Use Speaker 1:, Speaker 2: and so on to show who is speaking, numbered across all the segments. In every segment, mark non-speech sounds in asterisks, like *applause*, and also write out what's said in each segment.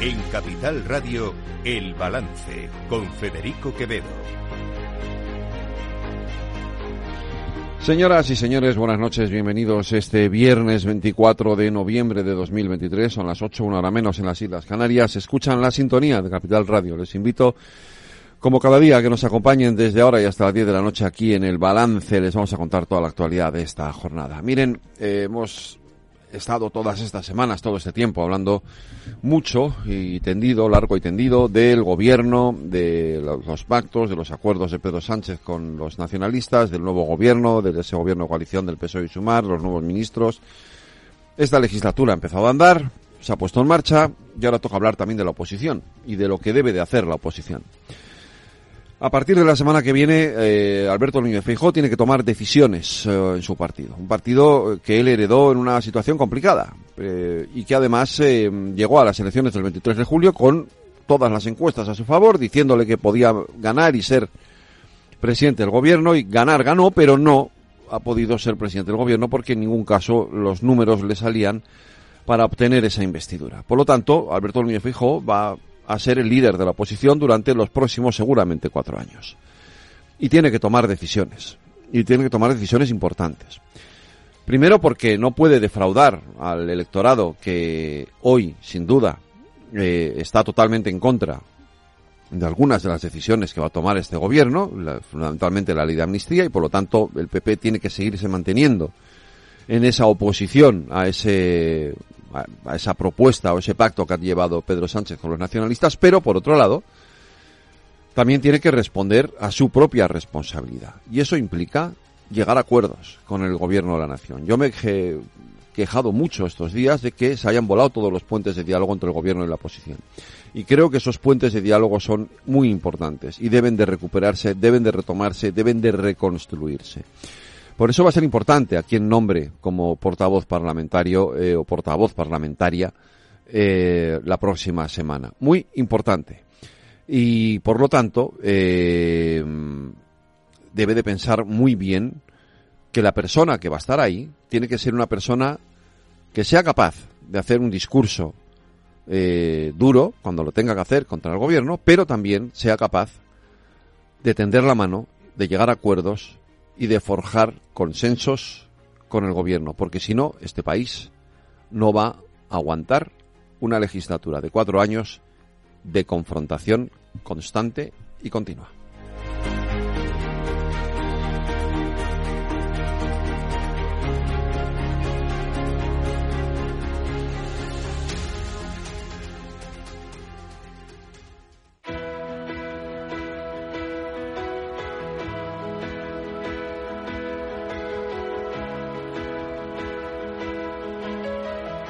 Speaker 1: En Capital Radio, El Balance, con Federico Quevedo.
Speaker 2: Señoras y señores, buenas noches, bienvenidos este viernes 24 de noviembre de 2023, son las 8, una hora menos en las Islas Canarias, escuchan la sintonía de Capital Radio, les invito como cada día que nos acompañen desde ahora y hasta las 10 de la noche aquí en el balance, les vamos a contar toda la actualidad de esta jornada. Miren, eh, hemos estado todas estas semanas, todo este tiempo, hablando mucho y tendido, largo y tendido, del gobierno, de los pactos, de los acuerdos de Pedro Sánchez con los nacionalistas, del nuevo gobierno, de ese gobierno de coalición del PSOE y Sumar, los nuevos ministros. Esta legislatura ha empezado a andar, se ha puesto en marcha y ahora toca hablar también de la oposición y de lo que debe de hacer la oposición. A partir de la semana que viene, eh, Alberto Núñez Feijóo tiene que tomar decisiones eh, en su partido. Un partido que él heredó en una situación complicada eh, y que además llegó a las elecciones del 23 de julio con todas las encuestas a su favor, diciéndole que podía ganar y ser presidente del gobierno y ganar ganó, pero no ha podido ser presidente del gobierno porque en ningún caso los números le salían para obtener esa investidura. Por lo tanto, Alberto Núñez Feijóo va a ser el líder de la oposición durante los próximos seguramente cuatro años. Y tiene que tomar decisiones. Y tiene que tomar decisiones importantes. Primero porque no puede defraudar al electorado que hoy, sin duda, eh, está totalmente en contra de algunas de las decisiones que va a tomar este gobierno, fundamentalmente la ley de amnistía, y por lo tanto el PP tiene que seguirse manteniendo en esa oposición a ese a, esa propuesta o ese pacto que ha llevado Pedro Sánchez con los nacionalistas, pero por otro lado, también tiene que responder a su propia responsabilidad. Y eso implica llegar a acuerdos con el gobierno de la nación. Yo me he quejado mucho estos días de que se hayan volado todos los puentes de diálogo entre el gobierno y la oposición. Y creo que esos puentes de diálogo son muy importantes y deben de recuperarse, deben de retomarse, deben de reconstruirse. Por eso va a ser importante a quien nombre como portavoz parlamentario eh, o portavoz parlamentaria eh, la próxima semana. Muy importante. Y por lo tanto, eh, debe de pensar muy bien que la persona que va a estar ahí tiene que ser una persona que sea capaz de hacer un discurso duro cuando lo tenga que hacer contra el gobierno, pero también sea capaz de tender la mano, de llegar a acuerdos y de forjar consensos con el gobierno, porque si no, este país no va a aguantar una legislatura de cuatro años de confrontación constante y continua.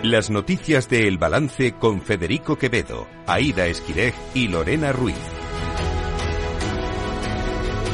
Speaker 1: Las noticias de El Balance con Federico Quevedo, Aida Esquirej y Lorena Ruiz.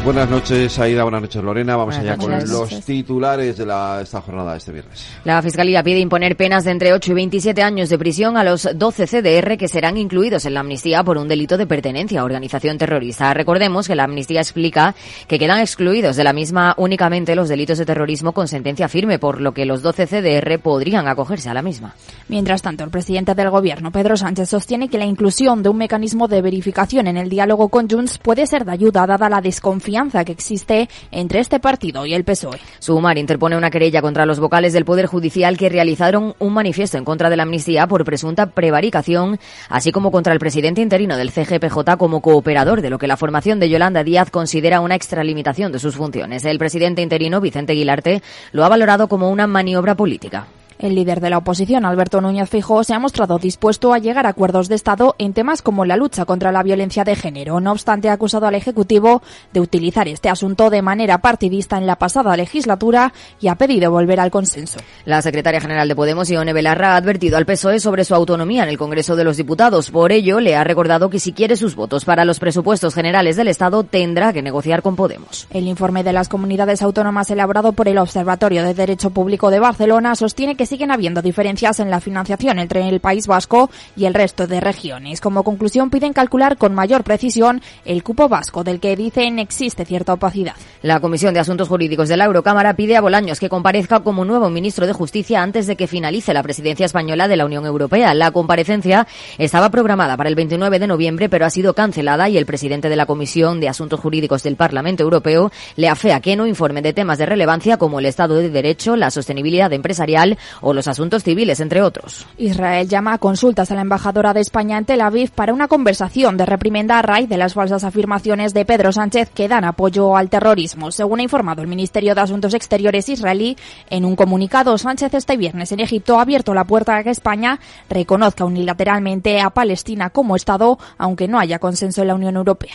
Speaker 2: Buenas noches, Aida. Buenas noches, Lorena. Vamos allá con los titulares de la, esta jornada de este viernes.
Speaker 3: La Fiscalía pide imponer penas de entre 8 y 27 años de prisión a los 12 CDR que serán incluidos en la amnistía por un delito de pertenencia a organización terrorista. Recordemos que la amnistía explica que quedan excluidos de la misma únicamente los delitos de terrorismo con sentencia firme, por lo que los 12 CDR podrían acogerse a la misma.
Speaker 4: Mientras tanto, el presidente del Gobierno, Pedro Sánchez, sostiene que la inclusión de un mecanismo de verificación en el diálogo con Junts puede ser de ayuda dada la desconfianza que existe entre este partido y el PSOE.
Speaker 3: Sumar interpone una querella contra los vocales del Poder Judicial que realizaron un manifiesto en contra de la amnistía por presunta prevaricación, así como contra el presidente interino del CGPJ como cooperador de lo que la formación de Yolanda Díaz considera una extralimitación de sus funciones. El presidente interino, Vicente Guilarte, lo ha valorado como una maniobra política.
Speaker 4: El líder de la oposición, Alberto Núñez Feijóo, se ha mostrado dispuesto a llegar a acuerdos de Estado en temas como la lucha contra la violencia de género. No obstante, ha acusado al Ejecutivo de utilizar este asunto de manera partidista en la pasada legislatura y ha pedido volver al consenso.
Speaker 3: La secretaria general de Podemos, Ione Belarra, ha advertido al PSOE sobre su autonomía en el Congreso de los Diputados. Por ello, le ha recordado que si quiere sus votos para los presupuestos generales del Estado, tendrá que negociar con Podemos.
Speaker 4: El informe de las comunidades autónomas elaborado por el Observatorio de Derecho Público de Barcelona sostiene que siguen habiendo diferencias en la financiación entre el País Vasco y el resto de regiones. Como conclusión, piden calcular con mayor precisión el cupo vasco, del que dicen existe cierta opacidad.
Speaker 3: La Comisión de Asuntos Jurídicos de la Eurocámara pide a Bolaños que comparezca como nuevo ministro de Justicia antes de que finalice la presidencia española de la Unión Europea. La comparecencia estaba programada para el 29 de noviembre, pero ha sido cancelada y el presidente de la Comisión de Asuntos Jurídicos del Parlamento Europeo le afea que no informe de temas de relevancia como el Estado de Derecho, la sostenibilidad empresarial o los asuntos civiles, entre otros.
Speaker 4: Israel llama a consultas a la embajadora de España en Tel Aviv para una conversación de reprimenda a raíz de las falsas afirmaciones de Pedro Sánchez que dan apoyo al terrorismo. Según ha informado el Ministerio de Asuntos Exteriores israelí, en un comunicado, Sánchez este viernes en Egipto ha abierto la puerta a que España reconozca unilateralmente a Palestina como Estado, aunque no haya consenso en la Unión Europea.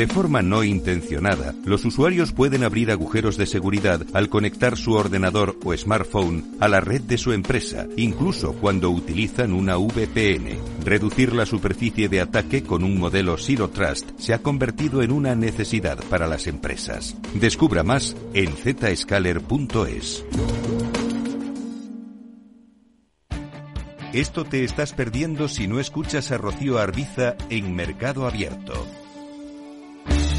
Speaker 1: De forma no intencionada, los usuarios pueden abrir agujeros de seguridad al conectar su ordenador o smartphone a la red de su empresa, incluso cuando utilizan una VPN. Reducir la superficie de ataque con un modelo Zero Trust se ha convertido en una necesidad para las empresas. Descubra más en zscaler.es. Esto te estás perdiendo si no escuchas a Rocío Arbiza en Mercado Abierto.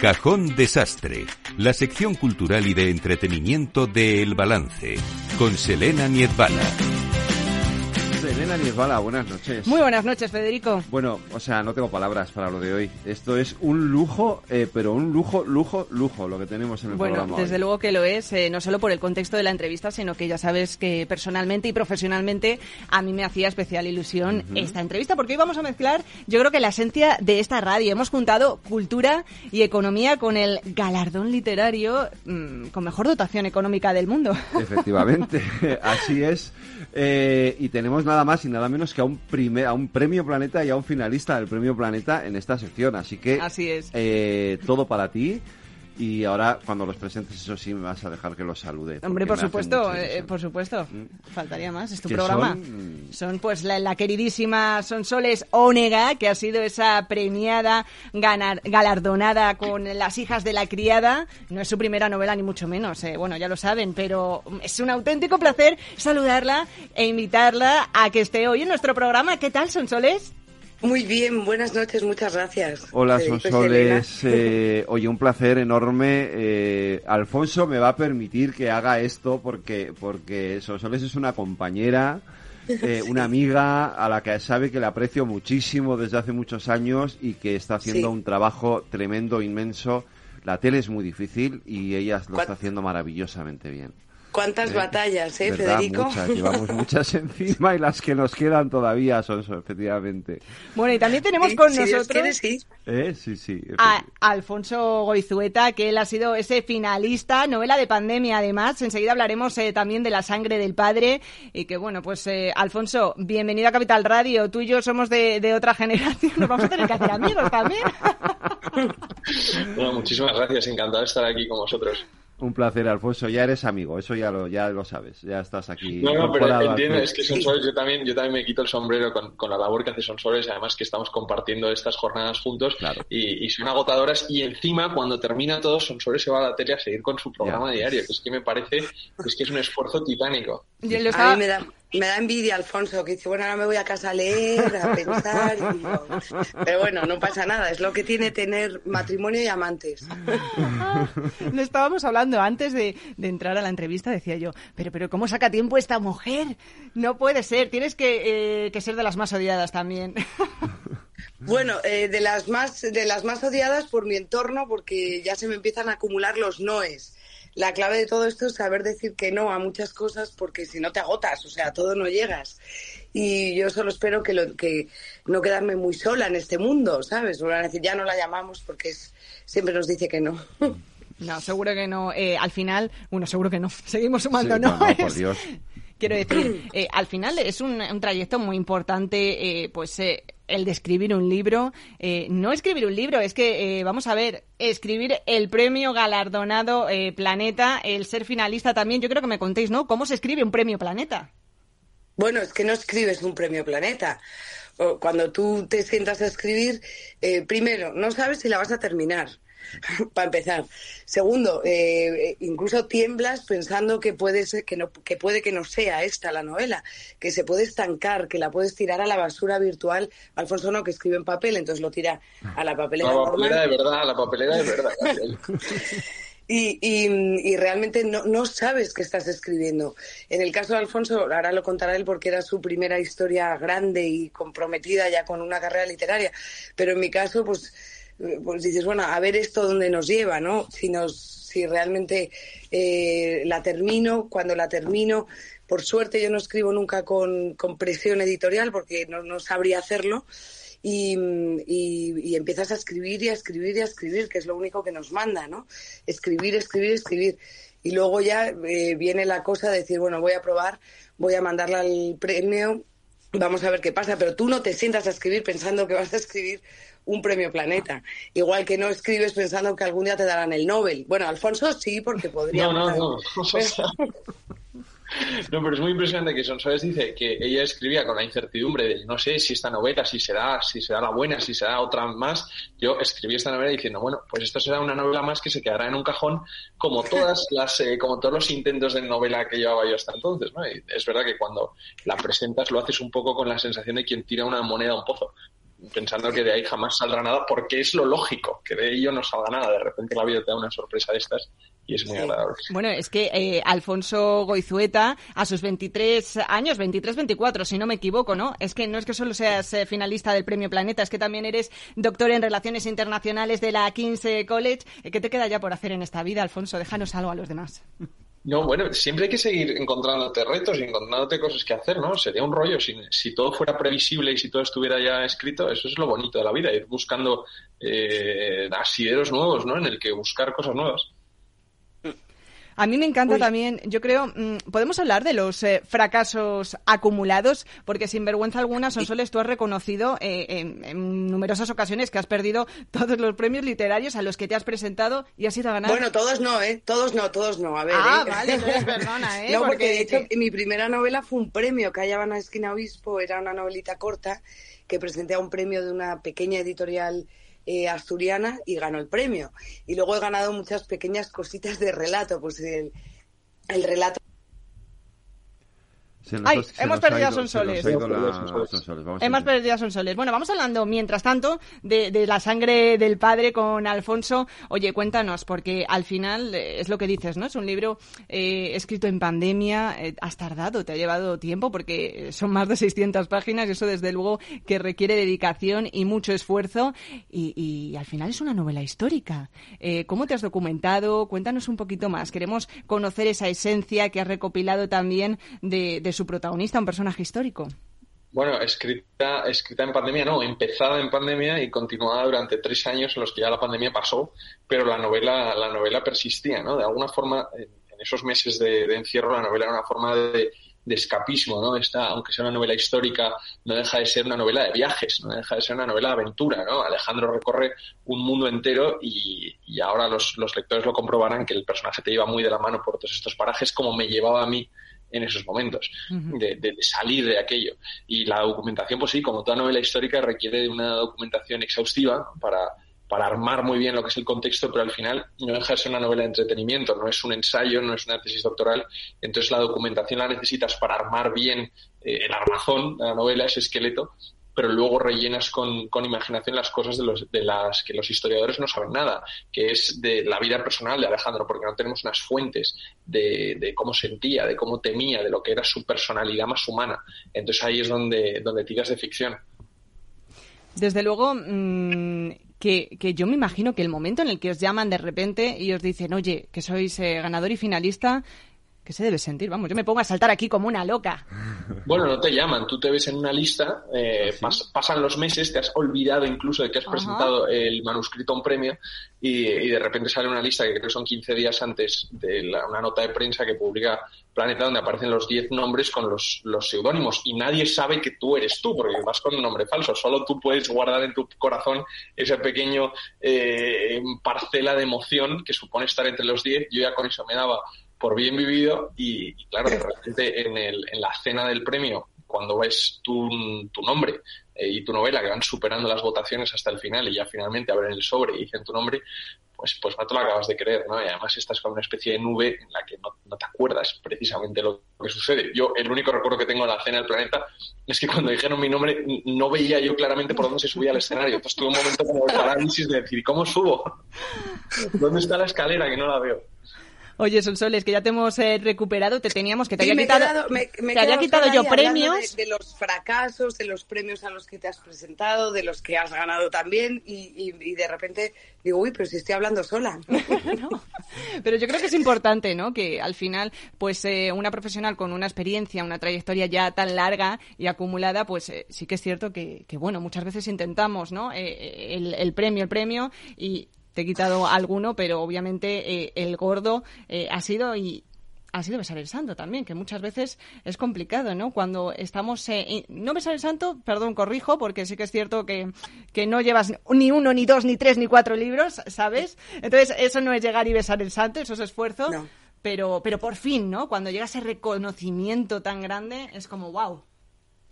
Speaker 1: Cajón Desastre, la sección cultural y de entretenimiento de El Balance, con Selena Niezbala.
Speaker 2: Buenas noches.
Speaker 5: Muy buenas noches, Federico.
Speaker 2: Bueno, o sea, no tengo palabras para lo de hoy. Esto es un lujo, eh, pero un lujo, lujo, lujo lo que tenemos en el
Speaker 5: bueno,
Speaker 2: programa.
Speaker 5: desde
Speaker 2: hoy.
Speaker 5: luego que lo es, eh, no solo por el contexto de la entrevista, sino que ya sabes que personalmente y profesionalmente a mí me hacía especial ilusión esta entrevista, porque hoy vamos a mezclar, yo creo que la esencia de esta radio. Hemos juntado cultura y economía con el galardón literario mm, con mejor dotación económica del mundo. *laughs*
Speaker 2: Efectivamente, *laughs* así es. Eh, y tenemos nada más y nada menos que a un primer, a un premio Planeta y a un finalista del premio Planeta en esta sección. Así que
Speaker 5: Así es.
Speaker 2: eh, todo para ti. Y ahora, cuando los presentes, eso sí, me vas a dejar que los salude.
Speaker 5: Hombre, por supuesto, eh, por supuesto. Faltaría más, es tu programa.
Speaker 2: son-
Speaker 5: Son, pues la, la queridísima Sonsoles Ónega, que ha sido esa premiada, ganar- galardonada con Las hijas de la criada. No es su primera novela, ni mucho menos, eh, bueno, ya lo saben, pero es un auténtico placer saludarla e invitarla a que esté hoy en nuestro programa. ¿Qué tal, Sonsoles?
Speaker 6: Muy bien, buenas noches, muchas gracias.
Speaker 2: Hola, Sonsoles. Eh, oye, un placer enorme. Eh, Alfonso me va a permitir que haga esto porque, porque Sonsoles es una compañera, eh, *laughs* una amiga a la que sabe que le aprecio muchísimo desde hace muchos años y que está haciendo
Speaker 6: Sí.
Speaker 2: un trabajo tremendo, inmenso. La tele es muy difícil y ella lo
Speaker 6: ¿Cuál-
Speaker 2: está haciendo maravillosamente bien.
Speaker 6: ¿Cuántas
Speaker 2: Eh,
Speaker 6: batallas, eh,
Speaker 2: ¿Verdad?
Speaker 6: Federico?
Speaker 2: Muchas, llevamos muchas *laughs* encima y las que nos quedan todavía son, son, efectivamente.
Speaker 5: Bueno, y también tenemos
Speaker 6: Sí,
Speaker 5: con
Speaker 6: si
Speaker 5: nosotros...
Speaker 6: quiere, sí.
Speaker 2: Eh, sí, sí.
Speaker 5: a Alfonso Goizueta, que él ha sido ese finalista, novela de pandemia además. Enseguida hablaremos eh, también de la sangre del padre. Y que bueno, pues eh, Alfonso, bienvenido a Capital Radio. Tú y yo somos de, de otra *laughs* generación, nos vamos a tener que hacer amigos también. *laughs*
Speaker 7: Bueno, muchísimas gracias, encantado de estar aquí con vosotros.
Speaker 2: Un placer, Alfonso. Ya eres amigo, eso ya lo, ya lo sabes. Ya estás aquí.
Speaker 7: No, no, pero entiendo, es que Sonsoles, yo también, yo también me quito el sombrero con, con la labor que hace Sonsoles, además que estamos compartiendo estas jornadas juntos y, y, son agotadoras. Y encima, cuando termina todo, Sonsoles se va a la tele a seguir con su programa diario, que es que me parece es que es un esfuerzo titánico.
Speaker 6: A mí me da, me da envidia Alfonso, que dice, bueno, ahora me voy a casa a leer, a pensar. Pero bueno, no pasa nada, es lo que tiene tener matrimonio y amantes. *laughs*
Speaker 5: No estábamos hablando antes de, entrar a la entrevista, decía yo, pero, pero ¿cómo saca tiempo esta mujer? No puede ser, tienes que, eh, ser de las más odiadas también. *laughs*
Speaker 6: Bueno, eh, de las más de las más odiadas por mi entorno, porque ya se me empiezan a acumular los noes la clave de todo esto es saber decir que no a muchas cosas porque si no te agotas, o sea, a todo no llegas. Y yo solo espero que, lo, que no quedarme muy sola en este mundo, ¿sabes? Van a decir, ya no la llamamos porque es, siempre nos dice que no. *laughs*
Speaker 5: No, seguro que no. Eh, al final, bueno, seguro que no. *laughs* Seguimos sumando no. no por *laughs* Dios. Quiero decir, *coughs* eh, al final es un, trayecto muy importante, eh, pues eh, el de escribir un libro. no escribir un libro, es que, vamos a ver, escribir el premio galardonado Planeta, el ser finalista también. Yo creo que me contéis, ¿no? ¿Cómo se escribe un premio Planeta?
Speaker 6: Bueno, es que no escribes un premio Planeta. Cuando tú te sientas a escribir, primero, no sabes si la vas a terminar. *laughs* para empezar. Segundo, eh, incluso tiemblas pensando que puede, ser, que, no, que puede que no sea esta la novela, que se puede estancar, que la puedes tirar a la basura virtual. Alfonso no, que escribe en papel, entonces lo tira a la papelera.
Speaker 7: La papelera de verdad, la papelera de verdad.
Speaker 6: Y, y, realmente no, no, sabes qué estás escribiendo. En el caso de Alfonso, ahora lo contará él porque era su primera historia grande y comprometida ya con una carrera literaria, pero en mi caso, pues pues dices, bueno, a ver esto dónde nos lleva, ¿no? Si, nos, si realmente eh, la termino, cuando la termino, por suerte yo no escribo nunca con, con presión editorial porque no, no sabría hacerlo. Y, y, empiezas a escribir y a escribir y a escribir, que es lo único que nos manda, ¿no? Escribir, escribir, escribir. Y luego ya eh, viene la cosa de decir, bueno, voy a probar, voy a mandarla al premio, vamos a ver qué pasa, pero tú no te sientas a escribir pensando que vas a escribir un premio Planeta. Igual que no escribes pensando que algún día te darán el Nobel. Bueno, Alfonso sí, porque podría.
Speaker 7: No, no, no. *laughs* *laughs* No, pero es muy impresionante que Sonsoles dice que ella escribía con la incertidumbre de no sé si esta novela, si será, si será la buena, si será otra más. Yo escribí esta novela diciendo, bueno, pues esto será una novela más que se quedará en un cajón como todas *laughs* las, eh, como todos los intentos de novela que llevaba yo hasta entonces, ¿no? es verdad que cuando la presentas lo haces un poco con la sensación de quien tira una moneda a un pozo pensando que de ahí jamás saldrá nada, porque es lo lógico, que de ello no salga nada. De repente la vida te da una sorpresa de estas y es muy agradable.
Speaker 5: Bueno, es que eh, Alfonso Goizueta, a sus 23 años, 23, 24, si no me equivoco, ¿no? Es que no es que solo seas eh, finalista del Premio Planeta, es que también eres doctor en Relaciones Internacionales de la King's College. Eh, ¿Qué te queda ya por hacer en esta vida, Alfonso? Déjanos algo a los demás.
Speaker 7: No, bueno, siempre hay que seguir encontrándote retos y encontrándote cosas que hacer, ¿no? Sería un rollo. Si, si todo fuera previsible y si todo estuviera ya escrito, eso es lo bonito de la vida, ir buscando eh, asideros nuevos, ¿no? En el que buscar cosas nuevas.
Speaker 5: A mí me encanta también, yo creo, mm, podemos hablar de los eh, fracasos acumulados, porque sin vergüenza alguna, Sonsoles, tú has reconocido eh, en, numerosas ocasiones que has perdido *laughs* todos los premios literarios a los que te has presentado y has ido a ganar.
Speaker 6: Bueno, todos no, ¿eh? Todos no, todos no. A ver,
Speaker 5: ah, ¿eh? vale, perdona, ¿eh? *laughs*
Speaker 6: no, porque, de hecho mi primera novela fue un premio que hallaban a Esquina Obispo, era una novelita corta que presenté a un premio de una pequeña editorial eh, asturiana y ganó el premio. Y luego he ganado muchas pequeñas cositas de relato, pues el, el relato
Speaker 5: Ay, hemos perdido a Sonsoles. Hemos perdido a Sonsoles. Bueno, vamos hablando, mientras tanto, de, la sangre del padre con Alfonso. Oye, cuéntanos, porque al final eh, es lo que dices, ¿no? Es un libro eh, escrito en pandemia. Eh, has tardado, te ha llevado tiempo, porque son más de 600 páginas y eso, desde luego, que requiere dedicación y mucho esfuerzo. Y, al final es una novela histórica. ¿Cómo te has documentado? Cuéntanos un poquito más. Queremos conocer esa esencia que has recopilado también de, de su protagonista, un personaje histórico.
Speaker 7: Bueno, escrita, escrita en pandemia, no, empezada en pandemia y continuada durante tres años en los que ya la pandemia pasó, pero la novela, la novela persistía, ¿no? De alguna forma, en esos meses de, encierro, la novela era una forma de, escapismo, ¿no? Esta, aunque sea una novela histórica, no deja de ser una novela de viajes, no deja de ser una novela de aventura, ¿no? Alejandro recorre un mundo entero y, ahora los, lectores lo comprobarán que el personaje te lleva muy de la mano por todos estos parajes como me llevaba a mí en esos momentos, de, de, salir de aquello. Y la documentación, pues sí, como toda novela histórica, requiere de una documentación exhaustiva para, para armar muy bien lo que es el contexto, pero al final no deja de ser una novela de entretenimiento, no es un ensayo, no es una tesis doctoral, entonces la documentación la necesitas para armar bien eh, el armazón de la novela, ese esqueleto, pero luego rellenas con, con imaginación las cosas de, los, de las que los historiadores no saben nada, que es de la vida personal de Alejandro, porque no tenemos unas fuentes de, de cómo sentía, de cómo temía, de lo que era su personalidad más humana. Entonces ahí es donde, donde tiras de ficción.
Speaker 5: Desde luego, mmm, que, que, yo me imagino que el momento en el que os llaman de repente y os dicen, oye, que sois eh, ganador y finalista, ¿qué se debe sentir? Vamos, yo me pongo a saltar aquí como una loca.
Speaker 7: Bueno, no te llaman, tú te ves en una lista, eh, ¿Ah, pasan los meses, te has olvidado incluso de que has presentado el manuscrito a un premio y, de repente sale una lista que creo que son 15 días antes de una nota de prensa que publica Planeta donde aparecen los 10 nombres con los, los seudónimos y nadie sabe que tú eres tú porque vas con un nombre falso. Solo tú puedes guardar en tu corazón ese pequeño eh, parcela de emoción que supone estar entre los 10. Yo ya con eso me daba por bien vivido y, claro, de repente en, el, en la cena del premio, cuando ves tu, tu nombre eh, y tu novela que van superando las votaciones hasta el final y ya finalmente abren el sobre y dicen tu nombre, pues, pues no te lo acabas de creer, ¿no? Y además estás con una especie de nube en la que no, no, te acuerdas precisamente lo que sucede. Yo, el único recuerdo que tengo de la cena del planeta es que cuando dijeron mi nombre no veía yo claramente por dónde se subía al escenario. Entonces tuve un momento como de parálisis de decir, ¿cómo subo? ¿Dónde está la escalera que no la veo?
Speaker 5: Oye, Sonsoles, que ya te hemos eh, recuperado, te teníamos que te había quitado, me, te había quitado yo premios.
Speaker 6: De, los fracasos, de los premios a los que te has presentado, de los que has ganado también, y, de repente digo, uy, pero si estoy hablando sola. *laughs*
Speaker 5: Pero yo creo que es importante, ¿no? Que al final, pues eh, una profesional con una experiencia, una trayectoria ya tan larga y acumulada, pues eh, sí que es cierto que, que, bueno, muchas veces intentamos, ¿no? el, el premio, el premio, y te he quitado alguno, pero obviamente eh, el gordo eh, ha sido y ha sido besar el santo también, que muchas veces es complicado, ¿no? Cuando estamos... Eh, no besar el santo, perdón, corrijo, porque sí que es cierto que, que no llevas ni uno, ni dos, ni tres, ni cuatro libros, ¿sabes? Entonces, eso no es llegar y besar el santo, eso es esfuerzo. Pero, pero por fin, ¿no? Cuando llega ese reconocimiento tan grande, es como, wow.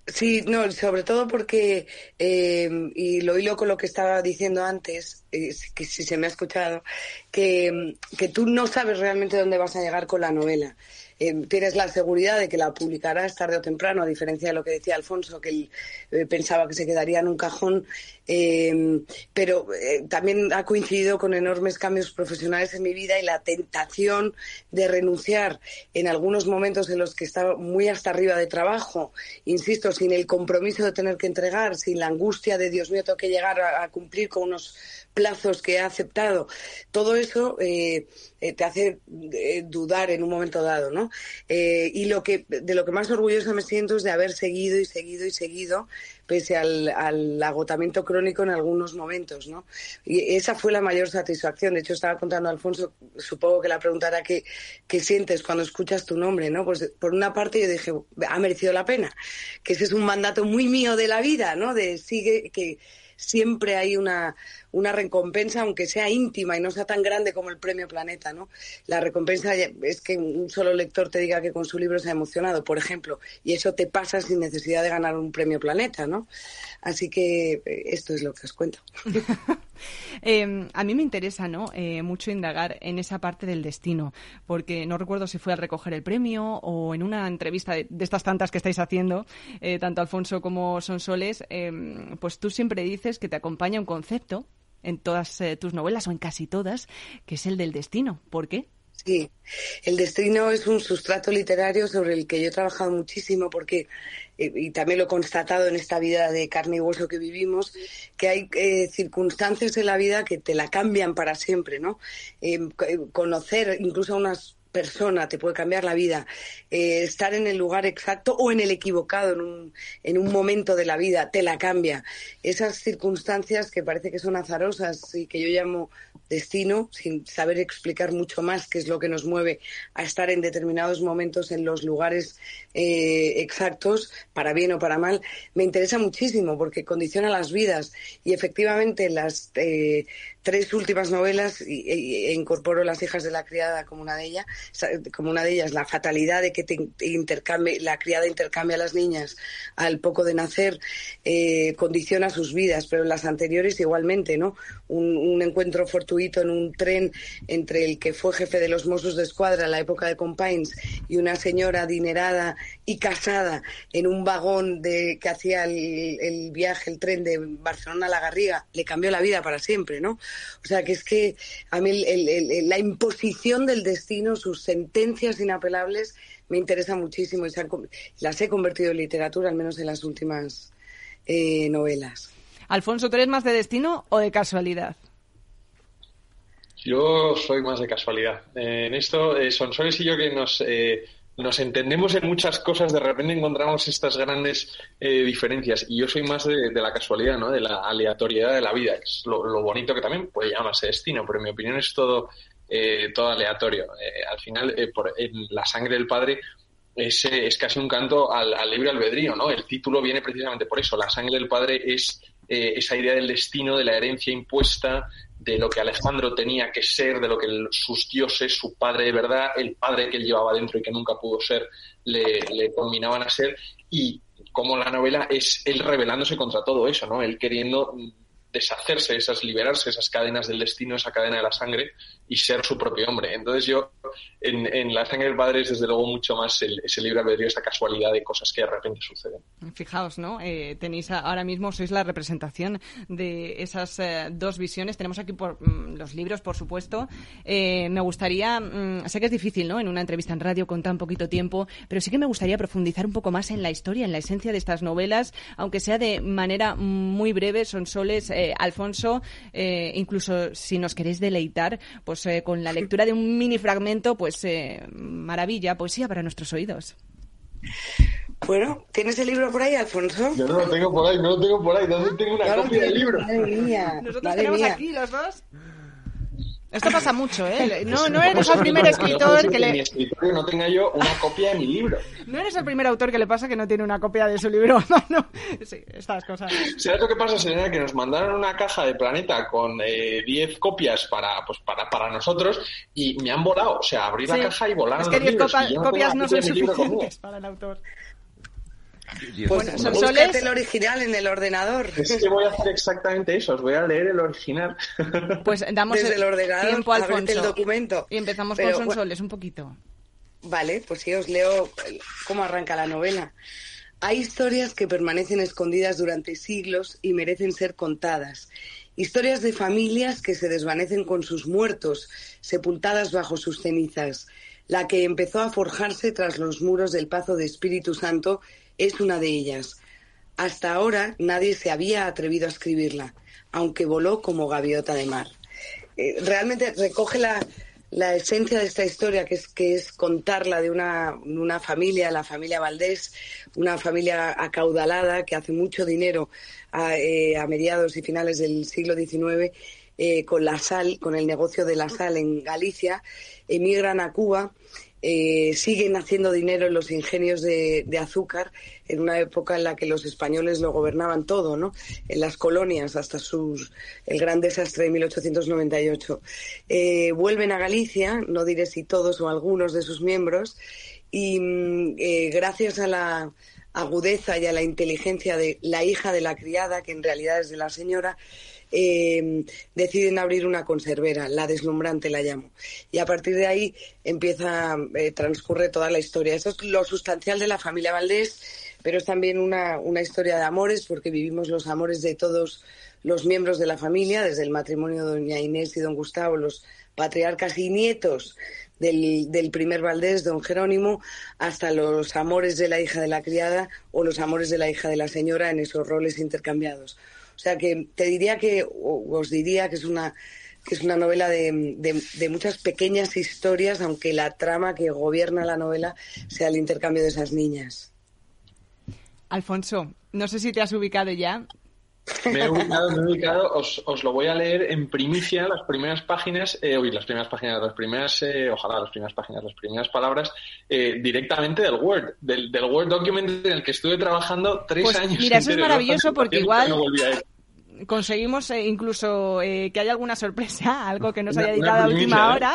Speaker 6: Sí, no, sobre todo porque, eh, y lo hilo con lo que estaba diciendo antes, eh, que si se me ha escuchado, que, que tú no sabes realmente dónde vas a llegar con la novela. Eh, tienes la seguridad de que la publicarás tarde o temprano, a diferencia de lo que decía Alfonso, que él eh, pensaba que se quedaría en un cajón, eh, pero también ha coincidido con enormes cambios profesionales en mi vida y la tentación de renunciar en algunos momentos en los que estaba muy hasta arriba de trabajo, insisto, sin el compromiso de tener que entregar, sin la angustia de Dios mío, tengo que llegar a cumplir con unos plazos que ha aceptado, todo eso eh, eh, te hace eh, dudar en un momento dado, ¿no? y lo que de lo que más orgullosa me siento es de haber seguido y seguido y seguido pese al, al, agotamiento crónico en algunos momentos, ¿no? Y esa fue la mayor satisfacción. De hecho, estaba contando a Alfonso, supongo que la preguntará qué, qué sientes cuando escuchas tu nombre, ¿no? Pues por una parte yo dije, ha merecido la pena, que ese es un mandato muy mío de la vida, ¿no? De sigue, que siempre hay una, una recompensa, aunque sea íntima y no sea tan grande como el premio Planeta, ¿no? La recompensa es que un solo lector te diga que con su libro se ha emocionado, por ejemplo, y eso te pasa sin necesidad de ganar un premio Planeta, ¿no? Así que eh, esto es lo que os cuento. *laughs*
Speaker 5: Em, a mí me interesa ¿no? Eh, mucho indagar en esa parte del destino, porque no recuerdo si fue al recoger el premio o en una entrevista de, estas tantas que estáis haciendo, eh, tanto Alfonso como Sonsoles, em, pues tú siempre dices que te acompaña un concepto en todas tus novelas o en casi todas, que es el del destino. ¿Por qué?
Speaker 6: Sí, el destino es un sustrato literario sobre el que yo he trabajado muchísimo porque, eh, y también lo he constatado en esta vida de carne y hueso que vivimos, que hay eh, circunstancias en la vida que te la cambian para siempre, ¿no? Eh, conocer incluso unas persona te puede cambiar la vida, eh, estar en el lugar exacto o en el equivocado en un, en un momento de la vida te la cambia. Esas circunstancias que parece que son azarosas y que yo llamo destino, sin saber explicar mucho más qué es lo que nos mueve a estar en determinados momentos en los lugares eh, exactos, para bien o para mal, me interesa muchísimo porque condiciona las vidas y efectivamente las eh, tres últimas novelas e, incorporo Las hijas de la criada como una de ellas, como una de ellas, la fatalidad de que te intercambie, la criada intercambia a las niñas al poco de nacer, eh, condiciona sus vidas, pero las anteriores igualmente, ¿no? Un, encuentro fortuito en un tren entre el que fue jefe de los Mossos de Escuadra en la época de Compains y una señora adinerada y casada en un vagón de que hacía el, el viaje, el tren de Barcelona a La Garriga, le cambió la vida para siempre, ¿no? O sea, que es que a mí la imposición del destino, sus sentencias inapelables, me interesa muchísimo y las he convertido en literatura, al menos en las últimas eh, novelas.
Speaker 5: Alfonso, ¿tú eres más de destino o de casualidad?
Speaker 7: Yo soy más de casualidad. Eh, en esto, eh, son Sonsoles y yo que nos nos entendemos en muchas cosas, de repente encontramos estas grandes eh, diferencias. Y yo soy más de, la casualidad, ¿no? De la aleatoriedad de la vida, es lo, bonito que también puede llamarse destino, pero en mi opinión es todo, eh, todo aleatorio. Eh, al final, por, en la sangre del padre es, es casi un canto al, al, libre albedrío, ¿no? El título viene precisamente por eso. La sangre del padre es esa idea del destino, de la herencia impuesta, de lo que Alejandro tenía que ser, de lo que sus dioses, su padre de verdad, el padre que él llevaba dentro y que nunca pudo ser, le, le combinaban a ser, y como la novela es él rebelándose contra todo eso, ¿no? Él queriendo deshacerse, esas, liberarse esas cadenas del destino, esa cadena de la sangre y ser su propio hombre. Entonces yo, en, La sangre del padre es desde luego mucho más el, ese libre albedrío, esta casualidad de cosas que de repente suceden.
Speaker 5: Fijaos, ¿no? Eh, tenéis ahora mismo, sois la representación de esas eh, dos visiones. Tenemos aquí por, mm, los libros, por supuesto. Eh, me gustaría, mm, sé que es difícil, ¿no? En una entrevista en radio con tan poquito tiempo, pero sí que me gustaría profundizar un poco más en la historia, en la esencia de estas novelas, aunque sea de manera muy breve, son soles eh, Alfonso, eh, incluso si nos queréis deleitar, pues eh, con la lectura de un mini fragmento, pues maravilla, poesía para nuestros oídos.
Speaker 6: Bueno, ¿tienes el libro por ahí, Alfonso?
Speaker 7: Yo no lo tengo por ahí, no lo tengo por ahí. ¿Dónde tengo una copia del libro?
Speaker 6: Madre mía.
Speaker 5: Nosotros tenemos aquí los dos. Esto pasa mucho, ¿eh? *laughs* No, no eres el primer escritor que le...
Speaker 7: mi escritorio no tenga yo una copia de mi libro. *laughs*
Speaker 5: No eres el primer autor que le pasa que no tiene una copia de su libro. *laughs* No, Sí, estas cosas.
Speaker 7: ¿Sabes lo que pasa, señora? Que nos mandaron una caja de Planeta con 10 eh, copias para, pues, para, para nosotros y me han volado. O sea, abrí la caja y volaron
Speaker 5: Es que 10 copias
Speaker 7: no
Speaker 5: son suficientes para el autor.
Speaker 6: Pues búscate el original en el ordenador.
Speaker 7: Es que voy a hacer exactamente eso, os voy a leer el original.
Speaker 5: Pues damos
Speaker 6: Desde el, ordenador
Speaker 5: tiempo al
Speaker 6: el documento.
Speaker 5: Y empezamos con Sonsoles un poquito.
Speaker 6: Vale, pues sí, os leo cómo arranca la novela. Hay historias que permanecen escondidas durante siglos y merecen ser contadas. Historias de familias que se desvanecen con sus muertos, sepultadas bajo sus cenizas. La que empezó a forjarse tras los muros del Pazo de Espíritu Santo es una de ellas. Hasta ahora nadie se había atrevido a escribirla, aunque voló como gaviota de mar. Eh, realmente recoge la, la, esencia de esta historia, que es, que es contarla de una, una, familia, la familia Valdés, una familia acaudalada que hace mucho dinero a, eh, mediados y finales del siglo XIX eh, con la sal, con el negocio de la sal en Galicia, emigran a Cuba eh, siguen haciendo dinero en los ingenios de, azúcar en una época en la que los españoles lo gobernaban todo, ¿no? En las colonias hasta sus, el gran desastre de 1898. Eh, vuelven a Galicia, no diré si todos o algunos de sus miembros, y mm, eh, gracias a la agudeza y a la inteligencia de la hija de la criada, que en realidad es de la señora, eh, deciden abrir una conservera, la deslumbrante la llamo. Y a partir de ahí empieza, eh, transcurre toda la historia. Eso es lo sustancial de la familia Valdés, pero es también una, una historia de amores, porque vivimos los amores de todos los miembros de la familia, desde el matrimonio de doña Inés y don Gustavo, los patriarcas y nietos del, del, primer Valdés, don Jerónimo, hasta los amores de la hija de la criada o los amores de la hija de la señora en esos roles intercambiados. O sea que te diría que, os diría que es una que es una novela de, de, muchas pequeñas historias, aunque la trama que gobierna la novela sea el intercambio de esas niñas.
Speaker 5: Alfonso, no sé si te has ubicado ya.
Speaker 7: Me he ubicado, me he ubicado. Os, os, lo voy a leer en primicia, las primeras páginas, eh, las primeras páginas, las primeras, eh, ojalá las primeras páginas, las primeras palabras, eh, directamente del Word, del, del, Word document en el que estuve trabajando tres
Speaker 5: pues
Speaker 7: años.
Speaker 5: Mira, eso es maravilloso porque igual conseguimos eh, incluso eh, que haya alguna sorpresa, *laughs* algo que nos haya editado a última ¿eh? hora.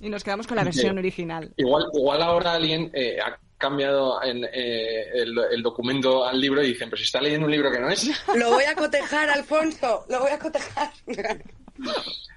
Speaker 5: Y nos quedamos con la versión original.
Speaker 7: Igual, igual ahora alguien ha cambiado en, el, documento al libro y dicen, pero si está leyendo un libro que no es. *laughs*
Speaker 6: Lo voy a cotejar, Alfonso, lo voy a cotejar. *laughs*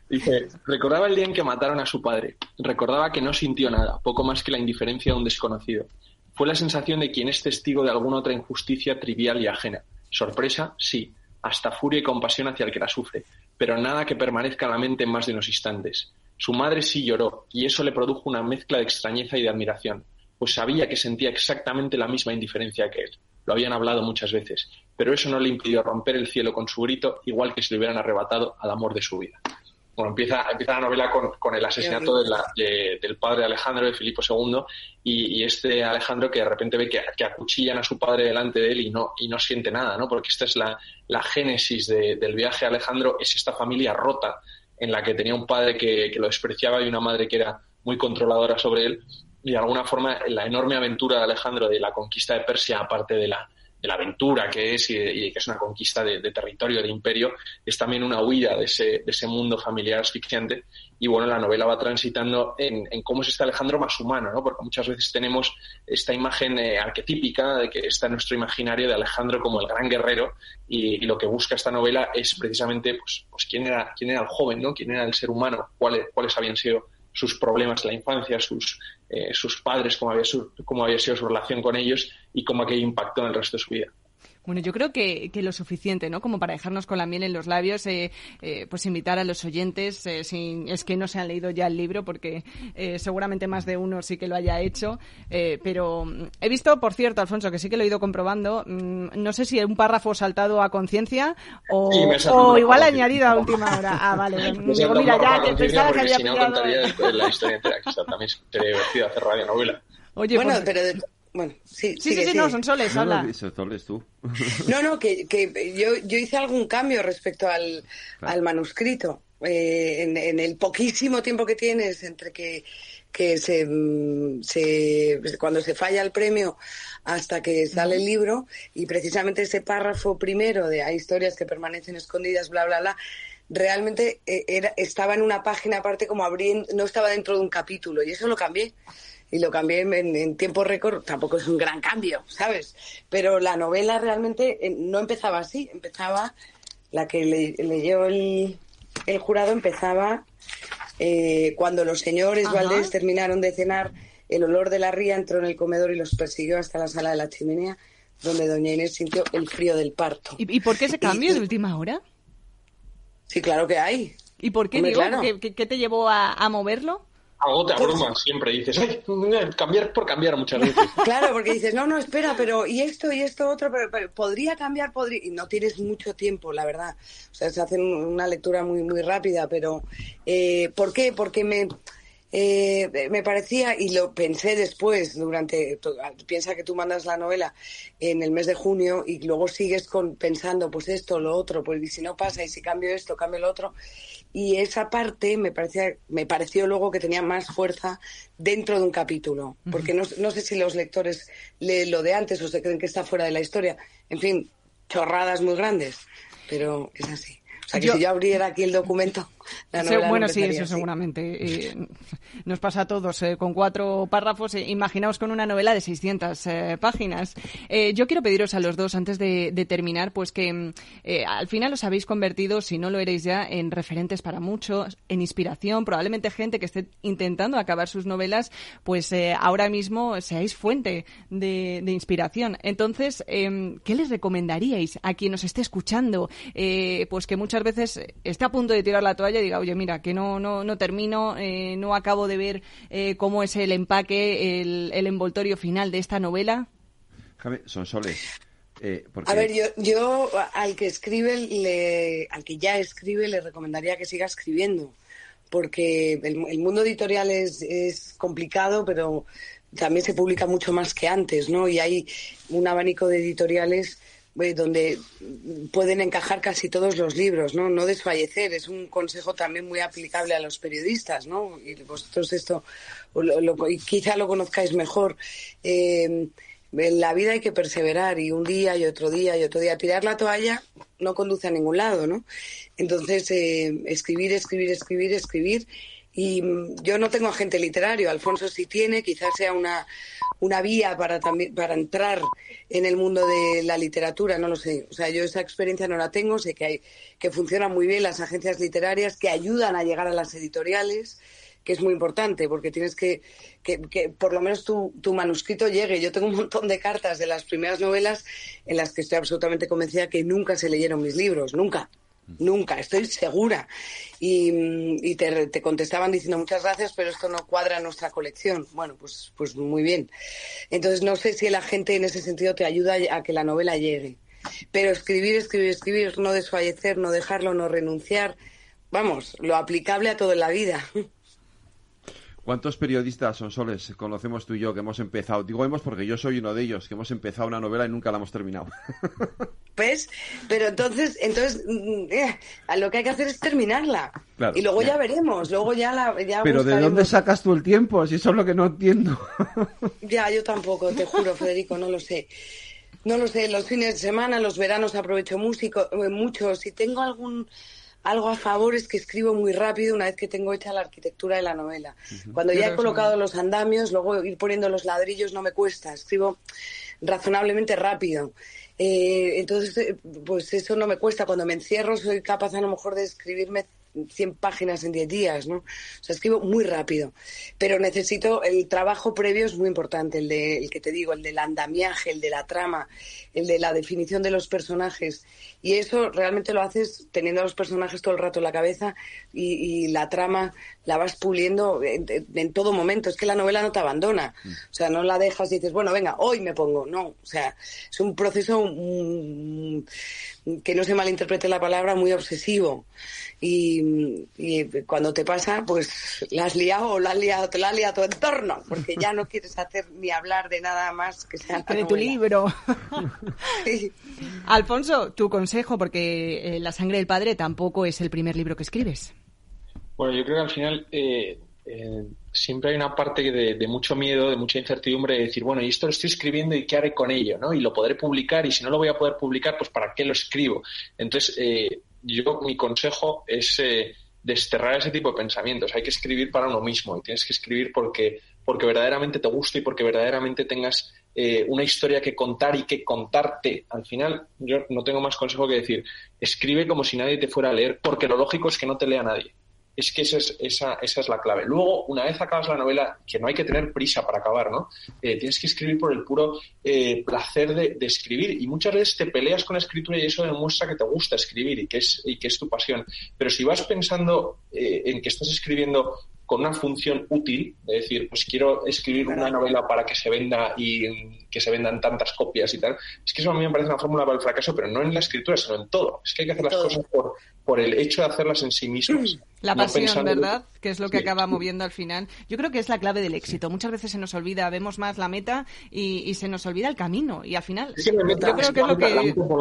Speaker 7: Dice, recordaba el día en que mataron a su padre. Recordaba que no sintió nada, poco más que la indiferencia de un desconocido. Fue la sensación de quien es testigo de alguna otra injusticia trivial y ajena. Sorpresa, sí hasta furia y compasión hacia el que la sufre, pero nada que permanezca en la mente en más de unos instantes. Su madre sí lloró, y eso le produjo una mezcla de extrañeza y de admiración, pues sabía que sentía exactamente la misma indiferencia que él. Lo habían hablado muchas veces, pero eso no le impidió romper el cielo con su grito, igual que si le hubieran arrebatado al amor de su vida. Bueno, empieza, empieza la novela con, el asesinato del padre de Alejandro, de Filipo II, y, este Alejandro que de repente ve que, acuchillan a su padre delante de él y no, y no siente nada, ¿no? Porque esta es la, génesis del viaje a Alejandro, es esta familia rota en la que tenía un padre que, que lo despreciaba y una madre que era muy controladora sobre él, y de alguna forma la enorme aventura de Alejandro de la conquista de Persia, aparte de la, de la aventura que es y, que es una conquista de, territorio, de imperio, es también una huida de ese, de ese mundo familiar asfixiante. Y bueno, la novela va transitando en, cómo es este Alejandro más humano, ¿no? Porque muchas veces tenemos esta imagen eh, arquetípica de que está en nuestro imaginario de Alejandro como el gran guerrero y, lo que busca esta novela es precisamente pues, pues quién era quién era el joven, ¿no? Quién era el ser humano, cuáles cuáles habían sido sus problemas en la infancia, sus, eh, sus padres, cómo había, cómo había sido su relación con ellos y cómo aquello impactó en el resto de su vida.
Speaker 5: Bueno, yo creo que, que, lo suficiente, ¿no? Como para dejarnos con la miel en los labios, eh, eh, pues invitar a los oyentes, eh, si es que no se han leído ya el libro, porque eh, seguramente más de uno sí que lo haya hecho, eh, pero mm, he visto, por cierto, Alfonso, que sí que lo he ido comprobando, mm, no sé si un párrafo saltado a conciencia o, o igual añadido a última hora. Ah, vale. *laughs*
Speaker 7: Digo, mira, ya que pensaba que había si no contaría la historia entera, que también sería divertido hacer radio novela.
Speaker 6: Oye, bueno, pues, pero bueno, sí,
Speaker 5: sí, sí, no, son soles, habla.
Speaker 2: tú. *laughs*
Speaker 6: No, no, que, que yo, yo hice algún cambio respecto al, al manuscrito. Eh, en, en, el poquísimo tiempo que tienes entre que, que se, mm, se, cuando se falla el premio hasta que sale el libro y precisamente ese párrafo primero de hay historias que permanecen escondidas, bla, bla, bla, realmente eh, era, estaba en una página aparte como abriendo, no estaba dentro de un capítulo y eso lo cambié y lo cambié en, tiempo récord, tampoco es un gran cambio, ¿sabes? Pero la novela realmente eh, no empezaba así, empezaba, la que leyó el, el jurado empezaba eh, cuando los señores Valdés terminaron de cenar, el olor de la ría entró en el comedor y los persiguió hasta la sala de la chimenea, donde doña Inés sintió el frío del parto.
Speaker 5: ¿Y, por qué ese cambio de última hora?
Speaker 6: Sí, claro que hay.
Speaker 5: ¿Y por qué, digo, ¿qué, te llevó a moverlo?
Speaker 7: Algo te abruma siempre. Dices, ay, cambiar por cambiar muchas veces. *laughs*
Speaker 6: Claro, porque dices, no, no, espera, pero y esto y esto otro, pero, podría cambiar, podría. Y no tienes mucho tiempo, la verdad. O sea, se hace una lectura muy, muy rápida, pero eh, ¿por qué? Porque me. Eh, me parecía, y lo pensé después, durante, piensa que tú mandas la novela en el mes de junio y luego sigues con, pensando, pues esto, lo otro, pues y si no pasa, y si cambio esto, cambio lo otro, y esa parte me parecía me pareció luego que tenía más fuerza dentro de un capítulo porque no, no sé si los lectores leen lo de antes o se creen que está fuera de la historia. En fin chorradas muy grandes pero es así. O sea que si yo abriera aquí el documento
Speaker 5: bueno, sí, eso seguramente. Eh, *laughs* nos pasa a todos. Eh, con cuatro párrafos, eh, imaginaos con una novela de 600 páginas. yo quiero pediros a los dos, antes de, terminar, pues que al final os habéis convertido, si no lo eréis ya, en referentes para muchos, en inspiración. Probablemente gente que esté intentando acabar sus novelas, pues ahora mismo seáis fuente de, inspiración. Entonces, em, ¿qué les recomendaríais a quien nos esté escuchando? pues que muchas veces esté a punto de tirar la toalla diga, oye, mira, que no, no, no termino, eh, no acabo de ver eh, cómo es el empaque, el, el, envoltorio final de esta novela?
Speaker 2: Javi, son soles. Eh,
Speaker 6: a ver, yo, yo al que escribe, le, al que ya escribe, le recomendaría que siga escribiendo, porque el, mundo editorial es, es complicado, pero también se publica mucho más que antes, ¿no? Y hay un abanico de editoriales donde pueden encajar casi todos los libros, ¿no? No desfallecer, es un consejo también muy aplicable a los periodistas, ¿no? Y vosotros esto quizá lo conozcáis mejor. Eh, en la vida hay que perseverar y un día y otro día y otro día. Tirar la toalla no conduce a ningún lado, ¿no? Entonces, eh, escribir, escribir, escribir, escribir. Y mm, yo no tengo agente literario, Alfonso sí tiene, quizás sea una, una vía para, también, para entrar en el mundo de la literatura, no lo sé. O sea, yo esa experiencia no la tengo, sé que, hay, que funcionan muy bien las agencias literarias, que ayudan a llegar a las editoriales que es muy importante, porque tienes que, que, que por lo menos tu, tu, manuscrito llegue. Yo tengo un montón de cartas de las primeras novelas en las que estoy absolutamente convencida que nunca se leyeron mis libros, nunca. Nunca, estoy segura. Y, y te, te, contestaban diciendo muchas gracias, pero esto no cuadra nuestra colección. Bueno, pues, pues muy bien. Entonces no sé si la gente en ese sentido te ayuda a que la novela llegue. Pero escribir, escribir, escribir, no desfallecer, no dejarlo, no renunciar. Vamos, lo aplicable a toda la vida.
Speaker 2: ¿Cuántos periodistas son soles conocemos tú y yo que hemos empezado? Digo hemos porque yo soy uno de ellos, que hemos empezado una novela y nunca la hemos terminado. *laughs*
Speaker 6: ¿Ves? Pero entonces, entonces mm, eh, lo que hay que hacer es terminarla. y luego ya. veremos, luego ya la...
Speaker 2: Pero ¿de dónde sacas tú el tiempo? Si eso es lo que no entiendo. *laughs*
Speaker 6: ya, yo tampoco, te juro, Federico, no lo sé. No lo sé, los fines de semana, los veranos aprovecho músico, eh, mucho. Si tengo algún algo a favor es que escribo muy rápido una vez que tengo hecha la arquitectura de la novela. Cuando ya he colocado los andamios, luego ir poniendo los ladrillos no me cuesta, escribo razonablemente rápido. Eh, entonces, eh, pues eso no me cuesta. Cuando me encierro soy capaz a lo mejor de escribirme 100 páginas en 10 días, ¿no? O sea, escribo muy rápido, pero necesito, el trabajo previo es muy importante, el, de, el que te digo, el del andamiaje, el de la trama, el de la definición de los personajes. Y eso realmente lo haces teniendo a los personajes todo el rato en la cabeza y, la trama la vas puliendo en, todo momento. Es que la novela no te abandona. O sea, no la dejas y dices, bueno, venga, hoy me pongo. No, o sea, es un proceso mm, que no se malinterprete la palabra, muy obsesivo. Y, cuando te pasa, pues la has liado o la has liado, te la ha liado tu entorno, porque ya no quieres hacer ni hablar de nada más que sea
Speaker 5: de tu libro. *laughs* Alfonso, tu consejo, porque eh, La sangre del padre tampoco es el primer libro que escribes.
Speaker 7: Bueno, yo creo que al final eh, eh, siempre hay una parte de, de, mucho miedo, de mucha incertidumbre de decir, bueno, y esto lo estoy escribiendo y qué haré con ello, ¿no? Y lo podré publicar y si no lo voy a poder publicar, pues ¿para qué lo escribo? Entonces, yo mi consejo es eh, desterrar ese tipo de pensamientos. Hay que escribir para uno mismo y tienes que escribir porque, porque verdaderamente te guste y porque verdaderamente tengas eh, una historia que contar y que contarte. Al final, yo no tengo más consejo que decir, escribe como si nadie te fuera a leer, porque lo lógico es que no te lea nadie. Es que esa es, esa, esa es la clave. Luego, una vez acabas la novela, que no hay que tener prisa para acabar, ¿no? Eh, tienes que escribir por el puro eh, placer de, de, escribir. Y muchas veces te peleas con la escritura y eso demuestra que te gusta escribir y que es, y que es tu pasión. Pero si vas pensando eh, en que estás escribiendo con una función útil, de decir, pues quiero escribir una novela para que se venda y que se vendan tantas copias y tal, es que eso a mí me parece una fórmula para el fracaso, pero no en la escritura, sino en todo. Es que hay que hacer las cosas por, por el hecho de hacerlas en sí mismas. *clears throat*
Speaker 5: La pasión, ¿verdad? Que es lo que acaba moviendo al final. Yo creo que es la clave del éxito. Muchas veces se nos olvida, vemos más la meta y, se nos olvida el camino. Y al final, yo creo que es lo que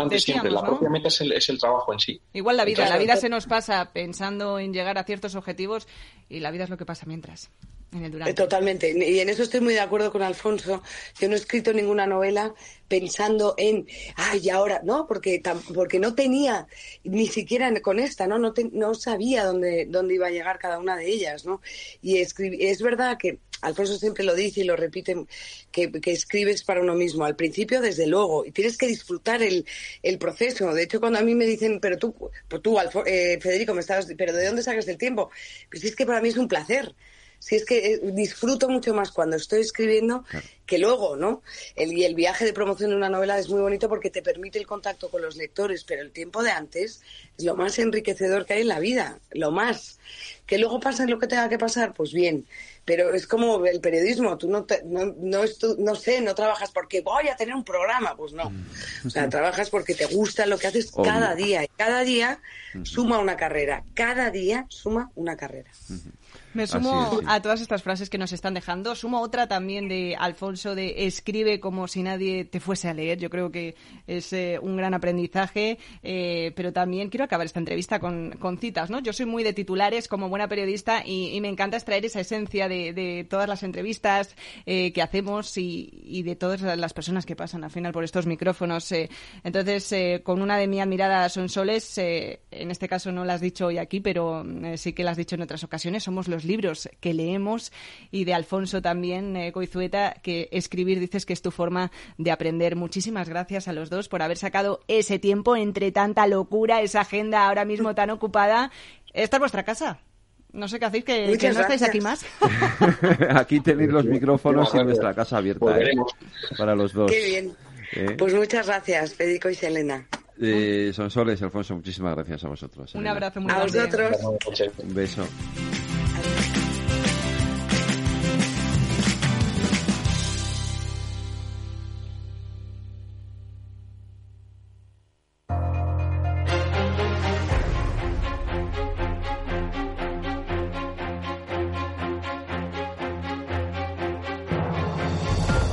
Speaker 5: decíamos,
Speaker 7: La propia meta es el, trabajo en sí.
Speaker 5: Igual la vida. La vida se nos pasa pensando en llegar a ciertos objetivos y la vida es lo que pasa mientras.
Speaker 6: Eh, totalmente. Y en eso estoy muy de acuerdo con Alfonso. Yo no he escrito ninguna novela pensando en, ay, ahora, no, porque, porque no tenía, ni siquiera con esta, ¿no? No, no sabía dónde, dónde iba a llegar cada una de ellas, ¿no? Y es verdad que Alfonso siempre lo dice y lo repite, que, escribes para uno mismo. Al principio, desde luego, y tienes que disfrutar el, el proceso. De hecho, cuando a mí me dicen, pero tú, pues tú, eh, Federico, me estás, pero ¿de dónde sacas el tiempo? Pues es que para mí es un placer si es que eh, disfruto mucho más cuando estoy escribiendo que luego, ¿no? El, y el viaje de promoción de una novela es muy bonito porque te permite el contacto con los lectores, pero el tiempo de antes es lo más enriquecedor que hay en la vida, lo más. Que luego pasa lo que tenga que pasar, pues bien, pero es como el periodismo, tú no, no, no, sé, no trabajas porque voy a tener un programa, pues no. O sea, trabajas porque te gusta lo que haces cada día. Y cada día suma una carrera, cada día suma una carrera.
Speaker 5: Me sumo a todas estas frases que nos están dejando. Sumo otra también de Alfonso de escribe como si nadie te fuese a leer. Yo creo que es eh, un gran aprendizaje, eh, pero también quiero acabar esta entrevista con, citas. ¿no? Yo soy muy de titulares como buena periodista y, me encanta extraer esa esencia de, todas las entrevistas eh, que hacemos y, de todas las personas que pasan al final por estos micrófonos. entonces, con una de mi admirada Sonsoles, en este caso no la has dicho hoy aquí, pero sí que la has dicho en otras ocasiones, somos los libros que leemos y de Alfonso también, eh, Coizueta, que escribir dices que es tu forma de aprender. Muchísimas gracias a los dos por haber sacado ese tiempo entre tanta locura, esa agenda ahora mismo tan ocupada. Esta es vuestra casa. No sé qué hacéis, que, no estáis aquí más. *laughs*
Speaker 2: aquí tenéis los micrófonos y nuestra casa abierta ¿eh? para los dos.
Speaker 6: Qué bien. ¿Eh? Pues muchas gracias, Federico y Selena.
Speaker 2: Eh, son Soles, Alfonso, muchísimas gracias a vosotros.
Speaker 5: Un abrazo muy
Speaker 6: A vosotros.
Speaker 2: Un beso.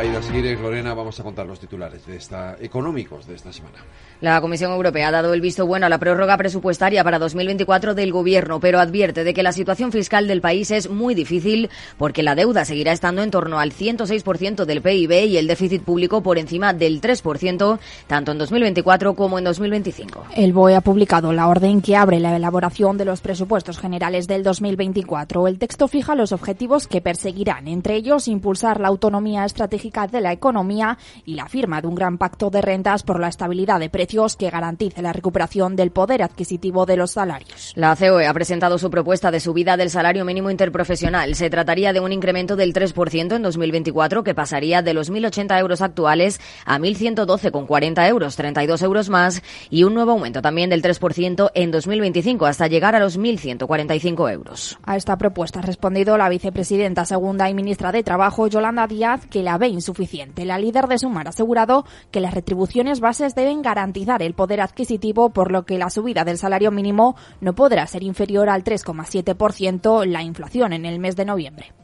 Speaker 2: Aida Esquirej, Lorena, vamos a contar los titulares de esta, económicos de esta semana.
Speaker 3: La Comisión Europea ha dado el visto bueno a la prórroga presupuestaria para 2024 del Gobierno, pero advierte de que la situación fiscal del país es muy difícil porque la deuda seguirá estando en torno al 106% del PIB y el déficit público por encima del 3%, tanto en 2024 como en 2025.
Speaker 4: El BOE ha publicado la orden que abre la elaboración de los presupuestos generales del 2024. El texto fija los objetivos que perseguirán, entre ellos impulsar la autonomía estratégica de la economía y la firma de un gran pacto de rentas por la estabilidad de precios que garantice la recuperación del poder adquisitivo de los salarios.
Speaker 3: La COE ha presentado su propuesta de subida del salario mínimo interprofesional. Se trataría de un incremento del 3% en 2024 que pasaría de los 1.080 euros actuales a 1.112,40 euros, 32 euros más, y un nuevo aumento también del 3% en 2025 hasta llegar a los 1.145 euros.
Speaker 4: A esta propuesta ha respondido la vicepresidenta segunda y ministra de Trabajo, Yolanda Díaz, que la ve insuficiente. La líder de Sumar ha asegurado que las retribuciones bases deben garantizar el poder adquisitivo, por lo que la subida del salario mínimo no podrá ser inferior al 3,7% la inflación en el mes de noviembre.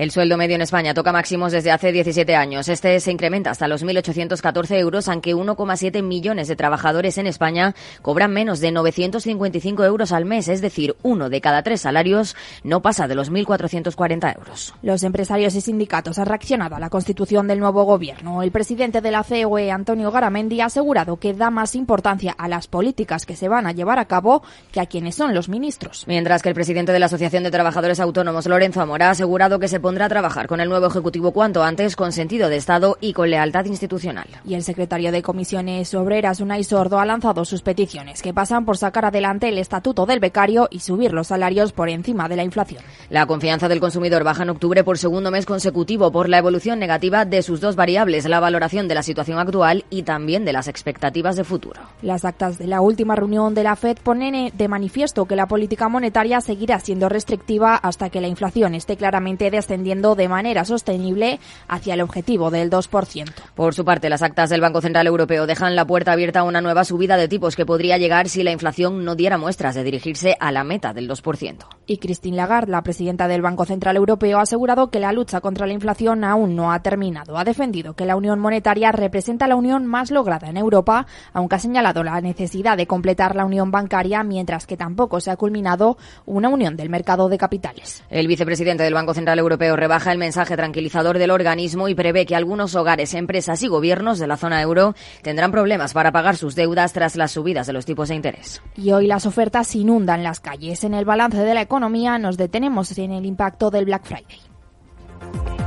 Speaker 3: El sueldo medio en España toca máximos desde hace 17 años. Este se incrementa hasta los 1.814 euros, aunque 1,7 millones de trabajadores en España cobran menos de 955 euros al mes, es decir, uno de cada tres salarios no pasa de los 1.440 euros.
Speaker 4: Los empresarios y sindicatos han reaccionado a la constitución del nuevo gobierno. El presidente de la COE, Antonio Garamendi, ha asegurado que da más importancia a las políticas que se van a llevar a cabo que a quienes son los ministros.
Speaker 3: Mientras que el presidente de la Asociación de Trabajadores Autónomos, Lorenzo Amora, ha asegurado que se pondrá a trabajar con el nuevo Ejecutivo cuanto antes, con sentido de Estado y con lealtad institucional.
Speaker 4: Y el secretario de Comisiones Obreras, Unai Sordo, ha lanzado sus peticiones, que pasan por sacar adelante el estatuto del becario y subir los salarios por encima de la inflación.
Speaker 3: La confianza del consumidor baja en octubre por segundo mes consecutivo por la evolución negativa de sus dos variables, la valoración de la situación actual y también de las expectativas de futuro.
Speaker 4: Las actas de la última reunión de la FED ponen de manifiesto que la política monetaria seguirá siendo restrictiva hasta que la inflación esté claramente descendiendo de manera sostenible hacia el objetivo del 2%.
Speaker 3: Por su parte, las actas del Banco Central Europeo dejan la puerta abierta a una nueva subida de tipos que podría llegar si la inflación no diera muestras de dirigirse a la meta del 2%.
Speaker 4: Y Christine Lagarde, la presidenta del Banco Central Europeo, ha asegurado que la lucha contra la inflación aún no ha terminado. Ha defendido que la unión monetaria representa la unión más lograda en Europa, aunque ha señalado la necesidad de completar la unión bancaria, mientras que tampoco se ha culminado una unión del mercado de capitales.
Speaker 3: El vicepresidente del Banco Central Europeo rebaja el mensaje tranquilizador del organismo y prevé que algunos hogares, empresas y gobiernos de la zona euro tendrán problemas para pagar sus deudas tras las subidas de los tipos de interés.
Speaker 4: Y hoy las ofertas inundan las calles. En el balance de la economía nos detenemos en el impacto del Black Friday.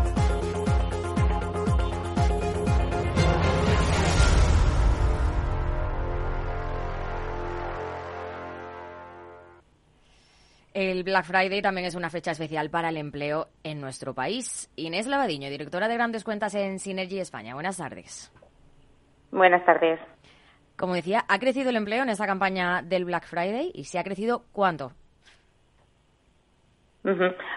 Speaker 3: El Black Friday también es una fecha especial para el empleo en nuestro país. Inés Lavadiño, directora de grandes cuentas en Synergy España. Buenas tardes.
Speaker 8: Buenas tardes.
Speaker 3: Como decía, ¿ha crecido el empleo en esta campaña del Black Friday? ¿Y si ha crecido, cuánto?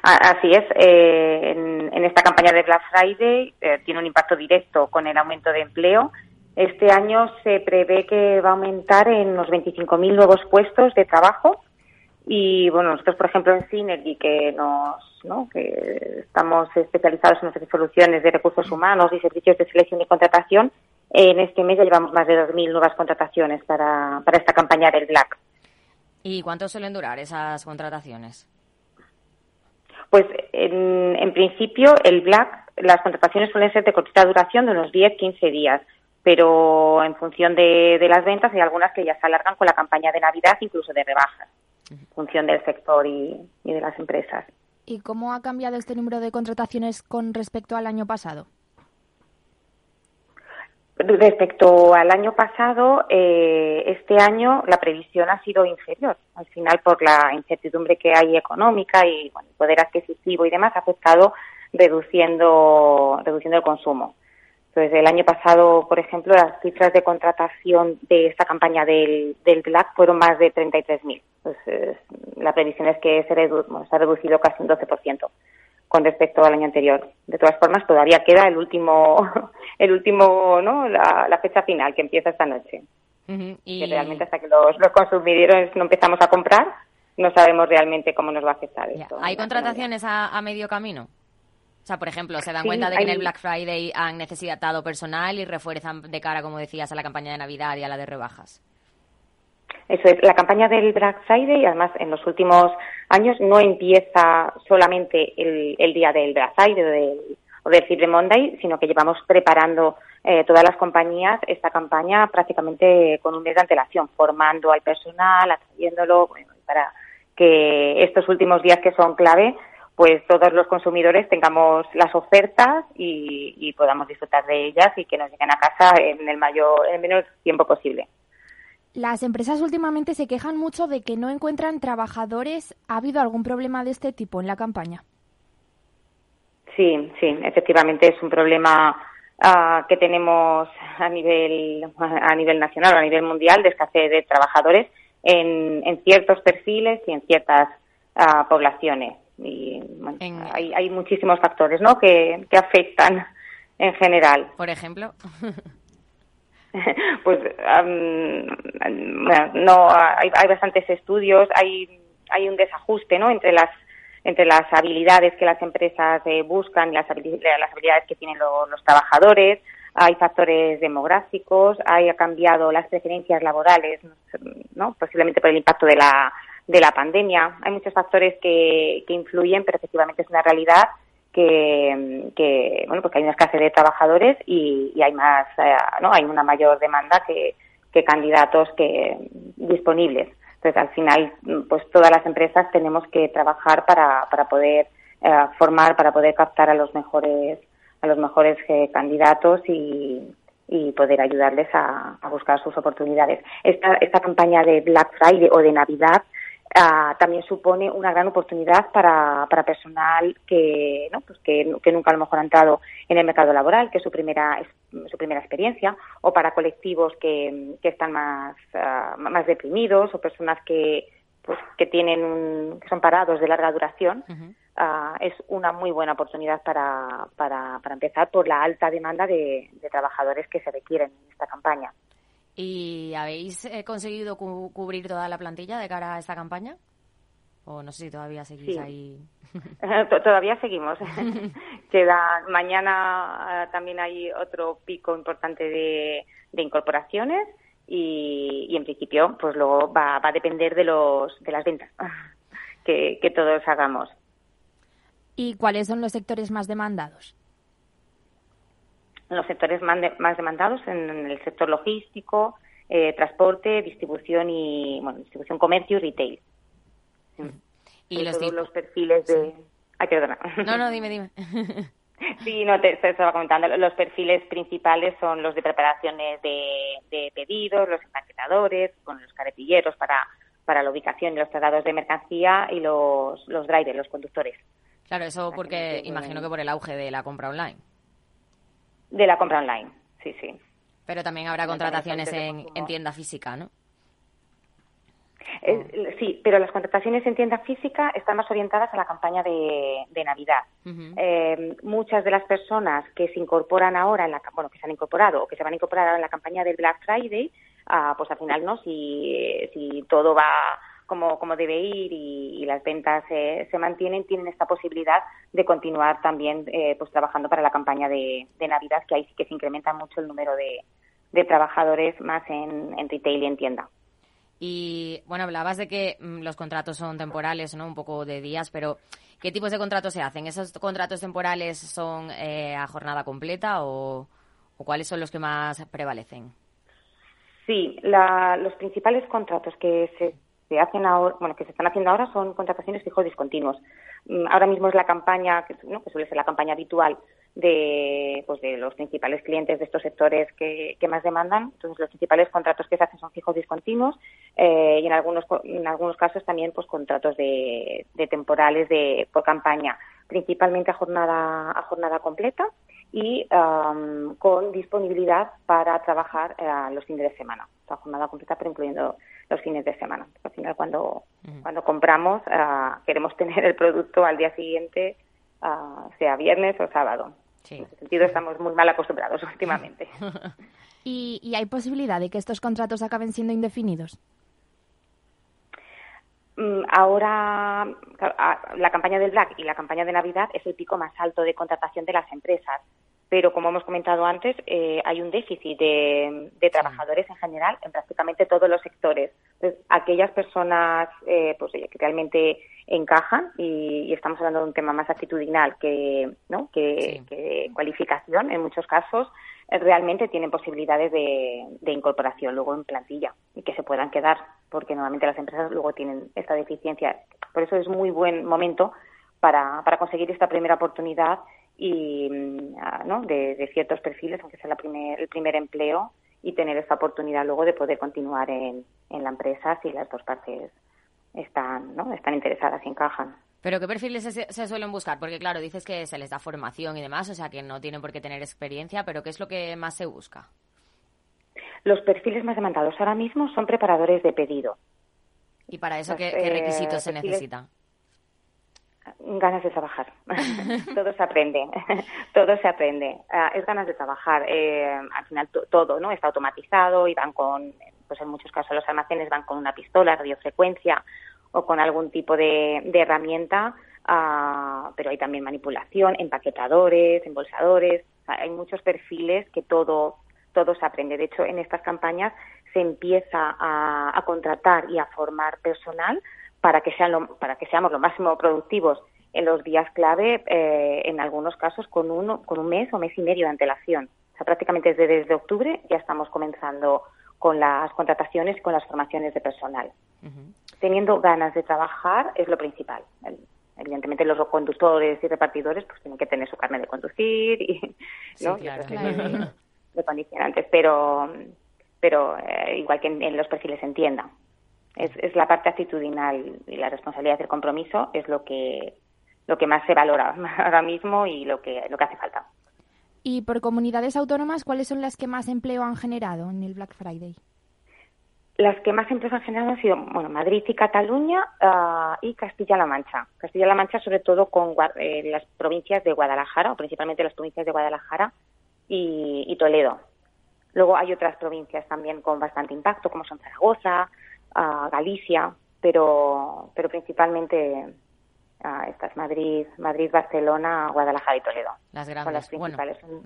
Speaker 8: Así es. Eh, en, esta campaña de Black Friday eh, tiene un impacto directo con el aumento de empleo. Este año se prevé que va a aumentar en unos 25.000 nuevos puestos de trabajo. Y bueno, nosotros, por ejemplo, en Synergy, que nos, ¿no? que estamos especializados en nuestras soluciones de recursos humanos y servicios de selección y contratación, en este mes ya llevamos más de 2.000 nuevas contrataciones para, para esta campaña del Black.
Speaker 3: ¿Y cuánto suelen durar esas contrataciones?
Speaker 8: Pues en, en, principio el Black, las contrataciones suelen ser de cortita duración de unos 10-15 días, pero en función de, las ventas hay algunas que ya se alargan con la campaña de Navidad, incluso de rebajas, en función del sector y, y de las empresas.
Speaker 4: ¿Y cómo ha cambiado este número de contrataciones con respecto al año pasado?
Speaker 8: Respecto al año pasado, eh, este año la previsión ha sido inferior. Al final, por la incertidumbre que hay económica y bueno, el poder adquisitivo y demás, ha afectado reduciendo, reduciendo el consumo. Entonces, el año pasado, por ejemplo, las cifras de contratación de esta campaña del, del Black fueron más de 33.000. Entonces, la previsión es que se, se ha reducido casi un 12% con respecto al año anterior. De todas formas, todavía queda el último, *laughs* el último, ¿no? La, fecha final que empieza esta noche. y... Que realmente hasta que los, los consumidores no empezamos a comprar, no sabemos realmente cómo nos va a afectar esto.
Speaker 3: ¿Hay contrataciones a, medio camino? O sea, por ejemplo, se dan cuenta de que en el Black Friday han necesitado personal y refuerzan de cara, como decías, a la campaña de Navidad y a la de rebajas.
Speaker 8: Eso es, la campaña del Black Friday, además en los últimos años no empieza solamente el, día del Black Friday o del, o del Cyber Monday, sino que llevamos preparando eh, todas las compañías esta campaña prácticamente con un mes de antelación, formando al personal, atrayéndolo, para que estos últimos días que son clave, pues todos los consumidores tengamos las ofertas y, y podamos disfrutar de ellas y que nos lleguen a casa en el mayor, en el menor tiempo posible.
Speaker 4: Las empresas últimamente se quejan mucho de que no encuentran trabajadores. ¿Ha habido algún problema de este tipo en la campaña?
Speaker 8: Sí, sí, efectivamente es un problema ah, que tenemos a nivel a nivel nacional o a nivel mundial de escasez de trabajadores en, ciertos perfiles y en ciertas ah, poblaciones. Y hay, hay muchísimos factores, ¿no? Que, que afectan en general.
Speaker 3: Por ejemplo. *laughs*
Speaker 8: pues no hay, hay, bastantes estudios, hay hay un desajuste, ¿no? Entre las entre las habilidades que las empresas eh, buscan y las, habilidades que tienen los trabajadores. Hay factores demográficos, hay, ha cambiado las preferencias laborales, ¿no? Posiblemente por el impacto de la, de la pandemia. Hay muchos factores que, que influyen, pero efectivamente es una realidad que, bueno, porque hay una escasez de trabajadores y, hay más, eh, ¿no? Hay una mayor demanda que, candidatos que disponibles. Entonces, al final, pues todas las empresas tenemos que trabajar para, para poder eh, formar, para poder captar a los mejores, a los mejores eh, candidatos y, y poder ayudarles a, a, buscar sus oportunidades. Esta, esta campaña de Black Friday o de Navidad Ah, también supone una gran oportunidad para, para personal que, ¿no? pues que, nunca a lo mejor ha entrado en el mercado laboral, que es su primera, su primera experiencia, o para colectivos que, que están más, ah, más deprimidos, o personas que, pues, que, tienen, que son parados de larga duración. Ah, es una muy buena oportunidad para, para, para empezar por la alta demanda de trabajadores que se requieren en esta campaña.
Speaker 3: ¿Y habéis eh, conseguido cubrir toda la plantilla de cara a esta campaña? O no sé si todavía seguís ahí. *laughs*
Speaker 8: todavía seguimos. *laughs* Queda mañana eh, también hay otro pico importante de, incorporaciones y, en principio pues luego va, va a depender de los de las ventas *laughs* que, que todos hagamos.
Speaker 4: ¿Y cuáles son los sectores más demandados?
Speaker 8: En los sectores más demandados, en el sector logístico, eh, transporte, distribución y, bueno, distribución, comercio y retail.
Speaker 3: Y los,
Speaker 8: todos los perfiles de... Ay, perdona.
Speaker 3: No, no, dime, dime. *laughs*
Speaker 8: Sí, no, te, estaba comentando. Los perfiles principales son los de preparaciones de, pedidos, los empaquetadores, con los carretilleros para, para la ubicación y los traslados de mercancía y los, los drivers, los conductores.
Speaker 3: Claro, eso porque imagino que por el auge de la compra online.
Speaker 8: De la compra online, sí, sí.
Speaker 3: Pero también habrá contrataciones en, en tienda física, ¿no?
Speaker 8: sí, pero las contrataciones en tienda física están más orientadas a la campaña de, Navidad. Eh, muchas de las personas que se incorporan ahora, en la, bueno, que se han incorporado o que se van a incorporar ahora en la campaña del Black Friday, ah, pues al final, ¿no? Si, si todo va como, como debe ir y, las ventas se mantienen, tienen esta posibilidad de continuar también eh, pues trabajando para la campaña de, Navidad, que ahí sí que se incrementa mucho el número de, trabajadores más en, en retail y en tienda.
Speaker 3: Y bueno, hablabas de que mm, los contratos son temporales, ¿no? Un poco de días, pero ¿qué tipos de contratos se hacen? ¿Esos contratos temporales son eh, a jornada completa o, cuáles son los que más prevalecen?
Speaker 8: Sí, los principales contratos que se, hacen ahora, bueno, que se están haciendo ahora son contrataciones fijos discontinuos. Mm, ahora mismo es la campaña, que, ¿no? que suele ser la campaña habitual de, pues de los principales clientes de estos sectores que, más demandan. Entonces, los principales contratos que se hacen son fijos discontinuos eh, y en algunos, en algunos casos también pues contratos de, temporales de, por campaña, principalmente a jornada, a jornada completa y con disponibilidad para trabajar eh, los fines de semana. jornada completa, pero incluyendo los fines de semana. Al final, cuando, cuando compramos, eh, queremos *laughs* tener el producto al día siguiente, sea viernes o sábado. En ese sentido estamos muy mal acostumbrados *laughs* últimamente. *laughs*
Speaker 4: ¿Y, hay posibilidad de que estos contratos acaben siendo indefinidos?
Speaker 8: Mm, ahora, la campaña del Black y la campaña de Navidad es el pico más alto de contratación de las empresas pero como hemos comentado antes, eh, hay un déficit de, trabajadores en general en prácticamente todos los sectores. Entonces, aquellas personas eh, pues, que realmente encajan y, estamos hablando de un tema más actitudinal que, ¿no? que, cualificación en muchos casos eh, realmente tienen posibilidades de, incorporación luego en plantilla y que se puedan quedar porque normalmente las empresas luego tienen esta deficiencia por eso es muy buen momento para, para conseguir esta primera oportunidad y mm, ¿no? de, ciertos perfiles aunque sea la primer, el primer empleo y tener esta oportunidad luego de poder continuar en, en la empresa si las dos partes están, ¿no? están interesadas y encajan.
Speaker 3: ¿Pero qué perfiles se, suelen buscar? Porque claro, dices que se les da formación y demás, o sea que no tienen por qué tener experiencia, pero ¿qué es lo que más se busca?
Speaker 8: Los perfiles más demandados ahora mismo son preparadores de pedido.
Speaker 3: ¿Y para eso qué, eh, requisitos se necesitan?
Speaker 8: Ganas de trabajar. *laughs* todo se aprende. *laughs* todo se aprende. Ah, es ganas de trabajar. Eh, al final todo no está automatizado y van con pues en muchos casos los almacenes van con una pistola, radiofrecuencia o con algún tipo de, herramienta, ah, pero hay también manipulación, empaquetadores, embolsadores, hay muchos perfiles que todo, todo se aprende. De hecho, en estas campañas se empieza a, contratar y a formar personal para que, sean para que seamos lo máximo productivos en los días clave, eh, en algunos casos con, uno, con un mes o mes y medio de antelación. O sea, prácticamente desde, desde octubre ya estamos comenzando con las contrataciones y con las formaciones de personal. Teniendo ganas de trabajar es lo principal. Evidentemente los conductores y repartidores pues tienen que tener su carne de conducir y, ¿no? de condicionantes, pero pero eh, igual que en, los perfiles en tienda. Es, es la parte actitudinal y la responsabilidad del compromiso es lo que lo que más se valora *laughs* ahora mismo y lo que lo que hace falta.
Speaker 4: Y por comunidades autónomas, ¿cuáles son las que más empleo han generado en el Black Friday?
Speaker 8: Las que más empleo han generado han sido bueno, Madrid y Cataluña ah, y Castilla-La Mancha. Castilla-La Mancha sobre todo con eh, las provincias de Guadalajara, o principalmente las provincias de Guadalajara y, Toledo. Luego hay otras provincias también con bastante impacto, como son Zaragoza, ah, Galicia, pero, pero principalmente Ah, estas Madrid, Madrid, Barcelona, Guadalajara y Toledo.
Speaker 3: Las grandes. bueno,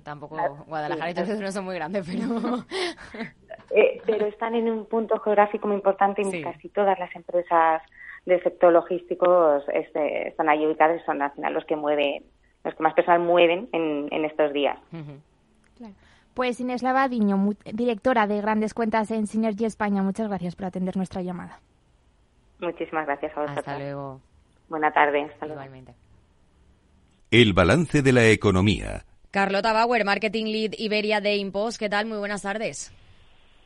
Speaker 3: tampoco Guadalajara y Toledo no son muy grandes, pero *laughs* *laughs*
Speaker 8: eh, pero están en un punto geográfico muy importante y casi todas las empresas del sector logístico este, están ahí ubicadas y son al final los que mueven, los que más personal mueven en, en estos días.
Speaker 4: Pues Inés Lavadiño, directora de Grandes Cuentas en Synergy España, muchas gracias por atender nuestra llamada.
Speaker 8: Muchísimas gracias a vosotros.
Speaker 3: Hasta luego.
Speaker 8: Buena tarde.
Speaker 3: Igualmente.
Speaker 1: El balance de la economía.
Speaker 3: Carlota Bauer, Marketing Lead Iberia de Impost. ¿Qué tal? Muy buenas tardes.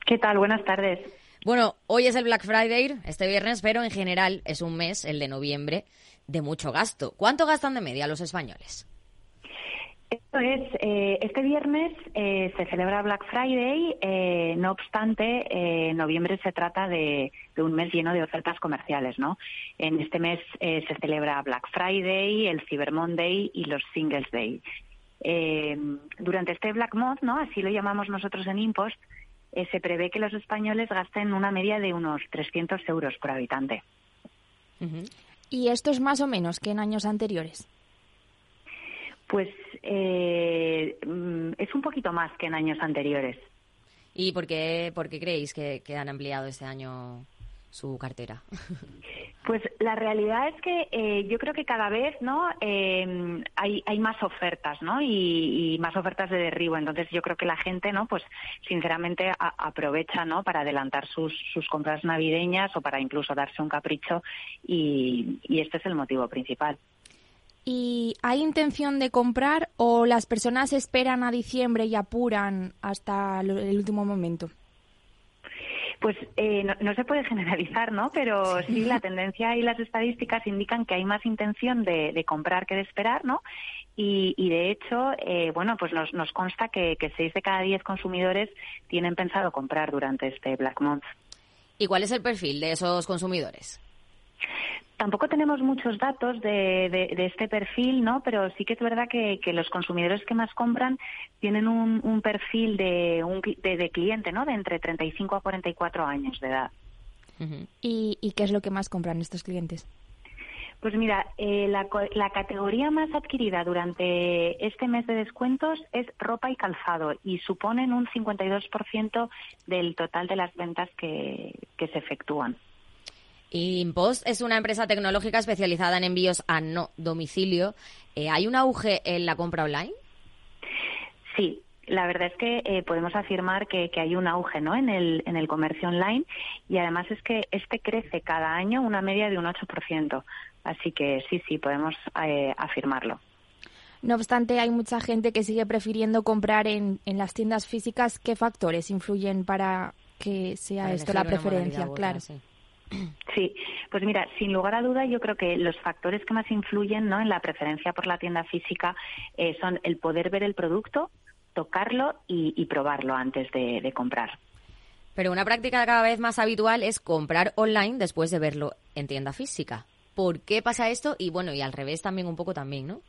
Speaker 9: ¿Qué tal? Buenas tardes.
Speaker 3: Bueno, hoy es el Black Friday, este viernes, pero en general es un mes, el de noviembre, de mucho gasto. ¿Cuánto gastan de media los españoles?
Speaker 9: Esto es, eh, este viernes eh, se celebra Black Friday, eh, no obstante, noviembre se trata de, un mes lleno de ofertas comerciales, ¿no? En este mes se celebra Black Friday, el Cyber Monday y los Singles Day. durante este Black Month, ¿no? Así lo llamamos nosotros en Impost, se prevé que los españoles gasten una media de unos 300 euros por habitante.
Speaker 4: ¿Y esto es más o menos que en años anteriores?
Speaker 9: Pues eh, mm, es un poquito más que en años anteriores.
Speaker 3: ¿Y por qué, por qué creéis que, han ampliado este año su cartera? *laughs*
Speaker 9: Pues la realidad es que eh, yo creo que cada vez no em, hay, hay más ofertas no y, más ofertas de derribo entonces yo creo que la gente no pues sinceramente aprovecha no para adelantar sus, sus compras navideñas o para incluso darse un capricho y este es el motivo principal.
Speaker 4: ¿Y hay intención de comprar o las personas esperan a diciembre y apuran hasta el último momento?
Speaker 9: Pues eh, no, se puede generalizar, ¿no? Pero sí. la tendencia y las estadísticas indican que hay más intención de, comprar que de esperar, ¿no? Y, de hecho, eh, bueno, pues nos, nos consta que, que 6 de cada 10 consumidores tienen pensado comprar durante este Black Month.
Speaker 3: ¿Y cuál es el perfil de esos consumidores?
Speaker 9: Tampoco tenemos muchos datos de, de, este perfil, ¿no? Pero sí que es verdad que, los consumidores que más compran tienen un, perfil de, un, de, cliente, ¿no? De entre 35 a 44 años de edad.
Speaker 4: ¿Y, ¿Y qué es lo que más compran estos clientes?
Speaker 9: Pues mira, eh, la, la, categoría más adquirida durante este mes de descuentos es ropa y calzado y suponen un 52% del total de las ventas que, que se efectúan.
Speaker 3: Impost es una empresa tecnológica especializada en envíos a no domicilio. Eh, ¿Hay un auge en la compra online?
Speaker 9: Sí, la verdad es que eh, podemos afirmar que, hay un auge ¿no? en, el, en el comercio online y además es que este crece cada año una media de un 8%. Así que sí, sí, podemos eh, afirmarlo.
Speaker 4: No obstante, hay mucha gente que sigue prefiriendo comprar en, en las tiendas físicas. ¿Qué factores influyen para que sea esto la preferencia? Claro.
Speaker 9: Sí, pues mira, sin lugar a duda yo creo que los factores que más influyen ¿no? en la preferencia por la tienda física eh, son el poder ver el producto, tocarlo y, probarlo antes de, comprar.
Speaker 3: Pero una práctica cada vez más habitual es comprar online después de verlo en tienda física. ¿Por qué pasa esto? Y bueno, y al revés también un poco también, ¿no?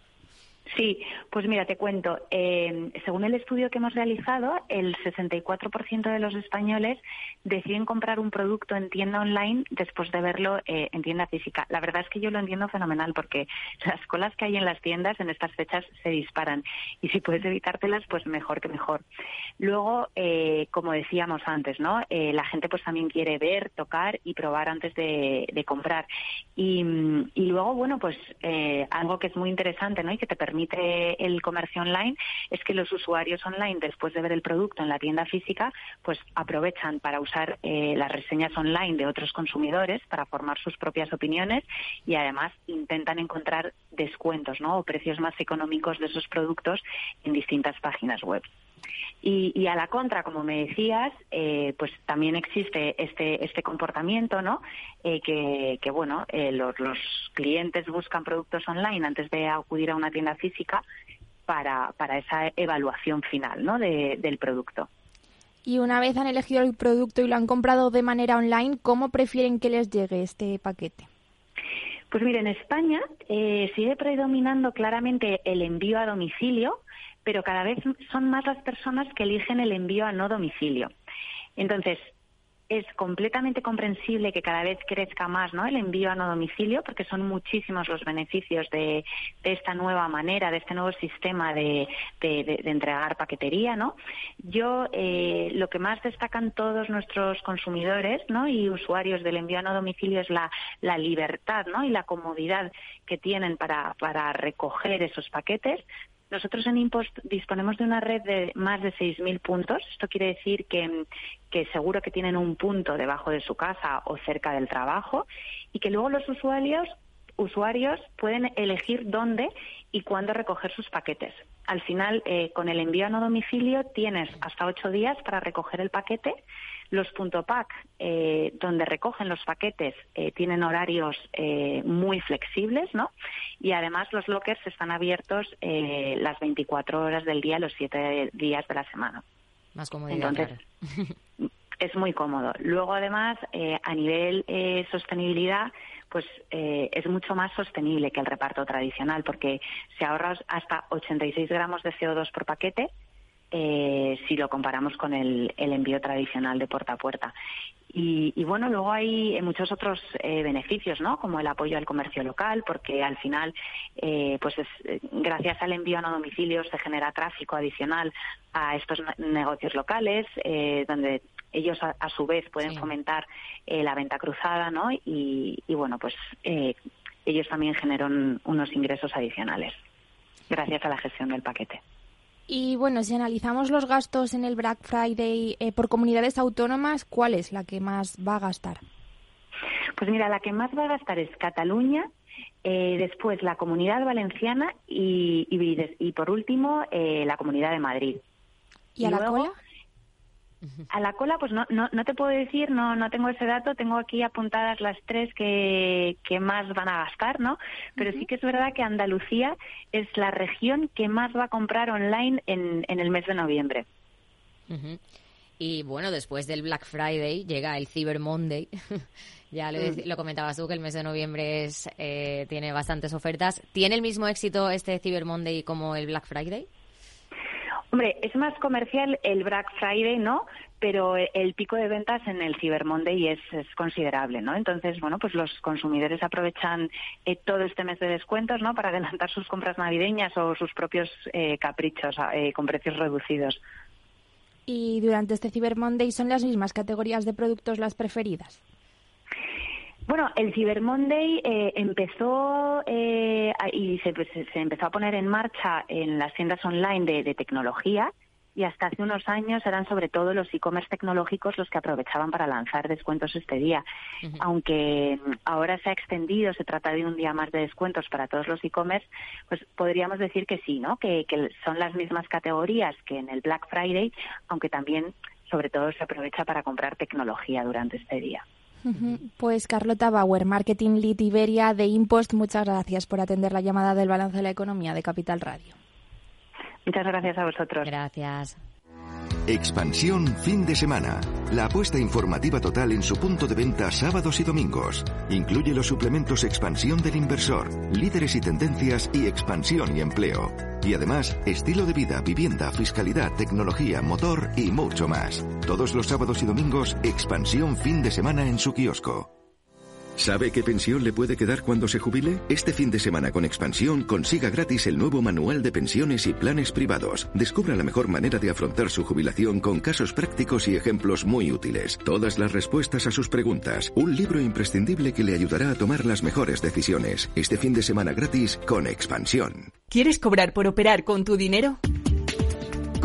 Speaker 9: Sí, pues mira, te cuento. Eh, según el estudio que hemos realizado, el 64% de los españoles deciden comprar un producto en tienda online después de verlo eh, en tienda física. La verdad es que yo lo entiendo fenomenal porque las colas que hay en las tiendas en estas fechas se disparan y si puedes evitártelas, pues mejor que mejor. Luego, eh, como decíamos antes, ¿no? la gente pues también quiere ver, tocar y probar antes de, comprar. Y, luego, bueno, pues algo que es muy interesante, ¿no? Y que te permite permite el comercio online es que los usuarios online, después de ver el producto en la tienda física, pues aprovechan para usar eh, las reseñas online de otros consumidores para formar sus propias opiniones y además intentan encontrar descuentos ¿no? o precios más económicos de esos productos en distintas páginas web. Y, a la contra, como me decías, eh, pues también existe este, este comportamiento, ¿no? Eh, que, bueno, eh, los, clientes buscan productos online antes de acudir a una tienda física para, para esa evaluación final, ¿no? del producto.
Speaker 4: Y una vez han elegido el producto y lo han comprado de manera online, ¿cómo prefieren que les llegue este paquete?
Speaker 9: Pues mire, en España sigue predominando claramente el envío a domicilio, pero cada vez son más las personas que eligen el envío a no domicilio. Entonces, es completamente comprensible que cada vez crezca más ¿no? el envío a no domicilio, porque son muchísimos los beneficios de, esta nueva manera, de este nuevo sistema de, entregar paquetería. ¿no? Yo, eh, lo que más destacan todos nuestros consumidores ¿no? y usuarios del envío a no domicilio es la, la libertad ¿no? y la comodidad que tienen para, para recoger esos paquetes, nosotros en Impost disponemos de una red de más de 6.000 puntos. Esto quiere decir que, que, seguro que tienen un punto debajo de su casa o cerca del trabajo y que luego los usuarios, usuarios pueden elegir dónde y cuándo recoger sus paquetes. al final, eh, con el envío a no domicilio tienes hasta ocho días para recoger el paquete. Los punto pack, eh, donde recogen los paquetes, eh, tienen horarios muy flexibles, ¿no? Y además los lockers están abiertos las 24 horas del día, los siete días de la semana.
Speaker 3: Más comodidad. Entonces, *laughs*
Speaker 9: es muy cómodo. Luego, además, a nivel sostenibilidad, pues eh, es mucho más sostenible que el reparto tradicional porque se ahorra hasta 86 gramos de CO2 por paquete eh, si lo comparamos con el, envío tradicional de puerta a puerta. Y, bueno, luego hay muchos otros eh, beneficios, ¿no? Como el apoyo al comercio local, porque al final, pues gracias al envío a no domicilio se genera tráfico adicional a estos negocios locales, donde ellos a, su vez pueden fomentar eh, la venta cruzada, ¿no? Y, bueno, pues eh, ellos también generan unos ingresos adicionales gracias a la gestión del paquete.
Speaker 4: Y bueno, si analizamos los gastos en el Black Friday eh, por comunidades autónomas, ¿cuál es la que más va a gastar?
Speaker 9: Pues mira, la que más va a gastar es Cataluña, después la Comunidad Valenciana y, y, por último la Comunidad de Madrid.
Speaker 4: ¿Y, a la cola?
Speaker 9: A la cola, pues no, no, no te puedo decir, no, no tengo ese dato, tengo aquí apuntadas las tres que, que más van a gastar, ¿no? Pero sí que es verdad que Andalucía es la región que más va a comprar online en, en el mes de noviembre.
Speaker 3: Y bueno, después del Black Friday llega el Cyber Monday. *laughs* ya lo, mm. lo, comentabas tú que el mes de noviembre es, eh, tiene bastantes ofertas. ¿Tiene el mismo éxito este Cyber Monday como el Black Friday?
Speaker 9: Hombre, es más comercial el Black Friday, ¿no? Pero el pico de ventas en el Cyber Monday es, considerable, ¿no? Entonces, bueno, pues los consumidores aprovechan eh, todo este mes de descuentos, ¿no? Para adelantar sus compras navideñas o sus propios eh, caprichos eh, con precios reducidos.
Speaker 4: ¿Y durante este Cyber Monday son las mismas categorías de productos las preferidas?
Speaker 9: Bueno, el Cyber Monday eh, empezó eh, y se, empezó a poner en marcha en las tiendas online de, tecnología y hasta hace unos años eran sobre todo los e-commerce tecnológicos los que aprovechaban para lanzar descuentos este día. Aunque ahora se ha extendido, se trata de un día más de descuentos para todos los e-commerce, pues podríamos decir que sí, ¿no? Que, que son las mismas categorías que en el Black Friday, aunque también sobre todo se aprovecha para comprar tecnología durante este día.
Speaker 4: Pues Carlota Bauer, Marketing Lead Iberia de Impost, muchas gracias por atender la llamada del balance de la economía de Capital Radio.
Speaker 9: Muchas gracias a vosotros.
Speaker 3: Gracias.
Speaker 10: Expansión fin de semana. La apuesta informativa total en su punto de venta sábados y domingos. Incluye los suplementos Expansión del Inversor, Líderes y Tendencias y Expansión y Empleo. Y además, estilo de vida, vivienda, fiscalidad, tecnología, motor y mucho más. Todos los sábados y domingos, expansión fin de semana en su kiosco. ¿Sabe qué pensión le puede quedar cuando se jubile? Este fin de semana con Expansión consiga gratis el nuevo manual de pensiones y planes privados. Descubra la mejor manera de afrontar su jubilación con casos prácticos y ejemplos muy útiles. Todas las respuestas a sus preguntas. Un libro imprescindible que le ayudará a tomar las mejores decisiones. Este fin de semana gratis con Expansión.
Speaker 5: ¿Quieres cobrar por operar con tu dinero?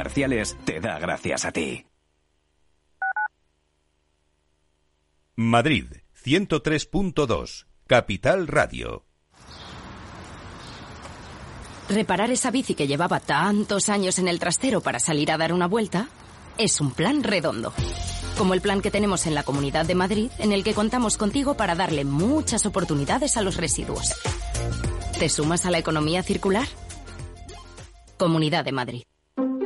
Speaker 11: comerciales te da gracias a ti.
Speaker 1: Madrid, 103.2, Capital Radio.
Speaker 12: Reparar esa bici que llevaba tantos años en el trastero para salir a dar una vuelta es un plan redondo. Como el plan que tenemos en la Comunidad de Madrid, en el que contamos contigo para darle muchas oportunidades a los residuos. ¿Te sumas a la economía circular? Comunidad de Madrid.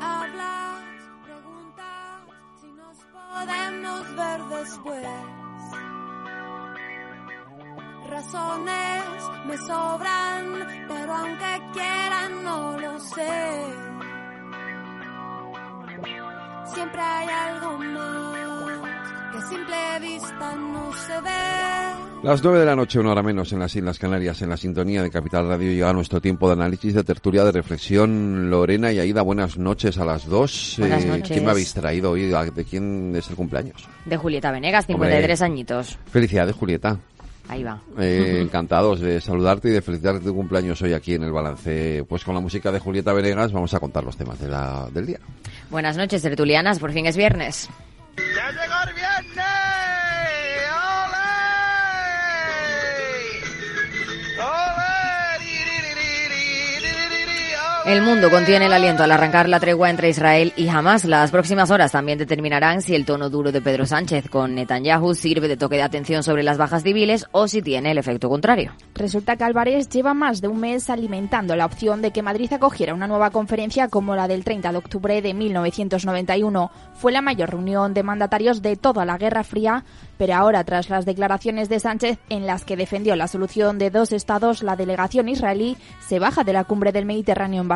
Speaker 13: Hablas, preguntas si nos podemos ver después. Razones me sobran, pero aunque quieran no lo sé. Siempre hay algo más que a simple vista no se ve.
Speaker 2: Las nueve de la noche, una hora menos en las Islas Canarias, en la sintonía de Capital Radio, llega nuestro tiempo de análisis, de tertulia, de reflexión. Lorena y Aida, buenas noches a las dos.
Speaker 3: Buenas
Speaker 2: Eh,
Speaker 3: noches.
Speaker 2: ¿Quién me habéis traído hoy? ¿De quién es el cumpleaños?
Speaker 3: De Julieta Venegas, 53 añitos.
Speaker 2: Felicidades, Julieta.
Speaker 3: Ahí va.
Speaker 2: Eh, *laughs* encantados de saludarte y de felicitarte tu cumpleaños hoy aquí en el balance. Pues con la música de Julieta Venegas vamos a contar los temas de la- del día.
Speaker 3: Buenas noches, tertulianas. Por fin es viernes.
Speaker 14: ¡Ya llegó el viernes!
Speaker 3: El mundo contiene el aliento al arrancar la tregua entre Israel y Hamas. Las próximas horas también determinarán si el tono duro de Pedro Sánchez con Netanyahu sirve de toque de atención sobre las bajas civiles o si tiene el efecto contrario.
Speaker 4: Resulta que Álvarez lleva más de un mes alimentando la opción de que Madrid acogiera una nueva conferencia como la del 30 de octubre de 1991. Fue la mayor reunión de mandatarios de toda la Guerra Fría, pero ahora, tras las declaraciones de Sánchez en las que defendió la solución de dos estados, la delegación israelí se baja de la cumbre del Mediterráneo en Barcelona.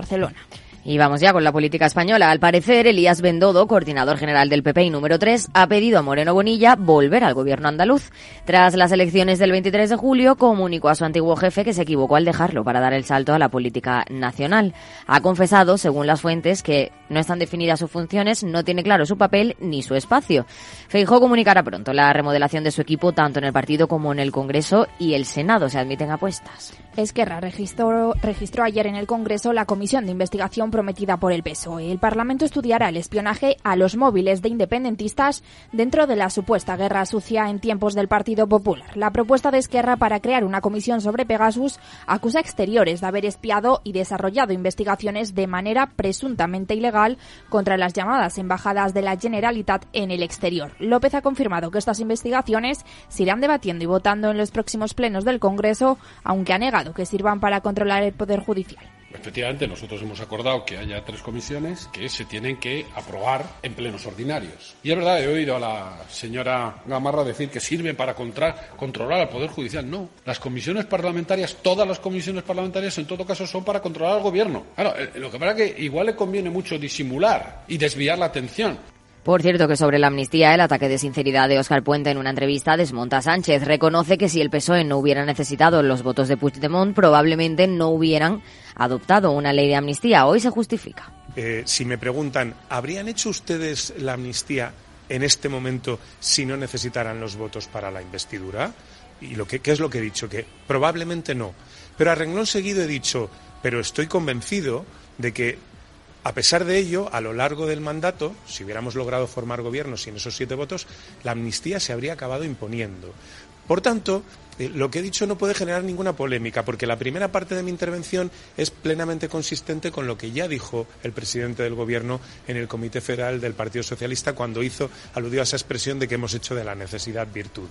Speaker 3: Y vamos ya con la política española. Al parecer, Elías Bendodo, coordinador general del PP y número 3, ha pedido a Moreno Bonilla volver al gobierno andaluz. Tras las elecciones del 23 de julio, comunicó a su antiguo jefe que se equivocó al dejarlo para dar el salto a la política nacional. Ha confesado, según las fuentes, que no están definidas sus funciones, no tiene claro su papel ni su espacio. Feijó comunicará pronto la remodelación de su equipo tanto en el partido como en el Congreso y el Senado. Se admiten apuestas.
Speaker 4: Esquerra registró, registró ayer en el Congreso la comisión de investigación prometida por el PSOE. El Parlamento estudiará el espionaje a los móviles de independentistas dentro de la supuesta guerra sucia en tiempos del Partido Popular. La propuesta de Esquerra para crear una comisión sobre Pegasus acusa a exteriores de haber espiado y desarrollado investigaciones de manera presuntamente ilegal contra las llamadas embajadas de la Generalitat en el exterior. López ha confirmado que estas investigaciones se irán debatiendo y votando en los próximos plenos del Congreso, aunque ha que sirvan para controlar el Poder Judicial.
Speaker 15: Efectivamente, nosotros hemos acordado que haya tres comisiones que se tienen que aprobar en plenos ordinarios. Y es verdad, he oído a la señora Gamarra decir que sirven para controlar al Poder Judicial. No, las comisiones parlamentarias, todas las comisiones parlamentarias en todo caso son para controlar al Gobierno. Claro, eh, lo que pasa es que igual le conviene mucho disimular y desviar la atención.
Speaker 3: Por cierto, que sobre la amnistía, el ataque de sinceridad de Óscar Puente en una entrevista desmonta a Sánchez. Reconoce que si el PSOE no hubiera necesitado los votos de Puigdemont, probablemente no hubieran adoptado una ley de amnistía. Hoy se justifica.
Speaker 16: Eh, si me preguntan, ¿habrían hecho ustedes la amnistía en este momento si no necesitaran los votos para la investidura? Y lo que, ¿qué es lo que he dicho? Que probablemente no. Pero a renglón seguido he dicho, pero estoy convencido de que a pesar de ello, a lo largo del mandato, si hubiéramos logrado formar gobierno sin esos siete votos, la amnistía se habría acabado imponiendo. Por tanto, eh, lo que he dicho no puede generar ninguna polémica, porque la primera parte de mi intervención es plenamente consistente con lo que ya dijo el presidente del Gobierno en el Comité Federal del Partido Socialista cuando hizo aludió a esa expresión de que hemos hecho de la necesidad virtud.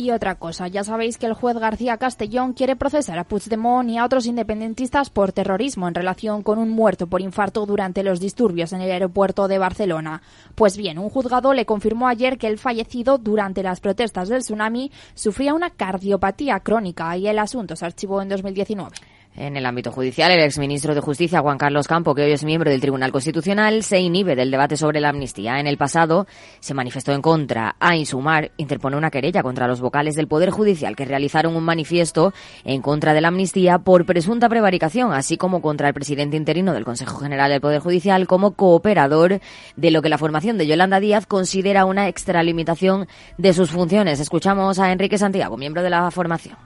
Speaker 4: Y otra cosa, ya sabéis que el juez García Castellón quiere procesar a Puigdemont y a otros independentistas por terrorismo en relación con un muerto por infarto durante los disturbios en el aeropuerto de Barcelona. Pues bien, un juzgado le confirmó ayer que el fallecido durante las protestas del tsunami sufría una cardiopatía crónica y el asunto se archivó en 2019.
Speaker 3: En el ámbito judicial, el exministro de Justicia, Juan Carlos Campo, que hoy es miembro del Tribunal Constitucional, se inhibe del debate sobre la amnistía. En el pasado se manifestó en contra. A Insumar interpone una querella contra los vocales del Poder Judicial que realizaron un manifiesto en contra de la amnistía por presunta prevaricación, así como contra el presidente interino del Consejo General del Poder Judicial como cooperador de lo que la formación de Yolanda Díaz considera una extralimitación de sus funciones. Escuchamos a Enrique Santiago, miembro de la formación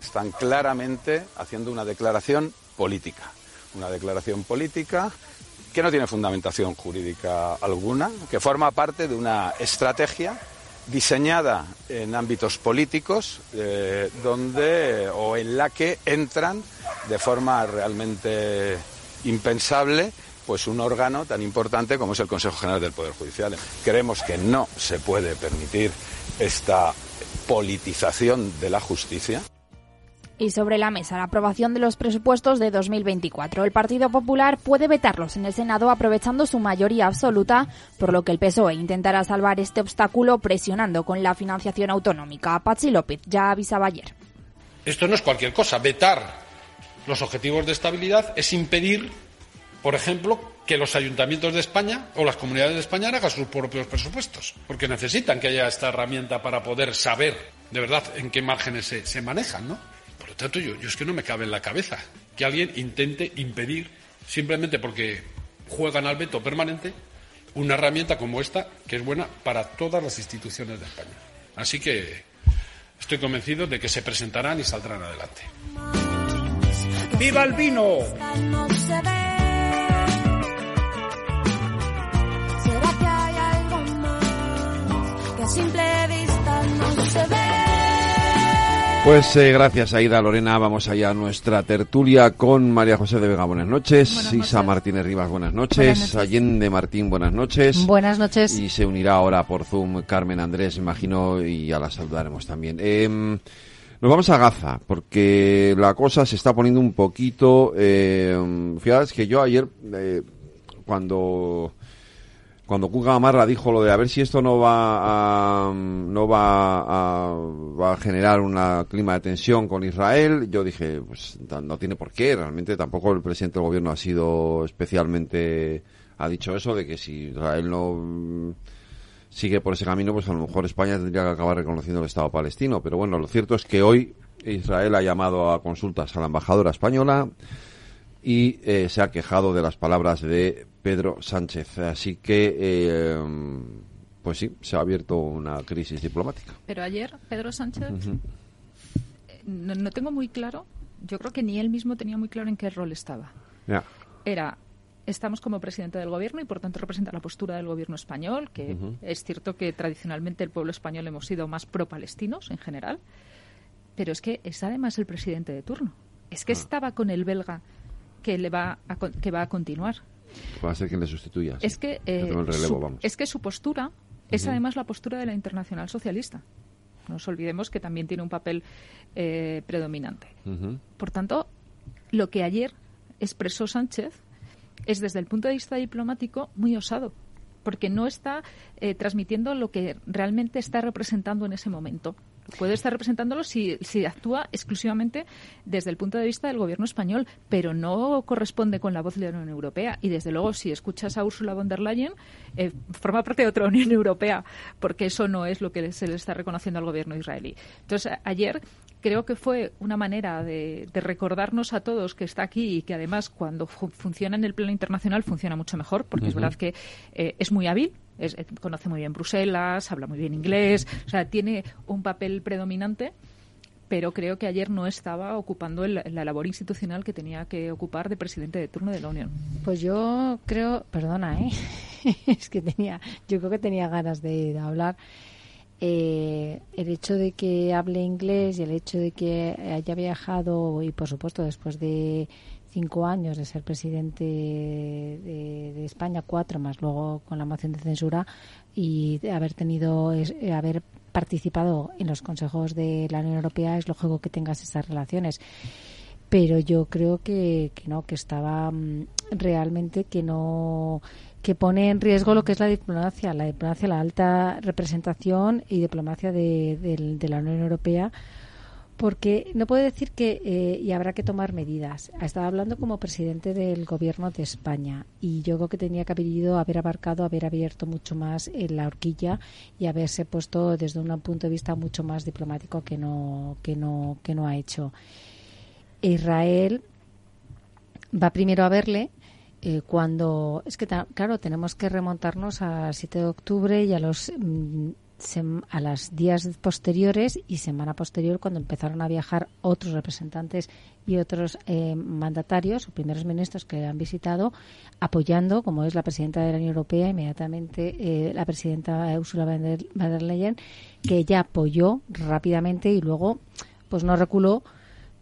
Speaker 17: están claramente haciendo una declaración política. Una declaración política que no tiene fundamentación jurídica alguna, que forma parte de una estrategia diseñada en ámbitos políticos eh, donde o en la que entran de forma realmente impensable pues un órgano tan importante como es el Consejo General del Poder Judicial. Creemos que no se puede permitir esta politización de la justicia
Speaker 4: y sobre la mesa la aprobación de los presupuestos de 2024. El Partido Popular puede vetarlos en el Senado aprovechando su mayoría absoluta, por lo que el PSOE intentará salvar este obstáculo presionando con la financiación autonómica. Pachi López ya avisaba ayer.
Speaker 15: Esto no es cualquier cosa. Vetar los objetivos de estabilidad es impedir, por ejemplo, que los ayuntamientos de España o las comunidades de España hagan sus propios presupuestos, porque necesitan que haya esta herramienta para poder saber de verdad en qué márgenes se, se manejan, ¿no? Por tanto, yo, yo es que no me cabe en la cabeza que alguien intente impedir, simplemente porque juegan al veto permanente, una herramienta como esta, que es buena para todas las instituciones de España. Así que estoy convencido de que se presentarán y saldrán adelante.
Speaker 14: ¡Viva el vino!
Speaker 2: Pues eh, gracias Aida Lorena, vamos allá a nuestra tertulia con María José de Vega, buenas noches, Isa Martínez Rivas, buenas noches.
Speaker 18: Buenas noches.
Speaker 2: Allende Martín, buenas noches.
Speaker 18: Buenas noches.
Speaker 2: Y se unirá ahora por Zoom Carmen Andrés, imagino, y ya la saludaremos también. Eh, nos vamos a Gaza, porque la cosa se está poniendo un poquito... Eh, fíjate que yo ayer, eh, cuando cuando Cuca Gamarra dijo lo de a ver si esto no va a, no va a, va a generar un clima de tensión con Israel, yo dije, pues no tiene por qué, realmente tampoco el presidente del gobierno ha sido especialmente, ha dicho eso de que si Israel no mm, sigue por ese camino, pues a lo mejor España tendría que acabar reconociendo el Estado palestino, pero bueno, lo cierto es que hoy Israel ha llamado a consultas a la embajadora española y eh, se ha quejado de las palabras de Pedro Sánchez. Así que, eh, pues sí, se ha abierto una crisis diplomática.
Speaker 18: Pero ayer Pedro Sánchez, eh, no, no tengo muy claro, yo creo que ni él mismo tenía muy claro en qué rol estaba. Era, estamos como presidente del gobierno y por tanto representa la postura del gobierno español, que es cierto que tradicionalmente el pueblo español hemos sido más pro-palestinos en general, pero es que es además el presidente de turno. Es que
Speaker 2: Ah.
Speaker 18: estaba con el belga que le va a, que va a continuar.
Speaker 2: Va a ser quien le sustituya.
Speaker 18: Es que,
Speaker 2: Que
Speaker 18: eh,
Speaker 2: relevo,
Speaker 18: su, es que su postura es además la postura de la Internacional Socialista. No nos olvidemos que también tiene un papel eh, predominante. Por tanto, lo que ayer expresó Sánchez es desde el punto de vista diplomático muy osado, porque no está eh, transmitiendo lo que realmente está representando en ese momento. Puede estar representándolo si, actúa exclusivamente desde el punto de vista del gobierno español, pero no corresponde con la voz de la Unión Europea. Y desde luego, si escuchas a Ursula von der Leyen, eh, forma parte de otra Unión Europea, porque eso no es lo que se le está reconociendo al gobierno israelí. Entonces, ayer creo que fue una manera de, de recordarnos a todos que está aquí y que además cuando fu- funciona en el plano internacional funciona mucho mejor, porque es verdad que eh, es muy hábil, es- eh, conoce muy bien Bruselas, habla muy bien inglés, o sea, tiene un papel predominante, pero creo que ayer no estaba ocupando el- la labor institucional que tenía que ocupar de presidente de turno de la Unión.
Speaker 19: Pues yo creo, perdona, ¿eh? *laughs* es que tenía, yo creo que tenía ganas de, de hablar. Eh, el hecho de que hable inglés y el hecho de que haya viajado y por supuesto después de cinco años de ser presidente de, España, cuatro más luego con la moción de censura y haber tenido, eh, haber participado en los consejos de la Unión Europea, es lógico que tengas esas relaciones. Pero yo creo que, que no, que estaba mm, realmente que no que pone en riesgo lo que es la diplomacia, la diplomacia, la alta representación y diplomacia de, de, de la Unión Europea porque no puede decir que eh, y habrá que tomar medidas. Estaba hablando como presidente del gobierno de España y yo creo que tenía que haber ido, haber abarcado, haber abierto mucho más en la horquilla y haberse puesto desde un punto de vista mucho más diplomático que no que no que no ha hecho. Israel va primero a verle eh, cuando es que claro tenemos que remontarnos al 7 de octubre y a los mm, a los días posteriores y semana posterior cuando empezaron a viajar otros representantes y otros eh, mandatarios o primeros ministros que han visitado apoyando, como es la presidenta de la Unión Europea, inmediatamente eh, la presidenta Ursula von der, der Leyen, que ella apoyó rápidamente y luego pues no reculó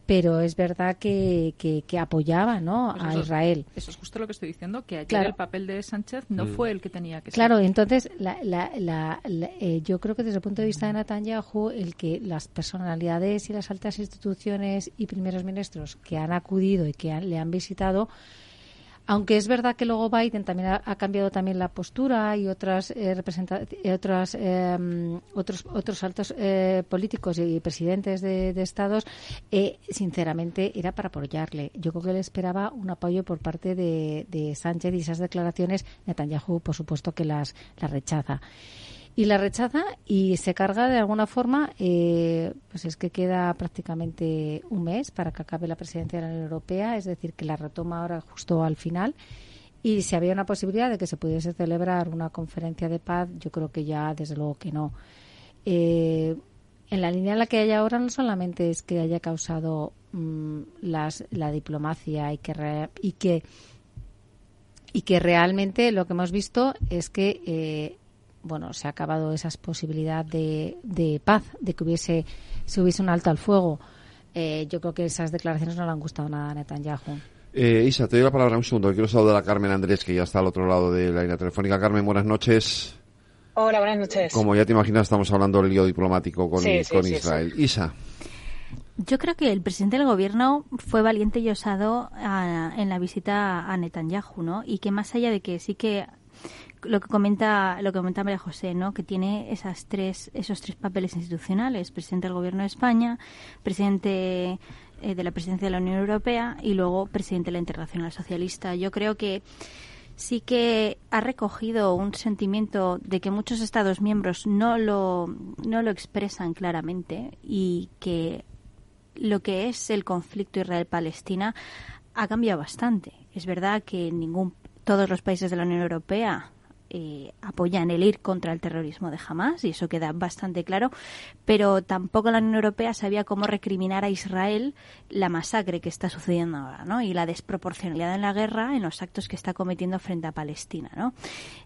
Speaker 19: pero es verdad que, que, apoyaba ¿no? Pues a Israel.
Speaker 18: Eso es justo lo que estoy diciendo, que ayer el papel de Sánchez no mm. fue el que tenía que
Speaker 19: ser. Claro, entonces la, la, eh, yo creo que desde el punto de vista de Netanyahu, el que las personalidades y las altas instituciones y primeros ministros que han acudido y que le han visitado aunque es verdad que luego Biden también ha, cambiado también la postura y otras eh, eh otras eh, otros otros altos eh, políticos y presidentes de, estados, sinceramente era para apoyarle. Yo creo que él esperaba un apoyo por parte de, de Sánchez y esas declaraciones Netanyahu, por supuesto, que las, las rechaza y la rechaza y se carga de alguna forma, eh, pues es que queda prácticamente un mes para que acabe la presidencia de la Unión Europea, es decir, que la retoma ahora justo al final. Y si había una posibilidad de que se pudiese celebrar una conferencia de paz, yo creo que ya desde luego que no. Eh, en la línea en la que hay ahora no solamente es que haya causado mm, las, la diplomacia y que, y que y que realmente lo que hemos visto es que eh, bueno, se ha acabado esa posibilidad de, de paz, de que hubiese, se hubiese un alto al fuego. Eh, yo creo que esas declaraciones no le han gustado nada a Netanyahu.
Speaker 2: Eh, Isa, te doy la palabra un segundo. Quiero saludar a Carmen Andrés, que ya está al otro lado de la línea telefónica. Carmen, buenas noches.
Speaker 20: Hola, buenas noches.
Speaker 2: Como ya te imaginas, estamos hablando del lío diplomático con, con Israel. Isa.
Speaker 21: Yo creo que el presidente del gobierno fue valiente y osado ah, en la visita a Netanyahu, ¿no? Y que más allá de que sí que lo que comenta lo que comenta María José, ¿no? Que tiene esas tres esos tres papeles institucionales, presidente del Gobierno de España, presidente eh, de la presidencia de la Unión Europea y luego presidente de la Internacional Socialista. Yo creo que sí que ha recogido un sentimiento de que muchos Estados miembros no lo, no lo expresan claramente y que lo que es el conflicto Israel-Palestina ha cambiado bastante. Es verdad que ningún todos los países de la Unión Europea eh, apoyan el ir contra el terrorismo de Hamas y eso queda bastante claro, pero tampoco la Unión Europea sabía cómo recriminar a Israel la masacre que está sucediendo ahora, ¿no? Y la desproporcionalidad en la guerra en los actos que está cometiendo frente a Palestina, ¿no?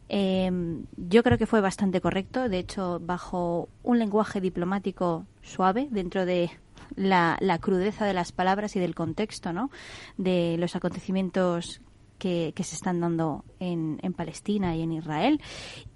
Speaker 21: Em, yo creo que fue bastante correcto, de hecho, bajo un lenguaje diplomático suave dentro de la, la, crudeza de las palabras y del contexto, ¿no? De los acontecimientos que, se están dando en, en, Palestina y en Israel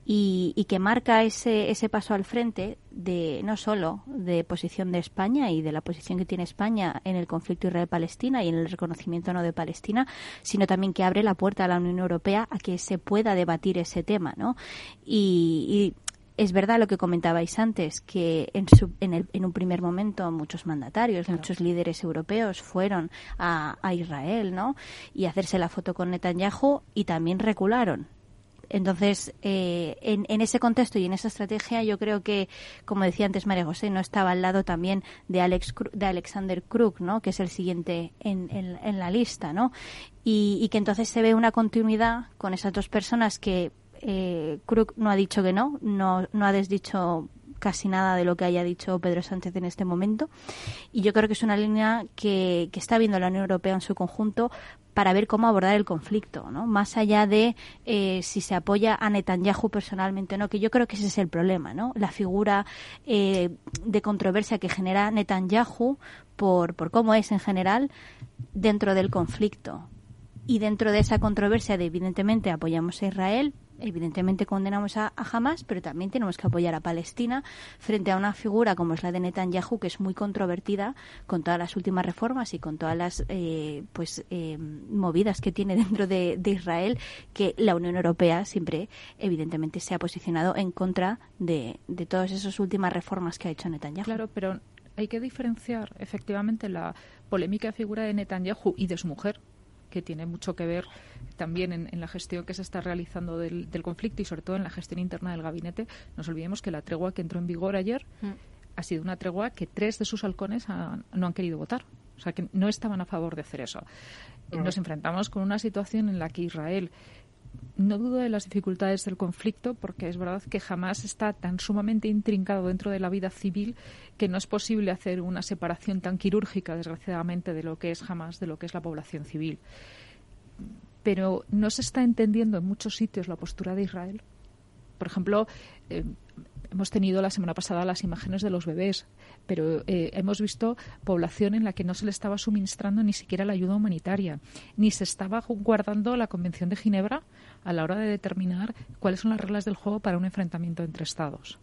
Speaker 21: y, y, que marca ese, ese paso al frente de no solo de posición de España y de la posición que tiene España en el conflicto Israel-Palestina y en el reconocimiento no de Palestina, sino también que abre la puerta a la Unión Europea a que se pueda debatir ese tema, ¿no? y es verdad lo que comentabais antes, que en, en, un primer momento muchos mandatarios, muchos líderes europeos fueron a, Israel, ¿no? Y hacerse la foto con Netanyahu y también recularon. Entonces, eh, en, ese contexto y en esa estrategia, yo creo que, como decía antes María José, no estaba al lado también de, Alex, de Alexander Krug, ¿no? que es el siguiente en, en la lista, ¿no? Y, y, que entonces se ve una continuidad con esas dos personas que eh, Krug no ha dicho que no, no, ha desdicho casi nada de lo que haya dicho Pedro Sánchez en este momento. Y yo creo que es una línea que, que está viendo la Unión Europea en su conjunto para ver cómo abordar el conflicto, ¿no? Más allá de eh, si se apoya a Netanyahu personalmente o no, que yo creo que ese es el problema, ¿no? La figura eh, de controversia que genera Netanyahu por, por cómo es en general dentro del conflicto. Y dentro de esa controversia de, evidentemente, apoyamos a Israel, evidentemente condenamos a, Hamas, pero también tenemos que apoyar a Palestina frente a una figura como es la de Netanyahu, que es muy controvertida con todas las últimas reformas y con todas las eh, pues eh, movidas que tiene dentro de, Israel, que la Unión Europea siempre, evidentemente, se ha posicionado en contra de, de todas esas últimas reformas que ha hecho Netanyahu.
Speaker 18: Claro, pero hay que diferenciar efectivamente la polémica figura de Netanyahu y de su mujer, que tiene mucho que ver también en, la gestión que se está realizando del, conflicto y sobre todo en la gestión interna del gabinete. Nos olvidemos que la tregua que entró en vigor ayer mm. ha sido una tregua que tres de sus halcones no han querido votar. O sea, que no estaban a favor de hacer eso. Mm. Nos enfrentamos con una situación en la que Israel no dudo de las dificultades del conflicto porque es verdad que jamás está tan sumamente intrincado dentro de la vida civil que no es posible hacer una separación tan quirúrgica, desgraciadamente, de lo que es jamás de lo que es la población civil. Pero no se está entendiendo en muchos sitios la postura de Israel. Por ejemplo, eh, hemos tenido la semana pasada las imágenes de los bebés, pero eh, hemos visto población en la que no se le estaba suministrando ni siquiera la ayuda humanitaria, ni se estaba guardando la Convención de Ginebra a la hora de determinar cuáles son las reglas del juego para un enfrentamiento entre Estados.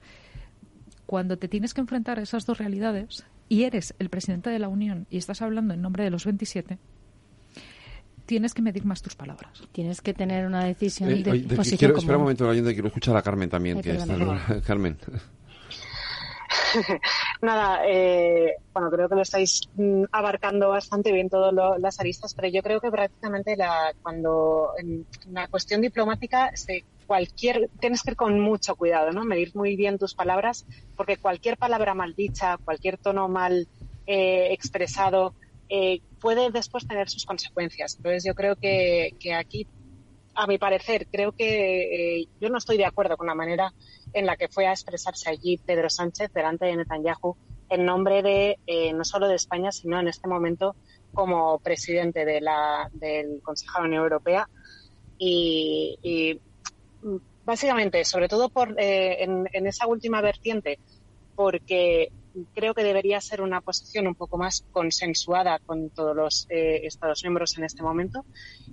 Speaker 18: Cuando te tienes que enfrentar a esas dos realidades y eres el presidente de la Unión y estás hablando en nombre de los 27, tienes que medir más tus palabras.
Speaker 19: Tienes que tener una decisión
Speaker 2: eh,
Speaker 19: de,
Speaker 2: posición Espera un momento, quiero escuchar a Carmen también. que está, Carmen. *laughs*
Speaker 22: Nada, eh, bueno, creo que lo estáis mm, abarcando bastante bien todas las aristas, pero yo creo que prácticamente la, cuando en la cuestión diplomática, cualquier, tienes que ir con mucho cuidado, ¿no? Medir muy bien tus palabras, porque cualquier palabra mal dicha, cualquier tono mal eh, expresado, eh, puede después tener sus consecuencias. Entonces yo creo que, que aquí, a mi parecer, creo que yo no estoy de acuerdo con la manera en la que fue a expresarse allí Pedro Sánchez delante de Netanyahu en nombre de eh, no solo de España, sino en este momento como presidente de la, del Consejo de la Unión Europea. Y, básicamente, sobre todo por, eh, en, esa última vertiente, porque creo que debería ser una posición un poco más consensuada con todos los eh, Estados miembros en este momento.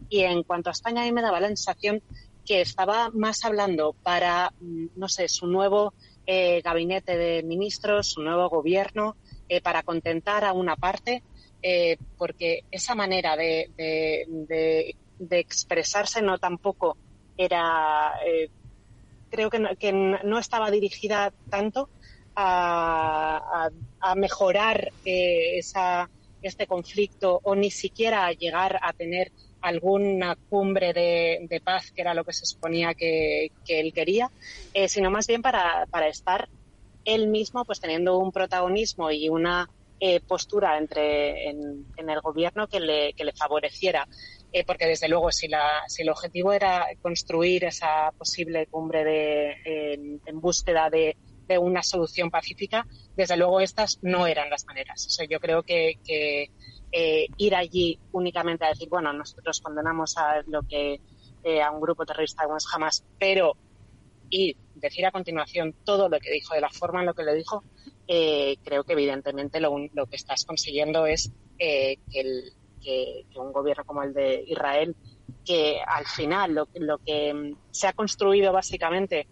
Speaker 22: Y en cuanto a España, a mí me daba la sensación que estaba más hablando para, mm, no sé, su nuevo eh, gabinete de ministros, su nuevo gobierno, eh, para contentar a una parte, eh, porque esa manera de, expresarse no tampoco era, creo que no, estaba dirigida tanto a, a mejorar esa, este conflicto o ni siquiera a llegar a tener alguna cumbre de, paz, que era lo que se suponía que, él quería, eh, sino más bien para, estar él mismo pues teniendo un protagonismo y una eh, postura entre en, el gobierno que le, que le favoreciera. Eh, porque desde luego si, la, si el objetivo era construir esa posible cumbre de, en, búsqueda de, una solución pacífica, desde luego estas no eran las maneras. Yo creo que, eh, ir allí únicamente a decir, bueno, nosotros condenamos a lo que eh, a un grupo terrorista como es Hamas, pero y decir a continuación todo lo que dijo, de la forma en lo que lo dijo, eh, creo que evidentemente lo, lo, que estás consiguiendo es que, un gobierno como el de Israel, que al final lo, que se ha construido básicamente,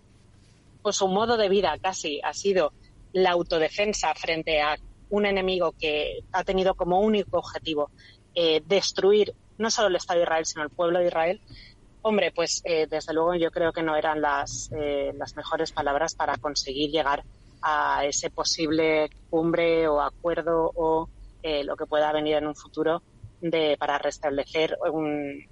Speaker 22: pues su modo de vida casi ha sido la autodefensa frente a un enemigo que ha tenido como único objetivo eh, destruir no solo el Estado de Israel, sino el pueblo de Israel, hombre, pues eh, desde luego yo creo que no eran las, eh, las mejores palabras para conseguir llegar a ese posible cumbre o acuerdo o lo que pueda venir en un futuro de, para restablecer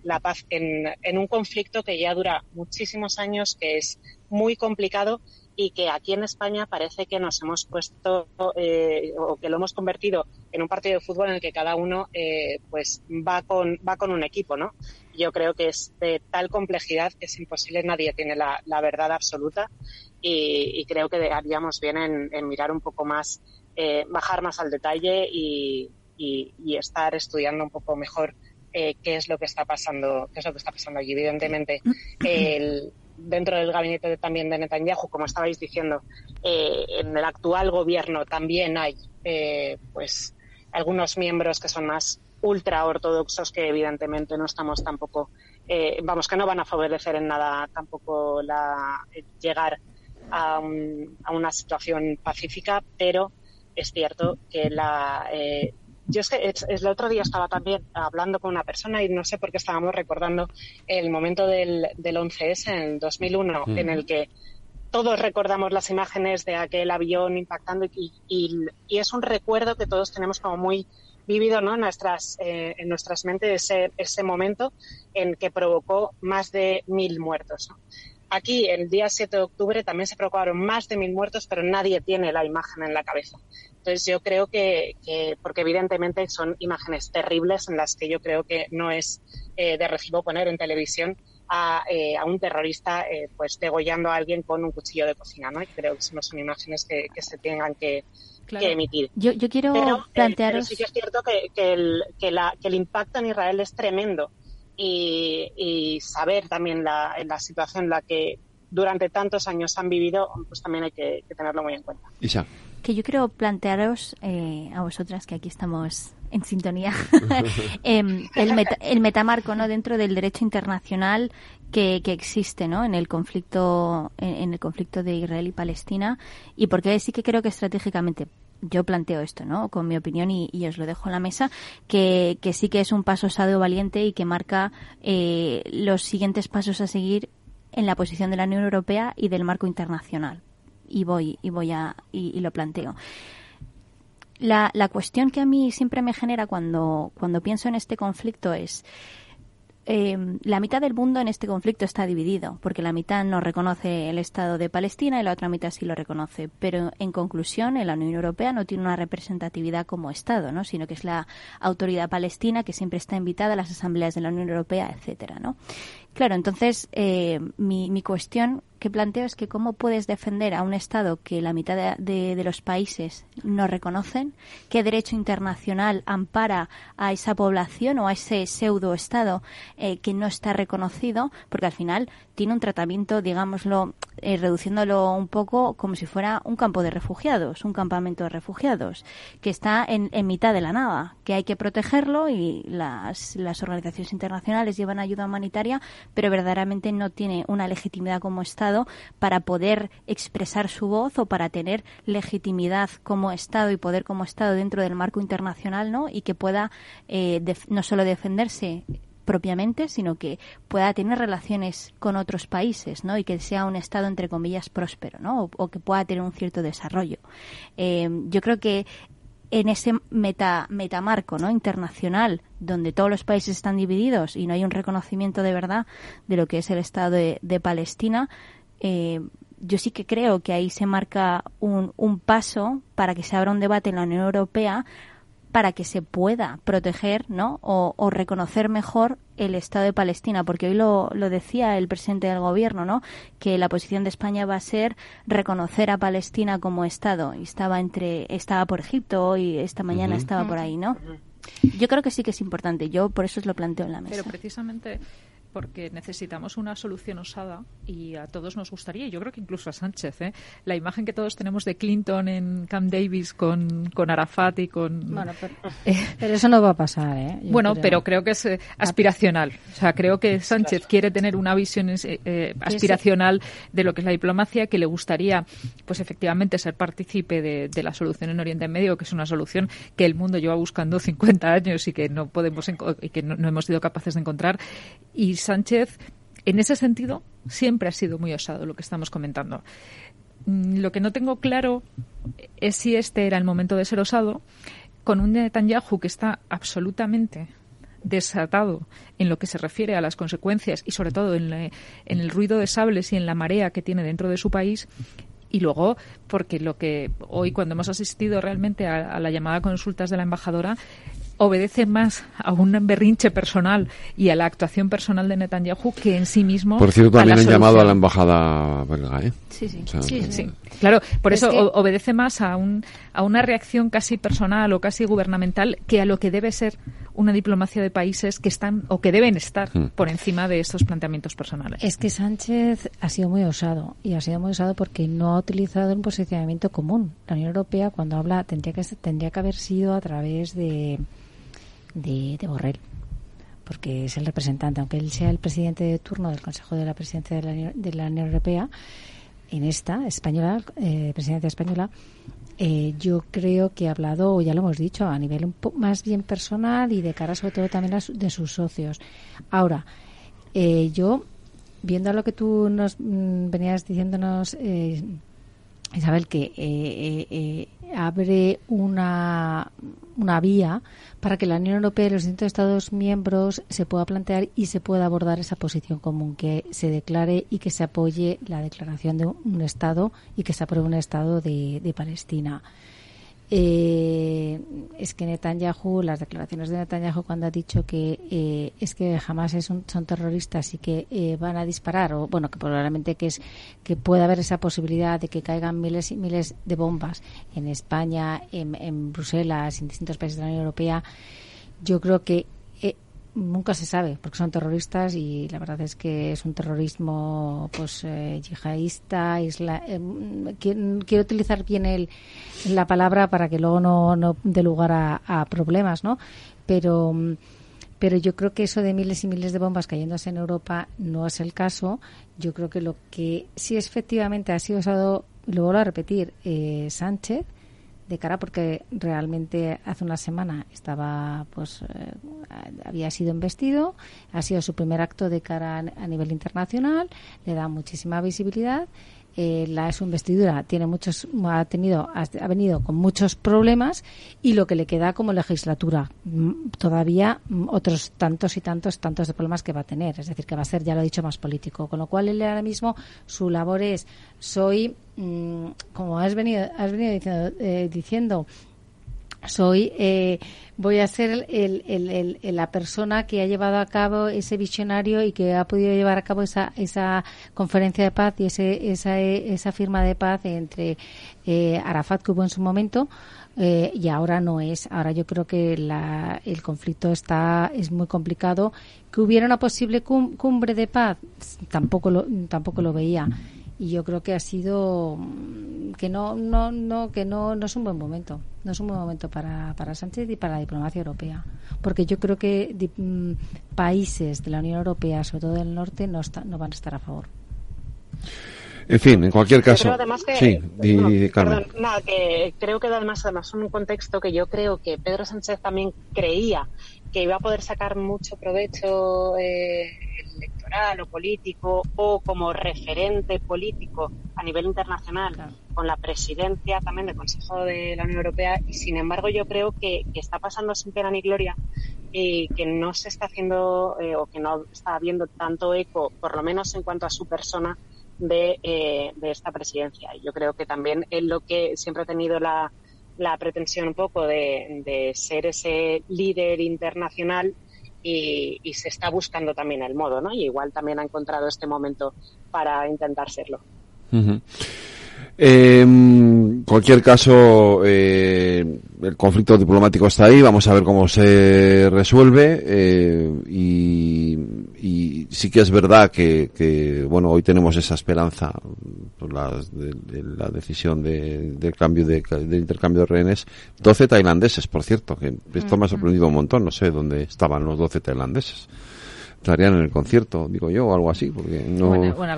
Speaker 22: la paz en, en un conflicto que ya dura muchísimos años, que es muy complicado y que aquí en España parece que nos hemos puesto eh, o que lo hemos convertido en un partido de fútbol en el que cada uno eh, pues va con va con un equipo no yo creo que es de tal complejidad que es imposible nadie tiene la, verdad absoluta y, creo que haríamos bien en, mirar un poco más eh, bajar más al detalle y, y, estar estudiando un poco mejor qué es lo que está pasando qué es lo que está pasando allí evidentemente el dentro del gabinete también de Netanyahu, como estabais diciendo, eh, en el actual gobierno también hay eh, pues algunos miembros que son más ultra ortodoxos que evidentemente no estamos tampoco eh, vamos, que no van a favorecer en nada tampoco la, llegar a, a, una situación pacífica, pero es cierto que la. Eh, yo es que el otro día estaba también hablando con una persona y no sé por qué estábamos recordando el momento del, del 11S en el 2001, en el que todos recordamos las imágenes de aquel avión impactando y, y, es un recuerdo que todos tenemos como muy vivido ¿no? en, nuestras, eh, en nuestras mentes ese, ese momento en que provocó más de mil muertos. Aquí, el día 7 de octubre, también se provocaron más de mil muertos, pero nadie tiene la imagen en la cabeza. Entonces, yo creo que, que porque evidentemente son imágenes terribles en las que yo creo que no es eh, de recibo poner en televisión a, eh, a un terrorista eh, pues degollando a alguien con un cuchillo de cocina, ¿no? Y creo que no son imágenes que, que se tengan que, que emitir.
Speaker 21: Yo, yo quiero
Speaker 22: pero,
Speaker 21: plantearos...
Speaker 22: pero sí que es cierto que, que, el, que, la, que el impacto en Israel es tremendo y, y saber también la, la situación en la que durante tantos años han vivido, pues también hay que, que tenerlo muy en cuenta.
Speaker 2: Isa.
Speaker 21: Que yo quiero plantearos eh, a vosotras que aquí estamos en sintonía *laughs* eh, el, meta, el, metamarco no dentro del derecho internacional que, que existe no en el conflicto en, en, el conflicto de Israel y Palestina y porque sí que creo que estratégicamente yo planteo esto, ¿no? Con mi opinión y, os lo dejo en la mesa, que, que, sí que es un paso osado valiente y que marca eh, los siguientes pasos a seguir en la posición de la Unión Europea y del marco internacional. Y voy, y voy a, y, y lo planteo. La, la, cuestión que a mí siempre me genera cuando, cuando pienso en este conflicto es, eh, la mitad del mundo en este conflicto está dividido, porque la mitad no reconoce el Estado de Palestina y la otra mitad sí lo reconoce. Pero, en conclusión, la Unión Europea no tiene una representatividad como Estado, ¿no? sino que es la autoridad palestina que siempre está invitada a las asambleas de la Unión Europea, etcétera, ¿no? Claro, entonces eh, mi, mi cuestión que planteo es que cómo puedes defender a un Estado que la mitad de, los países no reconocen, qué derecho internacional ampara a esa población o a ese pseudo Estado eh, que no está reconocido, porque al final tiene un tratamiento, digámoslo, eh, reduciéndolo un poco como si fuera un campo de refugiados, un campamento de refugiados, que está en, en mitad de la nada, que hay que protegerlo y las, las organizaciones internacionales llevan ayuda humanitaria, pero verdaderamente no tiene una legitimidad como Estado para poder expresar su voz o para tener legitimidad como Estado y poder como Estado dentro del marco internacional, ¿no? Y que pueda eh, no solo defenderse propiamente, sino que pueda tener relaciones con otros países, ¿no? Y que sea un Estado, entre comillas, próspero, ¿no? O, que pueda tener un cierto desarrollo. Eh, yo creo que en ese meta, metamarco ¿no? internacional donde todos los países están divididos y no hay un reconocimiento de verdad de lo que es el Estado de Palestina, eh, yo sí que creo que ahí se marca un, un, paso para que se abra un debate en la Unión Europea para que se pueda proteger ¿no? o, o reconocer mejor el Estado de Palestina, porque hoy lo, lo, decía el presidente del gobierno, ¿no? que la posición de España va a ser reconocer a Palestina como Estado. Y estaba entre, estaba por Egipto y esta mañana uh -huh. estaba por ahí, ¿no? Yo creo que sí que es importante. Yo por eso os lo planteo en la mesa.
Speaker 18: Pero precisamente porque necesitamos una solución osada y a todos nos gustaría, y yo creo que incluso a Sánchez, ¿eh? la imagen que todos tenemos de Clinton en Camp Davis con, con Arafat y con...
Speaker 19: Bueno, pero, eh, pero eso no va a pasar, ¿eh?
Speaker 18: Yo bueno, creo. pero creo que es eh, aspiracional. O sea, creo que Sánchez claro. quiere tener una visión eh, eh, aspiracional de lo que es la diplomacia, que le gustaría, pues efectivamente, ser partícipe de, de, la solución en Oriente Medio, que es una solución que el mundo lleva buscando 50 años y que no podemos y que no, no hemos sido capaces de encontrar. Y Sánchez, en ese sentido, siempre ha sido muy osado lo que estamos comentando. Mm, lo que no tengo claro es si este era el momento de ser osado, con un Netanyahu que está absolutamente desatado en lo que se refiere a las consecuencias y sobre todo en, el ruido de sables y en la marea que tiene dentro de su país y luego porque lo que hoy cuando hemos asistido realmente a, a la llamada consultas de la embajadora obedece más a un berrinche personal y a la actuación personal de Netanyahu que en sí mismo.
Speaker 2: Por cierto, también han llamado a la embajada belga, ¿eh?
Speaker 18: Sí, sí. O sea, sí, sí. Claro, por es eso que... obedece más a, un, a una reacción casi personal o casi gubernamental que a lo que debe ser una diplomacia de países que están o que deben estar hmm. por encima de estos planteamientos personales.
Speaker 19: Es que Sánchez ha sido muy osado y ha sido muy osado porque no ha utilizado un posicionamiento común. La Unión Europea cuando habla tendría que tendría que haber sido a través de de, de Borrell porque es el representante, aunque él sea el presidente de turno del Consejo de la Presidencia de la, de la Unión Europea, en esta española, eh, presidencia española, eh, yo creo que ha hablado, ya lo hemos dicho, a nivel un poco más bien personal y de cara sobre todo también a de sus socios. Ahora, eh, yo, viendo lo que tú nos mm, venías diciéndonos, eh, Isabel, que eh, eh, abre una, una vía para que la Unión Europea y los distintos Estados miembros se pueda plantear y se pueda abordar esa posición común, que se declare y que se apoye la declaración de un Estado y que se apruebe un Estado de, de Palestina. Eh, es que Netanyahu, las declaraciones de Netanyahu cuando ha dicho que eh, es que jamás es son terroristas y que eh, van a disparar, o bueno, que probablemente que es que pueda haber esa posibilidad de que caigan miles y miles de bombas en España, en Bruselas, en distintos países de la Unión Europea, yo creo que nunca se sabe porque son terroristas y la verdad es que es un terrorismo pues eh, yihadista isla, eh, quiero utilizar bien el, la palabra para que luego no, no dé lugar a, problemas no pero pero yo creo que eso de miles y miles de bombas cayéndose en Europa no es el caso. Yo creo que lo que sí efectivamente ha sido usado lo vuelvo a repetir eh, Sánchez de cara porque realmente hace una semana estaba pues eh, había sido investido ha sido su primer acto de cara a nivel internacional le da muchísima visibilidad eh, la su investidura tiene muchos ha tenido ha venido con muchos problemas y lo que le queda como legislatura mm, todavía mm, otros tantos y tantos tantos de problemas que va a tener. Es decir que va a ser ya lo he dicho más político. Con lo cual él ahora mismo su labor es soy mm, como has venido has venido diciendo, eh, diciendo soy eh, voy a ser el, el, la persona que ha llevado a cabo ese visionario y que ha podido llevar a cabo esa, esa conferencia de paz y ese, esa, esa firma de paz entre eh, Arafat que hubo en su momento eh, y ahora no es. Ahora yo creo que la, el conflicto está es muy complicado. Que hubiera una posible cumbre de paz tampoco lo, tampoco lo veía y yo creo que ha sido mm, que no no no que no no es un buen momento. No es un buen momento para, para Sánchez y para la diplomacia europea. Porque yo creo que mm, países de la Unión Europea sobre todo del norte no no van a estar a favor.
Speaker 2: En fin, en cualquier caso. sí,
Speaker 22: nada, que creo que además, además un contexto que yo creo que Pedro Sánchez también creía que iba a poder sacar mucho provecho eh, electoral o político o como referente político a nivel internacional con la presidencia también del Consejo de la Unión Europea y sin embargo yo creo que, está pasando sin pena ni gloria y que no se está haciendo eh, o que no está habiendo tanto eco, por lo menos en cuanto a su persona, de, eh, de esta presidencia. Y yo creo que también es lo que siempre ha tenido la, la pretensión un poco de, de ser ese líder internacional y, y, se está buscando también el modo, ¿no? Y igual también ha encontrado este momento para intentar serlo.
Speaker 2: En cualquier caso, eh, el conflicto diplomático está ahí, vamos a ver cómo se resuelve eh, y, y, sí que es verdad que, que, bueno, hoy tenemos esa esperanza por la, de, la decisión de, del cambio de, intercambio de rehenes. 12 tailandeses, por cierto, que esto me ha sorprendido un montón, no sé dónde estaban los 12 tailandeses estarían en el concierto, digo yo, o algo así, porque no...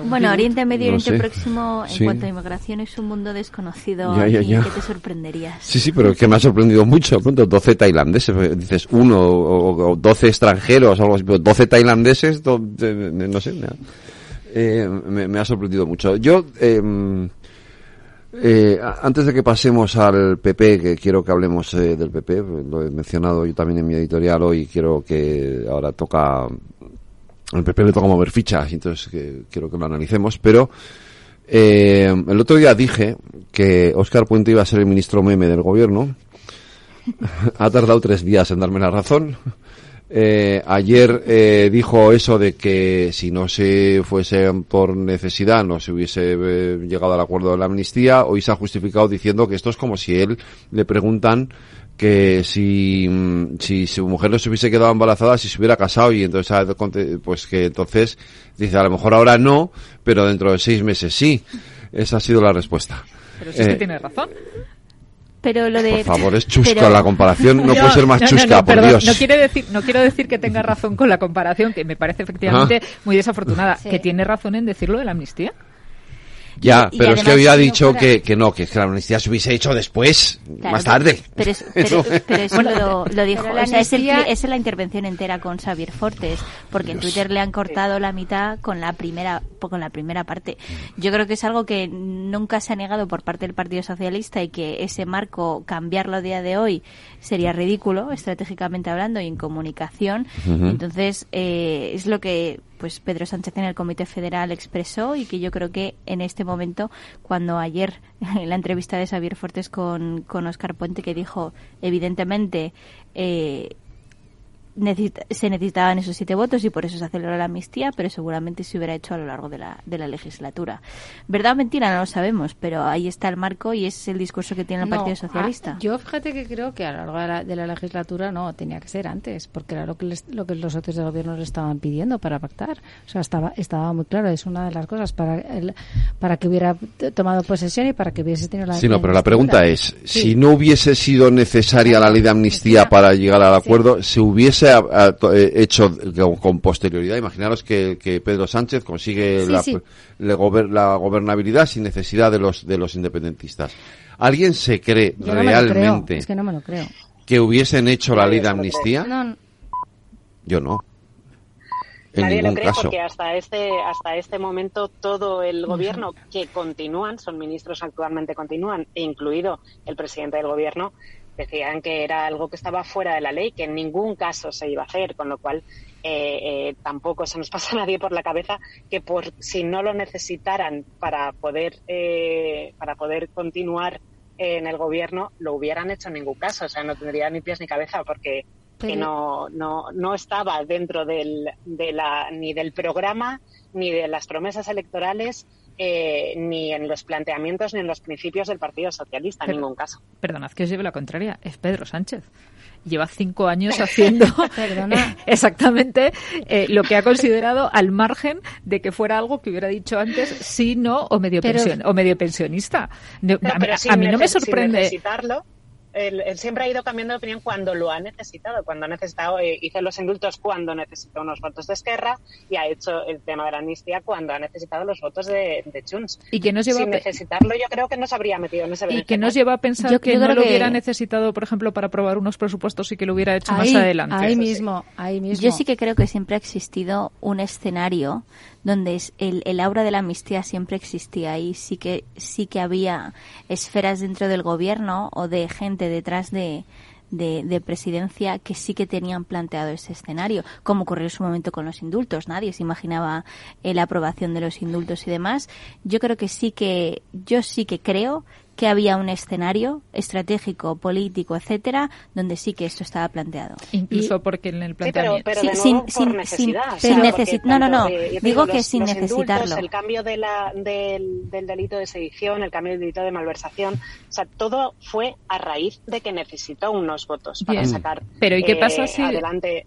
Speaker 21: Bueno, Oriente Medio, Oriente Próximo, en cuanto a inmigración, es un mundo desconocido y que te sorprenderías.
Speaker 2: Sí, sí, pero es que me ha sorprendido mucho, pronto 12 tailandeses, dices uno o, 12 extranjeros, o algo así, 12 tailandeses, no sé, eh, me, ha sorprendido mucho. Yo... Em, eh, antes de que pasemos al PP, que quiero que hablemos eh, del PP, lo he mencionado yo también en mi editorial hoy, quiero que ahora toca el PP le toca mover fichas, entonces quiero que lo analicemos, pero eh, el otro día dije que Óscar Puente iba a ser el ministro meme del gobierno. *laughs* ha tardado tres días en darme la razón. Eh, ayer eh, dijo eso de que si no se fuese por necesidad no se hubiese eh, llegado al acuerdo de la amnistía. Hoy se ha justificado diciendo que esto es como si él le preguntan que si, mm, si su mujer no se hubiese quedado embarazada si se hubiera casado y entonces pues que entonces dice a lo mejor ahora no pero dentro de seis meses sí esa ha sido la respuesta
Speaker 18: pero si es que tiene razón
Speaker 21: Pero lo de...
Speaker 2: Por favor, es chusca la comparación, no, puede ser más chusca, por Dios.
Speaker 18: No quiere decir, no quiero decir que tenga razón con la comparación, que me parece efectivamente muy desafortunada, que tiene razón en decirlo de la amnistía.
Speaker 2: Ya, pero es que había dicho que, que no, que la amnistía se hubiese hecho después, más tarde.
Speaker 21: Pero, *laughs* eso lo, dijo, o sea, es, es, la intervención entera con Xavier Fortes, porque en Twitter le han cortado la mitad con la primera con la primera parte. Yo creo que es algo que nunca se ha negado por parte del Partido Socialista y que ese marco, cambiarlo a día de hoy, sería ridículo, estratégicamente hablando y en comunicación. Entonces, eh, es lo que pues Pedro Sánchez en el Comité Federal expresó y que yo creo que en este momento, cuando ayer *laughs* en la entrevista de Xavier Fortes con, con Oscar Puente, que dijo, evidentemente, eh, se necesitaban esos siete votos y por eso se aceleró la amnistía, pero seguramente se hubiera hecho a lo largo de la, de la legislatura. ¿Verdad o mentira? No lo sabemos, pero ahí está el marco y es el discurso que tiene el Partido Socialista.
Speaker 19: Ah, yo fíjate que creo que a lo largo de la, de la legislatura no, tenía que ser antes, porque era lo que, lo que los socios del gobierno le estaban pidiendo para pactar. O sea, estaba, estaba muy claro, es una de las cosas para, para que hubiera tomado posesión y para que hubiese tenido la.
Speaker 2: Sí, no, pero la pregunta es: si no hubiese sido necesaria la ley de amnistía para llegar al acuerdo, ¿se hubiese ha, eh, hecho con posterioridad. Imaginaros que, Pedro Sánchez consigue la, gobernabilidad sin necesidad de los, de los independentistas. ¿Alguien se cree realmente que, hubiesen hecho la ley de amnistía? Yo no. En
Speaker 22: Nadie lo cree
Speaker 2: caso.
Speaker 22: porque hasta este, hasta este momento todo el gobierno que continúan, son ministros actualmente continúan, e incluido el presidente del gobierno, decían que era algo que estaba fuera de la ley, que en ningún caso se iba a hacer, con lo cual eh, eh, tampoco se nos *laughs* pasa a nadie por la cabeza que por si no lo necesitaran para poder eh, para poder continuar en el gobierno lo hubieran hecho en ningún caso, o sea, no tendría ni pies ni cabeza porque que no, no, no estaba dentro del, de la, ni del programa ni de las promesas electorales eh, ni en los planteamientos ni en los principios del Partido Socialista, en ningún caso.
Speaker 18: Perdonad que os lleve la contraria, es Pedro Sánchez. Lleva cinco años haciendo *laughs* *laughs* exactamente eh, lo que ha considerado al margen de que fuera algo que hubiera dicho antes sí, no o medio, pensión, o medio pensionista. a, mí no me sorprende
Speaker 22: él, siempre ha ido cambiando de opinión cuando lo ha necesitado. Cuando ha necesitado, eh, hizo los indultos cuando necesitó unos votos de Esquerra y ha hecho el tema de la amnistía cuando ha necesitado los votos de, de Junts.
Speaker 18: ¿Y que nos lleva
Speaker 22: Sin necesitarlo, yo creo que no se habría metido en ese
Speaker 18: ¿Y que nos lleva a pensar que no lo hubiera necesitado, por ejemplo, para aprobar unos presupuestos y que lo hubiera hecho más adelante?
Speaker 19: Ahí mismo, ahí mismo.
Speaker 21: Yo sí que creo que siempre ha existido un escenario donde el, el aura de la amnistía siempre existía y sí que sí que había esferas dentro del gobierno o de gente detrás de, de, presidencia que sí que tenían planteado ese escenario, como ocurrió en su momento con los indultos. Nadie se imaginaba la aprobación de los indultos y demás. Yo creo que sí que, yo sí que creo que había un escenario estratégico, político, etcétera, donde sí que esto estaba planteado.
Speaker 18: Incluso porque en el planteamiento.
Speaker 22: Sí, pero, sin, sin, necesidad.
Speaker 21: Sin, no, no, no. digo que sin necesitarlo.
Speaker 22: el cambio de la, del, del, delito de sedición, el cambio del delito de malversación, o sea, todo fue a raíz de que necesitó unos votos para sacar
Speaker 18: pero ¿y qué pasa si,
Speaker 22: adelante.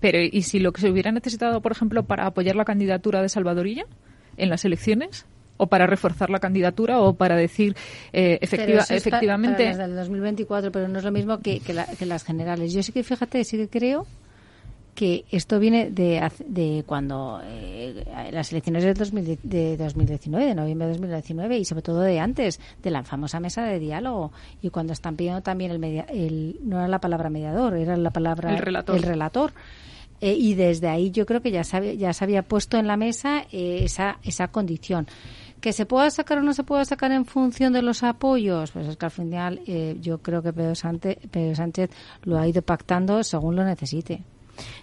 Speaker 18: Pero ¿y si lo que se hubiera necesitado, por ejemplo, para apoyar la candidatura de Salvadorilla en las elecciones? O para reforzar la candidatura o para decir eh, efectiva, efectivamente.
Speaker 19: Para, las del 2024, pero no es lo mismo que, que, las generales. Yo sí que, fíjate, sí que creo que esto viene de, de cuando eh, las elecciones de, 2019, de noviembre de 2019 y sobre todo de antes, de la famosa mesa de diálogo y cuando están pidiendo también el, media, el no era la palabra mediador, era la palabra
Speaker 18: el relator.
Speaker 19: El relator. Eh, y desde ahí yo creo que ya se, ya se había puesto en la mesa esa, esa condición. ¿Que se pueda sacar o no se pueda sacar en función de los apoyos? Pues es que al final eh, yo creo que Pedro Sánchez, Pedro Sánchez lo ha ido pactando según lo necesite.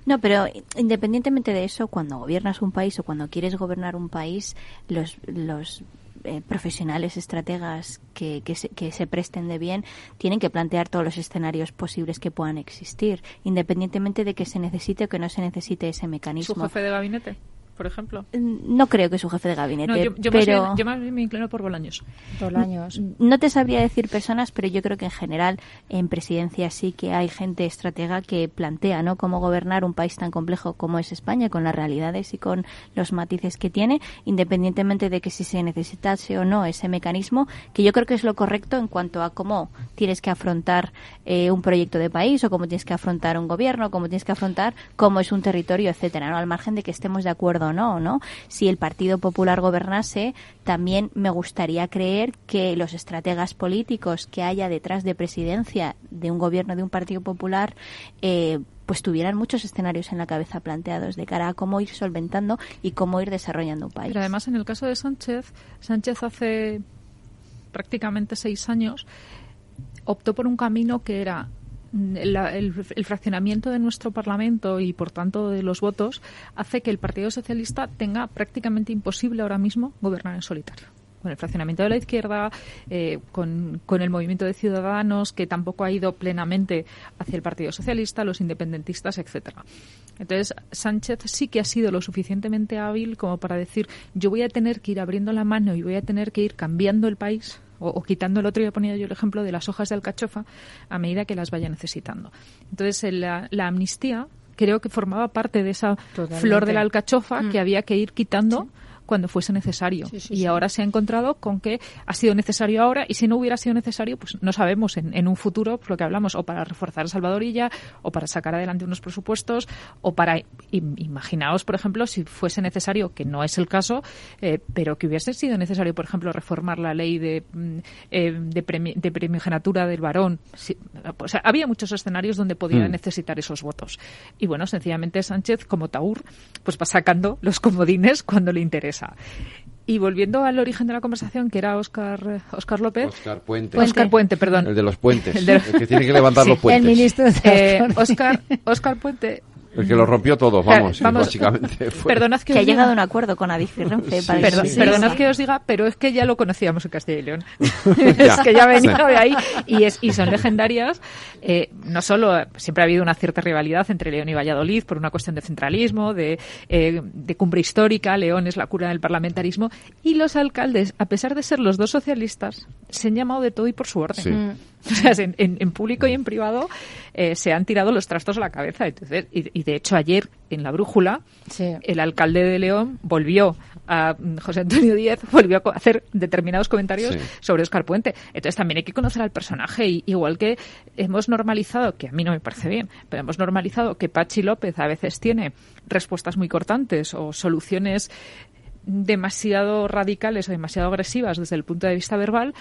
Speaker 21: No, pero independientemente de eso, cuando gobiernas un país o cuando quieres gobernar un país, los, los eh, profesionales, estrategas que, que, se, que se presten de bien, tienen que plantear todos los escenarios posibles que puedan existir, independientemente de que se necesite o que no se necesite ese mecanismo.
Speaker 18: ¿Su jefe de gabinete? Por ejemplo.
Speaker 21: No creo que su jefe de gabinete,
Speaker 18: No, yo, yo
Speaker 21: pero...
Speaker 18: más bien, yo más bien me inclino por Bolaños.
Speaker 19: Bolaños.
Speaker 21: No te sabría decir personas, pero yo creo que en general en presidencia sí que hay gente estratega que plantea ¿no? cómo gobernar un país tan complejo como es España, con las realidades y con los matices que tiene, independientemente de que si se necesitase o no ese mecanismo, que yo creo que es lo correcto en cuanto a cómo tienes que afrontar eh, un proyecto de país o cómo tienes que afrontar un gobierno, cómo tienes que afrontar cómo es un territorio, etcétera, ¿no? Al margen de que estemos de acuerdo o no. Si el Partido Popular gobernase, también me gustaría creer que los estrategas políticos que haya detrás de presidencia de un gobierno de un Partido Popular eh, pues tuvieran muchos escenarios en la cabeza planteados de cara a cómo ir solventando y cómo ir desarrollando un país.
Speaker 18: Pero además, en el caso de Sánchez, Sánchez hace prácticamente seis años optó por un camino que era la- el, fraccionamiento de nuestro Parlamento y, por tanto, de los votos, hace que el Partido Socialista tenga prácticamente imposible ahora mismo gobernar en solitario. Con el fraccionamiento de la izquierda, eh, con, con el movimiento de ciudadanos, que tampoco ha ido plenamente hacia el Partido Socialista, los independentistas, etcétera. Entonces, Sánchez sí que ha sido lo suficientemente hábil como para decir, yo voy a tener que ir abriendo la mano y voy a tener que ir cambiando el país o, o quitando el otro día ponía yo el ejemplo de las hojas de alcachofa a medida que las vaya necesitando. Entonces, el- la, la amnistía creo que formaba parte de esa
Speaker 19: Totalmente.
Speaker 18: flor de la alcachofa
Speaker 19: Mm.
Speaker 18: que había que ir quitando cuando fuese necesario.
Speaker 19: Sí, sí,
Speaker 18: y
Speaker 19: sí.
Speaker 18: ahora se ha encontrado con que ha sido necesario ahora y si no hubiera sido necesario, pues no sabemos en, en un futuro lo que hablamos, o para reforzar a Salvadorilla, o para sacar adelante unos presupuestos, o para, im- imaginaos, por ejemplo, si fuese necesario, que no es el caso, eh, pero que hubiese sido necesario, por ejemplo, reformar la ley de, mm, eh, de, premi- de del varón. Sí, o sea, había muchos escenarios donde podía
Speaker 20: Mm.
Speaker 18: necesitar esos votos. Y bueno, sencillamente Sánchez, como Taur, pues va sacando los comodines cuando le interesa. Y volviendo al origen de la conversación, que era Óscar, Óscar López.
Speaker 2: Óscar Puente.
Speaker 18: Óscar Puente, perdón.
Speaker 2: El de los puentes.
Speaker 18: El, de-
Speaker 2: El que tiene que levantar los puentes.
Speaker 19: El ministro de
Speaker 18: Eh. Óscar, Óscar Puente.
Speaker 2: El que lo rompió todo, vamos,
Speaker 18: Eh, vamos,
Speaker 2: básicamente. *laughs* Fue.
Speaker 18: Perdonad que,
Speaker 21: que ha
Speaker 18: os diga-
Speaker 21: llegado a un acuerdo con Adif y Renfe.
Speaker 2: Sí,
Speaker 21: para
Speaker 18: Perdón-
Speaker 21: eso.
Speaker 18: perdonad que os diga, pero es que ya lo conocíamos en Castilla y León. *laughs* *laughs* Es que ya ha venido
Speaker 2: Sí.
Speaker 18: de ahí y, es, y son legendarias. Eh, no solo, siempre ha habido una cierta rivalidad entre León y Valladolid por una cuestión de centralismo, de, eh, de cumbre histórica. León es la cura del parlamentarismo. Y los alcaldes, a pesar de ser los dos socialistas, se han llamado de todo y por su orden.
Speaker 2: Sí.
Speaker 18: Mm. O sea, en, en- en público y en privado eh, se han tirado los trastos a la cabeza. Entonces, y, y de hecho ayer en la brújula
Speaker 19: Sí.
Speaker 18: el alcalde de León volvió a mm, José Antonio Díez *laughs* volvió a hacer determinados comentarios
Speaker 2: Sí.
Speaker 18: sobre Oscar Puente. Entonces también hay que conocer al personaje y igual que hemos normalizado, que a mí no me parece bien, pero hemos normalizado que Pachi López a veces tiene respuestas muy cortantes o soluciones demasiado radicales o demasiado agresivas desde el punto de vista verbal,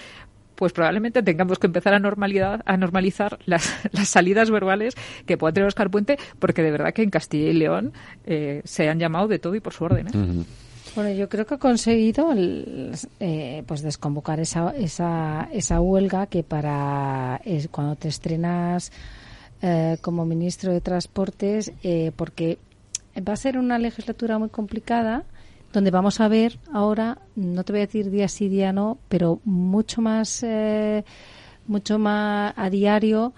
Speaker 18: pues probablemente tengamos que empezar a, normalidad, a normalizar las, *laughs* las salidas verbales que pueda tener Oscar Puente, porque de verdad que en Castilla y León eh, se han llamado de todo y por su orden. ¿eh?
Speaker 19: Bueno, yo creo que ha conseguido el, eh, pues desconvocar esa, esa, esa huelga que para es cuando te estrenas eh, como ministro de Transportes, eh, porque va a ser una legislatura muy complicada donde vamos a ver ahora, no te voy a decir día sí, día no, pero mucho más, eh, mucho más a diario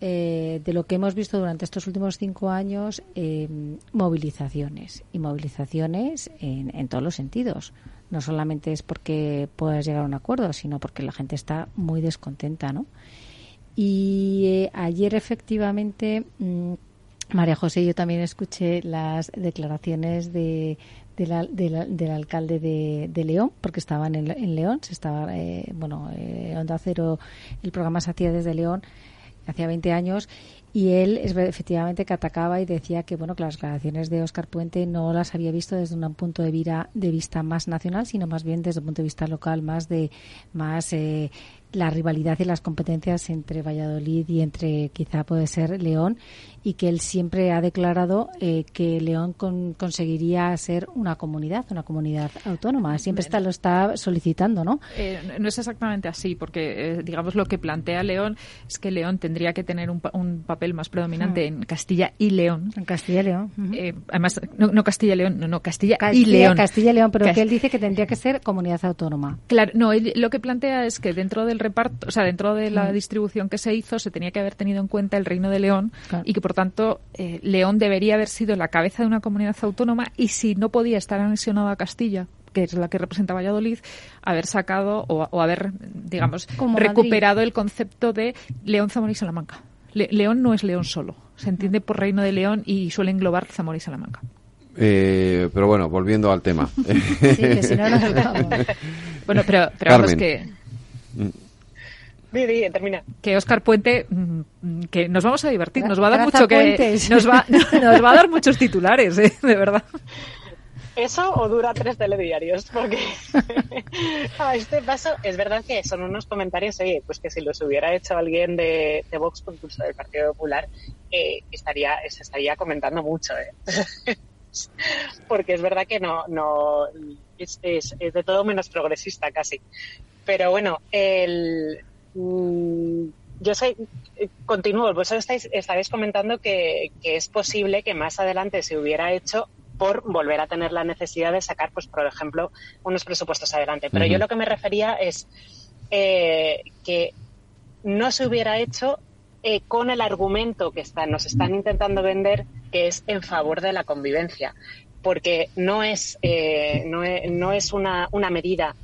Speaker 19: eh, de lo que hemos visto durante estos últimos cinco años, eh, movilizaciones y movilizaciones en, en todos los sentidos. No solamente es porque puedas llegar a un acuerdo, sino porque la gente está muy descontenta, ¿no? Y eh, ayer efectivamente mm, María José, yo también escuché las declaraciones de, de del alcalde de, de León, porque estaban en, en León, se estaba, eh, bueno, eh, Onda Cero, el programa se hacía desde León, hacía 20 años, y él es, efectivamente que atacaba y decía que, bueno, que las declaraciones de Óscar Puente no las había visto desde un punto de, vira- de vista más nacional, sino más bien desde un punto de vista local, más de, más, eh, la rivalidad y las competencias entre Valladolid y entre quizá puede ser León y que él siempre ha declarado eh, que León con- conseguiría ser una comunidad, una comunidad autónoma. Siempre está, lo está solicitando, ¿no?
Speaker 18: Eh, no es exactamente así, porque eh, digamos lo que plantea León es que León tendría que tener un, un papel más predominante en Castilla y León.
Speaker 19: En Castilla y León.
Speaker 18: Eh, además, no, no Castilla y León, no, no, Castilla, y León.
Speaker 19: Castilla y León, pero que él dice que tendría que ser comunidad autónoma.
Speaker 18: Claro, no, él lo que plantea es que dentro del reparto, o sea, dentro de la mm. distribución que se hizo, se tenía que haber tenido en cuenta el Reino de León y que, por tanto, eh, León debería haber sido la cabeza de una comunidad autónoma y si no podía estar anexionado a Castilla, que es la que representa Valladolid, haber sacado o, haber, digamos, recuperado el concepto de León, Zamora y Salamanca. León no es León solo, se entiende por Reino de León y suele englobar Zamora y Salamanca.
Speaker 2: Eh, pero bueno, volviendo al tema. sí, que si no *laughs*
Speaker 18: Bueno, pero, pero vamos que...
Speaker 22: termina.
Speaker 18: Que Oscar Puente, mm, que nos vamos a divertir, nos va a dar mucho que nos va, *laughs* *laughs* nos va a dar muchos titulares, ¿eh? de verdad.
Speaker 22: Eso o dura tres telediarios, porque *laughs* a este paso es verdad que son unos comentarios, oye, pues que si los hubiera hecho alguien de, de Vox, incluso del Partido Popular, eh, estaría, se estaría comentando mucho. ¿eh? porque es verdad que no, no es, es, de todo menos progresista casi. Pero bueno, el, yo sé, continúo, vosotros estáis, estáis comentando que, que es posible que más adelante se hubiera hecho por volver a tener la necesidad de sacar, pues, por ejemplo, unos presupuestos adelante. Pero yo lo que me refería es eh, que no se hubiera hecho eh, con el argumento que nos están intentando vender, que es en favor de la convivencia, porque no es, eh, no es, una, una, medida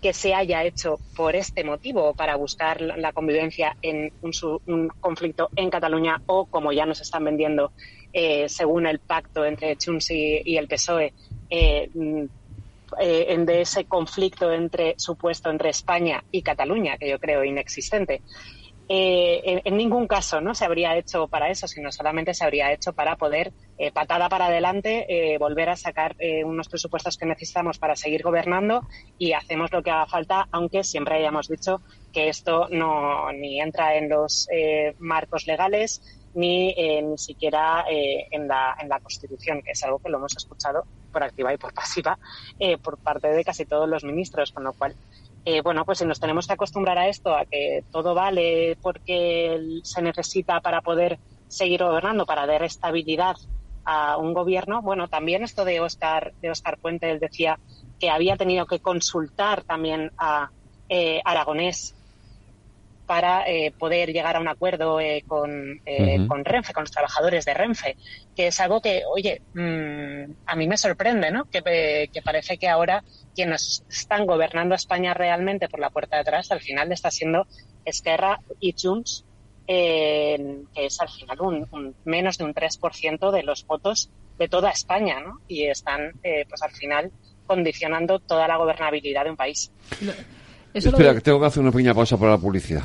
Speaker 22: que se haya hecho por este motivo, para buscar la convivencia en un, un conflicto en Cataluña o, como ya nos están vendiendo, eh, según el pacto entre Junts y, el PSOE, eh, mm, eh, de ese conflicto entre supuesto entre España y Cataluña, que yo creo inexistente. En, ningún caso no se habría hecho para eso, sino solamente se habría hecho para poder, patada para adelante, volver a sacar unos presupuestos que necesitamos para seguir gobernando y hacemos lo que haga falta, aunque siempre hayamos dicho que esto no ni entra en los marcos legales ni eh, ni siquiera eh, en, la, en la Constitución, que es algo que lo hemos escuchado por activa y por pasiva eh, por parte de casi todos los ministros, con lo cual, bueno, pues si nos tenemos que acostumbrar a esto, a que todo vale porque se necesita para poder seguir gobernando, para dar estabilidad a un gobierno, bueno, también esto de Oscar, de Oscar Puente, él decía que había tenido que consultar también a Aragonés para eh, poder llegar a un acuerdo eh, con, eh, con, Renfe, con los trabajadores de Renfe, que es algo que, oye, mm, a mí me sorprende, ¿no? Que, parece que ahora quienes están gobernando España realmente por la puerta de atrás, al final está siendo Esquerra y Junts, que es al final un, menos de un 3% de los votos de toda España, ¿no? Y están, pues al final, condicionando toda la gobernabilidad de un país.
Speaker 2: Espera, que tengo que hacer una pequeña pausa para la publicidad.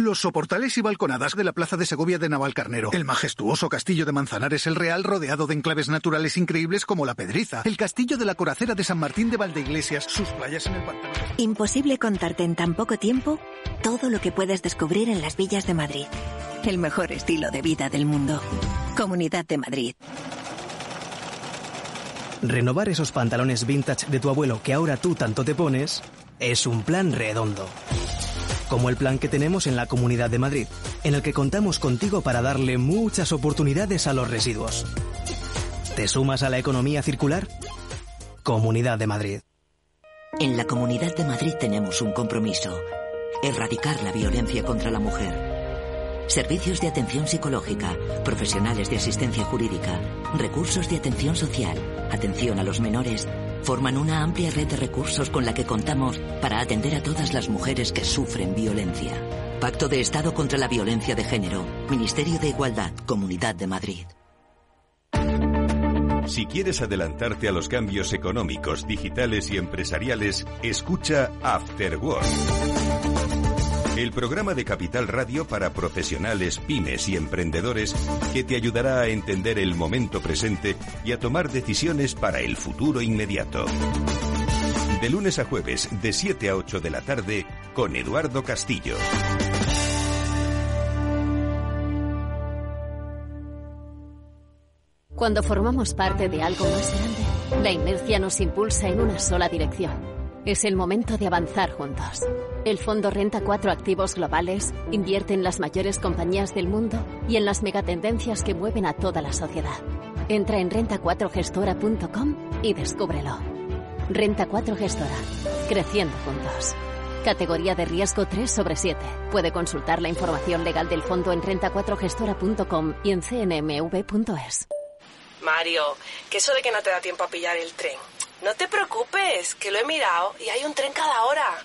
Speaker 20: Los soportales y balconadas de la Plaza de Segovia de Navalcarnero. El majestuoso castillo de Manzanares el Real rodeado de enclaves naturales increíbles como la Pedriza. El castillo de la Coracera de San Martín de Valdeiglesias. Sus playas en el pantano.
Speaker 23: Imposible contarte en tan poco tiempo todo lo que puedes descubrir en las villas de Madrid. El mejor estilo de vida del mundo. Comunidad de Madrid.
Speaker 24: Renovar esos pantalones vintage de tu abuelo que ahora tú tanto te pones es un plan redondo. Como el plan que tenemos en la Comunidad de Madrid, en el que contamos contigo para darle muchas oportunidades a los residuos. ¿Te sumas a la economía circular? Comunidad de Madrid.
Speaker 25: En la Comunidad de Madrid tenemos un compromiso. Erradicar la violencia contra la mujer. Servicios de atención psicológica, profesionales de asistencia jurídica, recursos de atención social, atención a los menores forman una amplia red de recursos con la que contamos para atender a todas las mujeres que sufren violencia. Pacto de Estado contra la Violencia de Género, Ministerio de Igualdad, Comunidad de Madrid.
Speaker 1: Si quieres adelantarte a los cambios económicos, digitales y empresariales, escucha After Work el programa de Capital Radio para profesionales, pymes y emprendedores que te ayudará a entender el momento presente y a tomar decisiones para el futuro inmediato. De lunes a jueves, de 7 a 8 de la tarde, con Eduardo Castillo.
Speaker 26: Cuando formamos parte de algo más grande, la inercia nos impulsa en una sola dirección es el momento de avanzar juntos. El Fondo Renta 4 Activos Globales invierte en las mayores compañías del mundo y en las megatendencias que mueven a toda la sociedad. Entra en renta4gestora.com y descúbrelo. Renta 4 Gestora. Creciendo juntos. Categoría de riesgo 3 sobre 7. Puede consultar la información legal del fondo en renta4gestora.com y en cnmv.es.
Speaker 27: Mario, que eso de que no te da tiempo a pillar el tren. No te preocupes, que lo he mirado y hay un tren cada hora.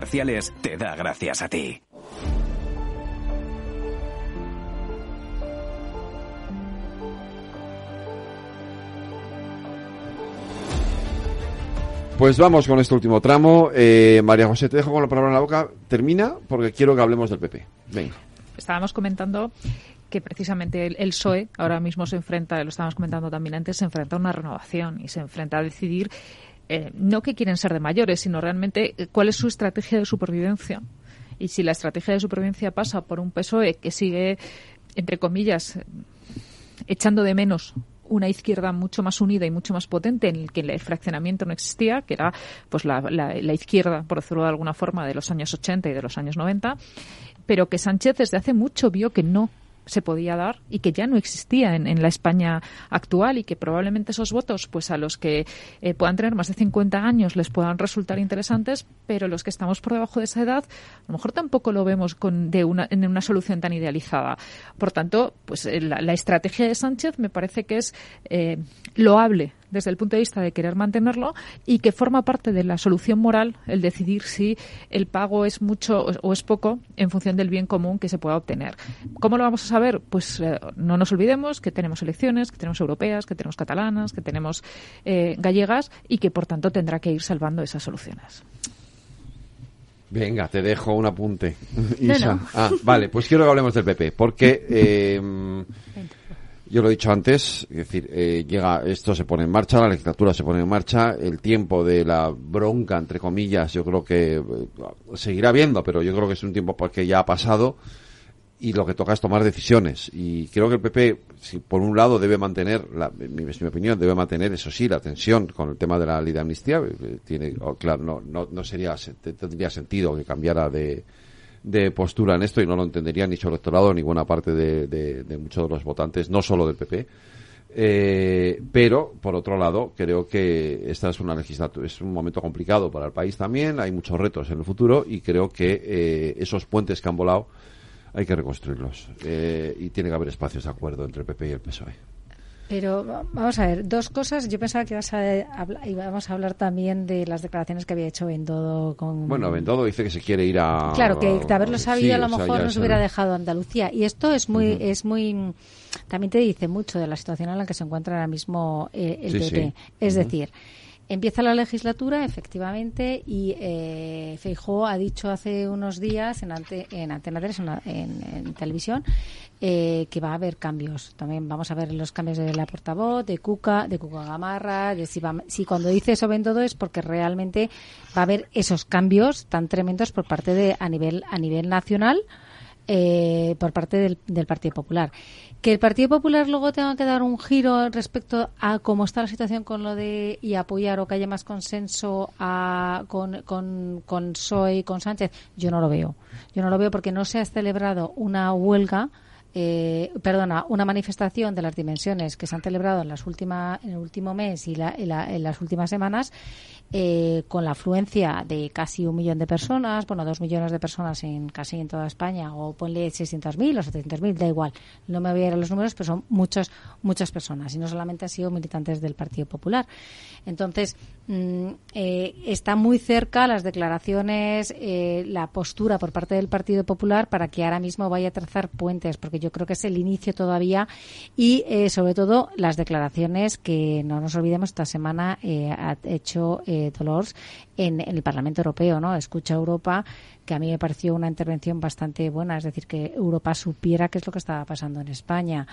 Speaker 28: te da gracias a ti.
Speaker 2: Pues vamos con este último tramo. Eh, María José, te dejo con la palabra en la boca. Termina porque quiero que hablemos del PP. Venga.
Speaker 18: Estábamos comentando que precisamente el, el PSOE ahora mismo se enfrenta, lo estábamos comentando también antes, se enfrenta a una renovación y se enfrenta a decidir eh, no que quieren ser de mayores, sino realmente eh, cuál es su estrategia de supervivencia. Y si la estrategia de supervivencia pasa por un PSOE que sigue, entre comillas, echando de menos una izquierda mucho más unida y mucho más potente en el que el fraccionamiento no existía, que era pues la, la, izquierda, por decirlo de alguna forma, de los años 80 y de los años 90, pero que Sánchez desde hace mucho vio que no se podía dar y que ya no existía en, la España actual y que probablemente esos votos, pues a los que eh, puedan tener más de 50 años les puedan resultar interesantes, pero los que estamos por debajo de esa edad, a lo mejor tampoco lo vemos con, de una, en una solución tan idealizada. Por tanto, pues eh, la, estrategia de Sánchez me parece que es eh, loable desde el punto de vista de querer mantenerlo y que forma parte de la solución moral el decidir si el pago es mucho o es poco en función del bien común que se pueda obtener. ¿Cómo lo vamos a saber? Pues eh, no nos olvidemos que tenemos elecciones, que tenemos europeas, que tenemos catalanas, que tenemos eh, gallegas y que por tanto tendrá que ir salvando esas soluciones.
Speaker 2: Venga, te dejo un apunte. Isa. Ah, vale, pues quiero que hablemos del PP, porque eh, yo lo he dicho antes, es decir, eh, llega, esto se pone en marcha, la legislatura se pone en marcha, el tiempo de la bronca, entre comillas, yo creo que eh, seguirá habiendo, pero yo creo que es un tiempo que ya ha pasado y lo que toca es tomar decisiones. Y creo que el PP, si por un lado debe mantener, la, mi, mi, opinión, debe mantener, eso sí, la tensión con el tema de la ley de amnistía, eh, tiene, oh, claro, no, no, no sería, tendría sentido que cambiara de, de postura en esto y no lo entendería ni su electorado ni buena parte de, muchos de los votantes, no solo del PP. Eh, pero, por otro lado, creo que esta es una legislatura, es un momento complicado para el país también, hay muchos retos en el futuro y creo que eh, esos puentes que han volado hay que reconstruirlos eh, y tiene que haber espacios de acuerdo entre el PP y el PSOE.
Speaker 19: Pero vamos a ver, dos cosas. Yo pensaba que ibas a hablar, íbamos a hablar también de las declaraciones que había hecho Bendodo con...
Speaker 2: Bueno, Bendodo dice que se quiere ir a...
Speaker 19: Claro, que de haberlo sabido a lo mejor nos hubiera dejado Andalucía. Y esto es muy... es muy También te dice mucho de la situación en la que se encuentra ahora mismo eh, el PP. Es decir... Empieza la legislatura, efectivamente, y eh, Feijó ha dicho hace unos días en, en Antena 3, en, televisión, eh, que va a haber cambios. También vamos a ver los cambios de la portavoz, de Cuca, de Cuca Gamarra, de si, si cuando dice eso ven todo es porque realmente va a haber esos cambios tan tremendos por parte de a nivel a nivel nacional eh, por parte del, del Partido Popular. Que el Partido Popular luego tenga que dar un giro respecto a cómo está la situación con lo de y apoyar o que haya más consenso a, con, con, con PSOE con Sánchez, yo no lo veo. Yo no lo veo porque no se ha celebrado una huelga eh, perdona, una manifestación de las dimensiones que se han celebrado en, las últimas, en el último mes y la, en, las últimas semanas, eh, con la afluencia de casi un millón de personas, bueno, dos millones de personas en casi en toda España, o ponle 600.000 o 700.000, da igual, no me voy a ir a los números, pero son muchas, muchas personas, y no solamente han sido militantes del Partido Popular. Entonces, mm, eh, está muy cerca las declaraciones, la postura por parte del Partido Popular para que ahora mismo vaya a trazar puentes, porque yo creo que es el inicio todavía y eh, sobre todo las declaraciones que no nos olvidemos esta semana eh, ha hecho eh, Dolores en, el Parlamento Europeo, ¿no? Escucha Europa, que a mí me pareció una intervención bastante buena, es decir, que Europa supiera qué es lo que estaba pasando en España.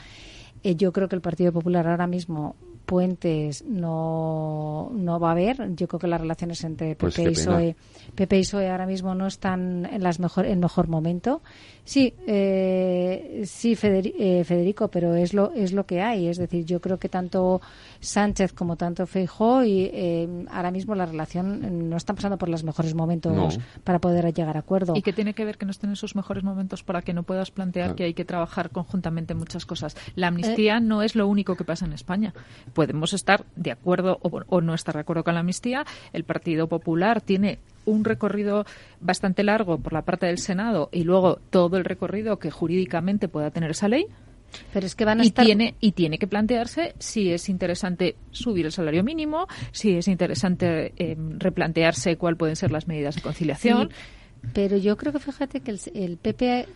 Speaker 19: Eh, yo creo que el Partido Popular ahora mismo puentes no, no va a haber. Yo creo que las relaciones entre PP,
Speaker 2: Pues
Speaker 19: y, PSOE, PP y PSOE ahora mismo no están en las mejor en mejor momento. Sí, eh, sí, eh, Federico, pero es lo es lo que hay. Es decir, yo creo que tanto Sánchez como tanto Feijóo y eh, ahora mismo la relación no están pasando por los mejores momentos
Speaker 18: No.
Speaker 19: para poder llegar a acuerdo.
Speaker 18: Y que tiene que ver que no estén en sus mejores momentos para que no puedas plantear
Speaker 19: Claro.
Speaker 18: que hay que trabajar conjuntamente en muchas cosas. La amnistía no es lo único que pasa en España. Podemos estar de acuerdo o, o no estar de acuerdo con la amnistía. El Partido Popular tiene un recorrido bastante largo por la parte del Senado y luego todo el recorrido que jurídicamente pueda tener esa ley.
Speaker 19: Pero es que van a
Speaker 18: y
Speaker 19: estar-
Speaker 18: tiene y tiene que plantearse si es interesante subir el salario mínimo, si es interesante eh, replantearse cuál pueden ser las medidas de conciliación.
Speaker 19: Sí, pero yo creo que fíjate que el, el PP, eh,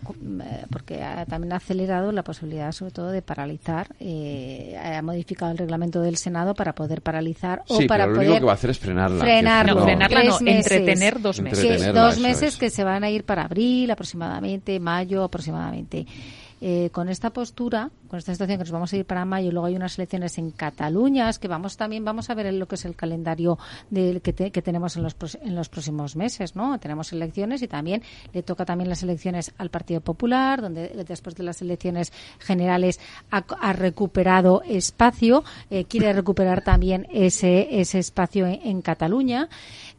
Speaker 19: porque ha, también ha acelerado la posibilidad sobre todo de paralizar, eh, ha modificado el reglamento del Senado para poder paralizar o
Speaker 2: Sí,
Speaker 19: para
Speaker 2: pero lo
Speaker 19: poder
Speaker 2: único que va a hacer es frenarla.
Speaker 19: frenarlo.
Speaker 18: No, frenarla no,
Speaker 19: meses.
Speaker 18: entretener dos meses.
Speaker 19: Dos meses
Speaker 2: es.
Speaker 19: que se van a ir para abril aproximadamente, mayo aproximadamente. Eh, con esta postura, con esta situación que nos vamos a ir para mayo luego hay unas elecciones en Cataluña, es que vamos también vamos a ver lo que es el calendario del que, te- que tenemos en los, en los próximos meses, ¿no? Tenemos elecciones y también le toca también las elecciones al Partido Popular, donde después de las elecciones generales ha, recuperado espacio, eh, quiere recuperar también ese, ese espacio en, Cataluña.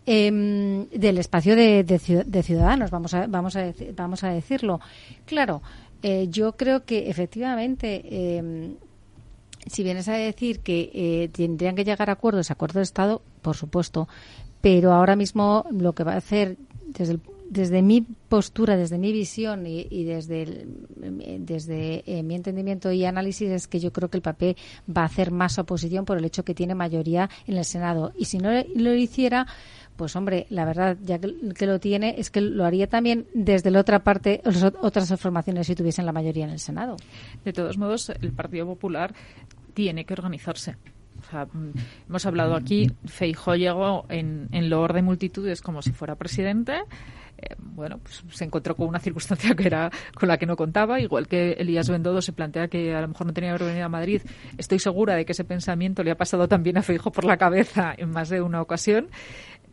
Speaker 19: em, del espacio de, de de ciudadanos, vamos a, vamos a, vamos a decirlo. Claro, eh, yo creo que efectivamente, eh, si vienes a decir que eh, tendrían que llegar a acuerdos, acuerdos de Estado, por supuesto, pero ahora mismo lo que va a hacer desde el- desde mi postura, desde mi visión y, desde el- eh, desde eh, mi entendimiento y análisis es que yo creo que el papel va a hacer más oposición por el hecho que tiene mayoría en el Senado. Y si no lo hiciera pues hombre, la verdad, ya que, que lo tiene, es que lo haría también desde la otra parte, otras formaciones si tuviesen la mayoría en el Senado.
Speaker 18: De todos modos, el Partido Popular tiene que organizarse. O sea, mm, hemos hablado aquí, Feijó llegó en, en loor de multitudes como si fuera presidente. Eh, bueno, pues se encontró con una circunstancia que era con la que no contaba, igual que Elías Bendodo se plantea que a lo mejor no tenía que haber venido a Madrid. Estoy segura de que ese pensamiento le ha pasado también a Feijo por la cabeza en más de una ocasión,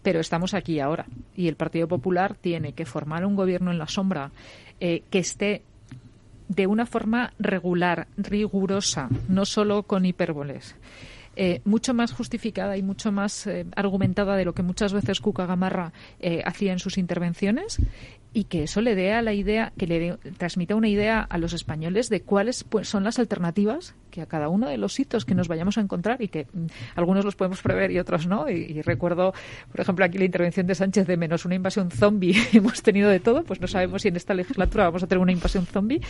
Speaker 18: pero estamos aquí ahora y el Partido Popular tiene que formar un gobierno en la sombra eh, que esté de una forma regular, rigurosa, no solo con hipérboles. eh, mucho más justificada y mucho más eh, argumentada de lo que muchas veces Cuca Gamarra eh, hacía en sus intervenciones y que eso le dé a la idea, que le transmita una idea a los españoles de cuáles pues, son las alternativas que a cada uno de los hitos que nos vayamos a encontrar y que mm, algunos los podemos prever y otros no. Y, y recuerdo, por ejemplo, aquí la intervención de Sánchez de menos una invasión zombie. *laughs* Hemos tenido de todo, pues no sabemos si en esta legislatura vamos a tener una invasión zombie,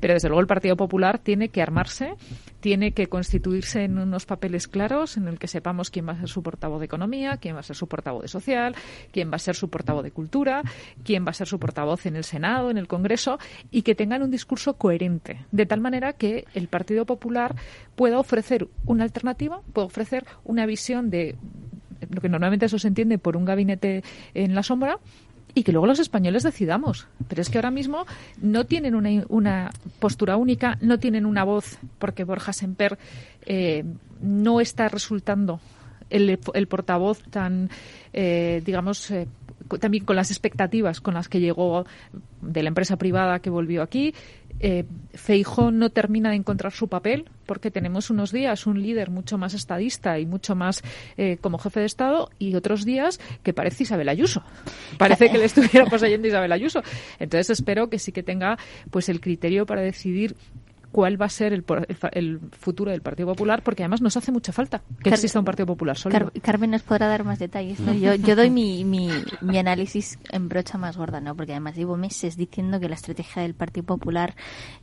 Speaker 18: pero desde luego el Partido Popular tiene que armarse, tiene que constituirse en unos papeles claros en el que sepamos quién va a ser su portavoz de economía, quién va a ser su portavoz de social, quién va a ser su portavoz de cultura, quién va a ser su portavoz en el Senado, en el Congreso, y que tengan un discurso coherente, de tal manera que el Partido Popular pueda ofrecer una alternativa, pueda ofrecer una visión de lo que normalmente eso se entiende por un gabinete en la sombra, y que luego los españoles decidamos. Pero es que ahora mismo no tienen una, postura única, no tienen una voz, porque Borja Semper eh, no está resultando el, portavoz tan, eh, digamos, eh, también con las expectativas con las que llegó de la empresa privada que volvió aquí. Eh, Feijó no termina de encontrar su papel porque tenemos unos días un líder mucho más estadista y mucho más eh, como jefe de Estado y otros días que parece Isabel Ayuso. Parece que le estuviera poseyendo Isabel Ayuso. Entonces espero que sí que tenga pues el criterio para decidir cuál va a ser el, el futuro del Partido Popular, porque además nos hace mucha falta que
Speaker 21: Car-
Speaker 18: exista un Partido Popular sólido.
Speaker 21: Car- Carmen nos podrá dar más detalles. ¿no? Yo, yo doy mi, mi, mi análisis en brocha más gorda, ¿no? porque además llevo meses diciendo que la estrategia del Partido Popular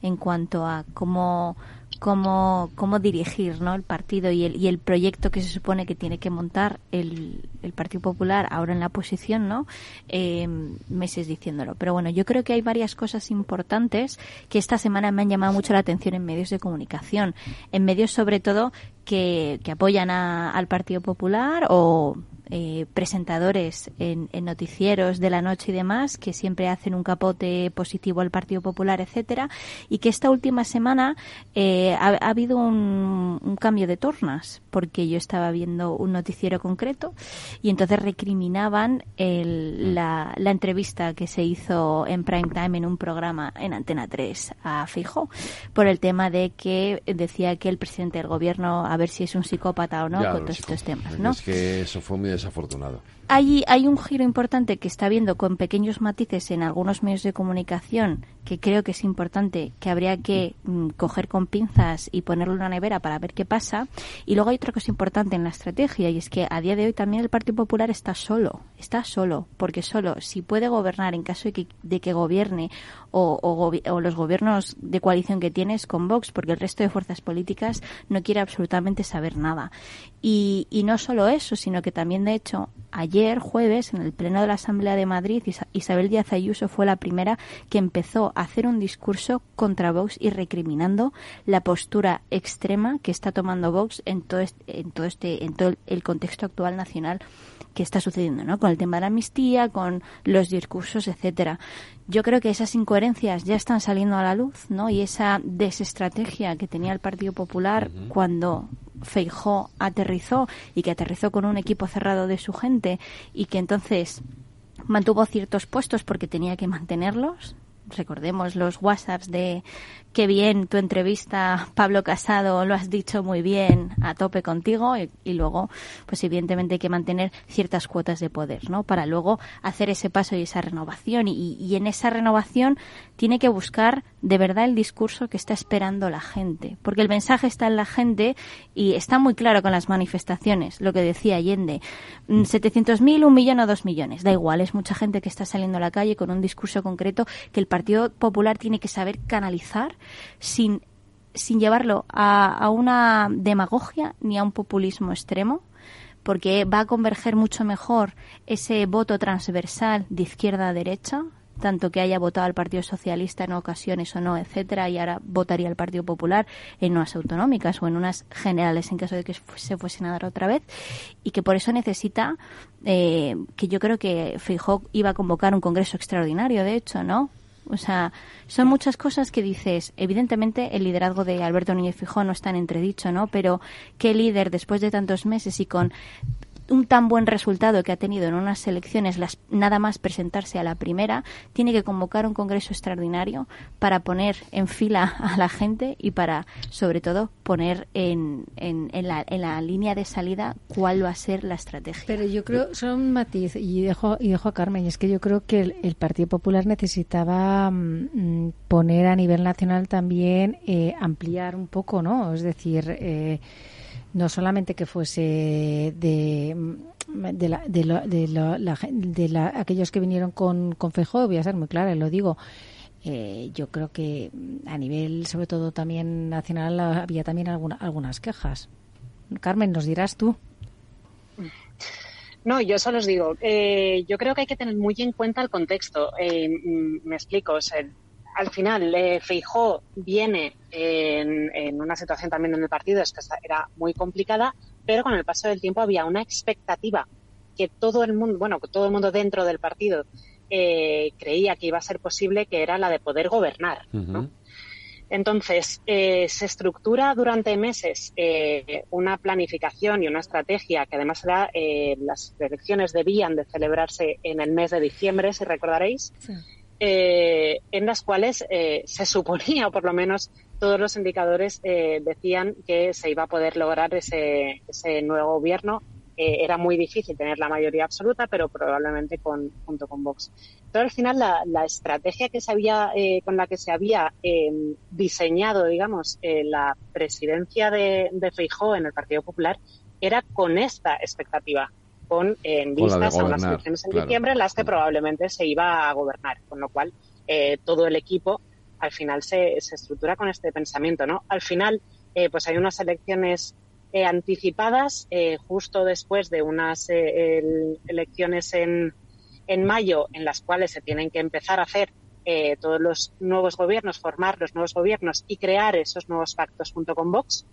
Speaker 21: en cuanto a cómo cómo, cómo dirigir ¿no? el partido y el, y el proyecto que se supone que tiene que montar el, el Partido Popular ahora en la oposición, ¿no? Eh, meses diciéndolo. Pero bueno, yo creo que hay varias cosas importantes que esta semana me han llamado mucho la atención en medios de comunicación. En medios sobre todo que, que apoyan a, al Partido Popular o eh, presentadores en, noticieros de la noche y demás que siempre hacen un capote positivo al Partido Popular, etcétera, y que esta última semana eh, ha, habido un, un, cambio de tornas porque yo estaba viendo un noticiero concreto y entonces recriminaban el, la, la, entrevista que se hizo en prime time en un programa en Antena 3 a Fijo por el tema de que decía que el presidente del gobierno a ver si es un psicópata o no con todos estos temas, ¿no?
Speaker 2: Es que eso fue muy desafortunado.
Speaker 21: Hay, un giro importante que está viendo con pequeños matices en algunos medios de comunicación que creo que es importante, que habría que mm, coger con pinzas y ponerlo en una nevera para ver qué pasa. Y luego hay otra cosa importante en la estrategia y es que a día de hoy también el Partido Popular está solo, está solo, porque solo si puede gobernar en caso de que, de que gobierne o, los gobiernos de coalición que tiene es con Vox, porque el resto de fuerzas políticas no quiere absolutamente saber nada. Y, y no solo eso, sino que también, de hecho, ayer, jueves, en el Pleno de la Asamblea de Madrid, Isabel Díaz Ayuso fue la primera que empezó a hacer un discurso contra Vox y recriminando la postura extrema que está tomando Vox en todo este, en todo este, en todo el contexto actual nacional que está sucediendo, ¿no? Con el tema de la amnistía, con los discursos, etcétera. Yo creo que esas incoherencias ya están saliendo a la luz, ¿no? Y esa desestrategia que tenía el Partido Popular cuando Feijó aterrizó y que aterrizó con un equipo cerrado de su gente y que entonces mantuvo ciertos puestos porque tenía que mantenerlos. Recordemos los WhatsApps de qué bien tu entrevista, Pablo Casado, lo has dicho muy bien, a tope contigo y, luego, pues evidentemente hay que mantener ciertas cuotas de poder, ¿no? Para luego hacer ese paso y esa renovación y, y en esa renovación tiene que buscar de verdad el discurso que está esperando la gente, porque el mensaje está en la gente y está muy claro con las manifestaciones, lo que decía Allende, 700.000, mm, un millón o dos millones, da igual, es mucha gente que está saliendo a la calle con un discurso concreto que el Partido Popular tiene que saber canalizar sin, sin llevarlo a, a una demagogia ni a un populismo extremo, porque va a converger mucho mejor ese voto transversal de izquierda a derecha, tanto que haya votado al Partido Socialista en ocasiones o no, etcétera, y ahora votaría al Partido Popular en unas autonómicas o en unas generales en caso de que se fuesen a dar otra vez, y que por eso necesita, eh, que yo creo que Feijóo iba a convocar un congreso extraordinario, de hecho, ¿no? O sea, son muchas cosas que dices. Evidentemente, el liderazgo de Alberto Núñez Fijó no está en entredicho, ¿no? Pero qué líder después de tantos meses y con un tan buen resultado que ha tenido en unas elecciones, las, nada más presentarse a la primera, tiene que convocar un congreso extraordinario para poner en fila a la gente y para, sobre todo, poner en, en, la, en la línea de salida cuál va a ser la estrategia.
Speaker 19: Pero yo creo, son un matiz, y dejo, y dejo a Carmen, y es que yo creo que el, Partido Popular necesitaba mm, poner a nivel nacional también, eh, ampliar un poco, ¿no? Es decir, eh, no solamente que fuese de de, la, de, de, de la, aquellos que vinieron con, con Feijó, voy a ser muy clara, lo digo. Eh, yo creo que a nivel, sobre todo también nacional, había también alguna, algunas quejas. Carmen, nos dirás tú.
Speaker 22: No, yo solo os digo, eh, yo creo que hay que tener muy en cuenta el contexto. Eh, mm, me explico, al final eh, Feijó viene en, una situación también en el partido es que era muy complicada, pero con el paso del tiempo había una expectativa que todo el mundo, bueno, todo el mundo dentro del partido eh, creía que iba a ser posible, que era la de poder gobernar. Entonces, eh, se estructura durante meses eh, una planificación y una estrategia que además era, las elecciones debían de celebrarse en el mes de diciembre, si recordaréis. Eh, en las cuales eh, se suponía, o por lo menos todos los indicadores eh, decían que se iba a poder lograr ese, ese nuevo gobierno. era muy difícil tener la mayoría absoluta, pero probablemente con, junto con Vox. Pero al final la, estrategia que se había, con la que se había em, diseñado, digamos, la presidencia de, de Feijóo en el Partido Popular era con esta expectativa con en vistas a unas elecciones en diciembre en las que probablemente se iba a gobernar, con lo cual eh, todo el equipo al final se, se estructura con este pensamiento, ¿no? Al final, eh, pues hay unas elecciones eh, anticipadas eh, justo después de unas eh, el- elecciones en, en mayo en las cuales se tienen que empezar a hacer eh, todos los nuevos gobiernos, formar los nuevos gobiernos y crear esos nuevos pactos junto con Vox.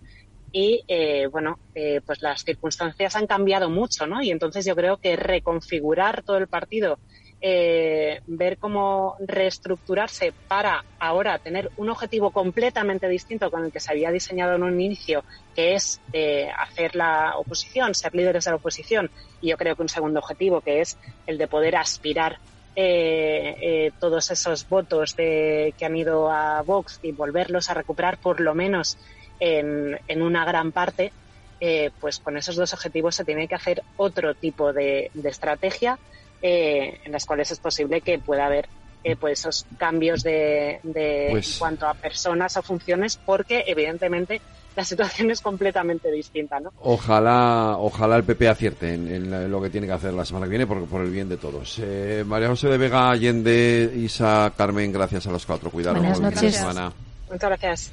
Speaker 22: Y eh, bueno, eh, pues las circunstancias han cambiado mucho, ¿no? Y entonces yo creo que reconfigurar todo el partido, eh, ver cómo reestructurarse para ahora tener un objetivo completamente distinto con el que se había diseñado en un inicio, que es eh, hacer la oposición, ser líderes de la oposición, y yo creo que un segundo objetivo, que es el de poder aspirar eh, eh, todos esos votos de, que han ido a Vox y volverlos a recuperar por lo menos en, en una gran parte, eh, pues con esos dos objetivos se tiene que hacer otro tipo de, de estrategia eh, en las cuales es posible que pueda haber eh, pues esos cambios de, de
Speaker 2: Pues-
Speaker 22: en cuanto a personas o funciones, porque evidentemente la situación es completamente distinta, ¿no?
Speaker 2: Ojalá, ojalá el PP acierte en, en la- lo que tiene que hacer la semana que viene por, por el bien de todos. Eh, María José de Vega, Allende, Isa, Carmen, gracias a los cuatro. Cuidaros.
Speaker 19: Buenas
Speaker 2: buen fin de
Speaker 19: noches.
Speaker 2: semana.
Speaker 22: Muchas gracias.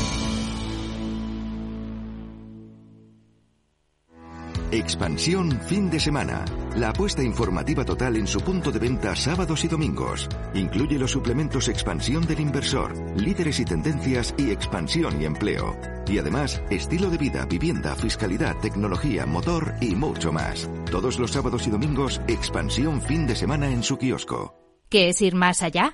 Speaker 29: Expansión fin de semana. La apuesta informativa total en su punto de venta sábados y domingos. Incluye los suplementos Expansión del Inversor, Líderes y Tendencias y Expansión y Empleo. Y además, estilo de vida, vivienda, fiscalidad, tecnología, motor y mucho más. Todos los sábados y domingos, Expansión fin de semana en su kiosco.
Speaker 30: ¿Qué es ir más allá?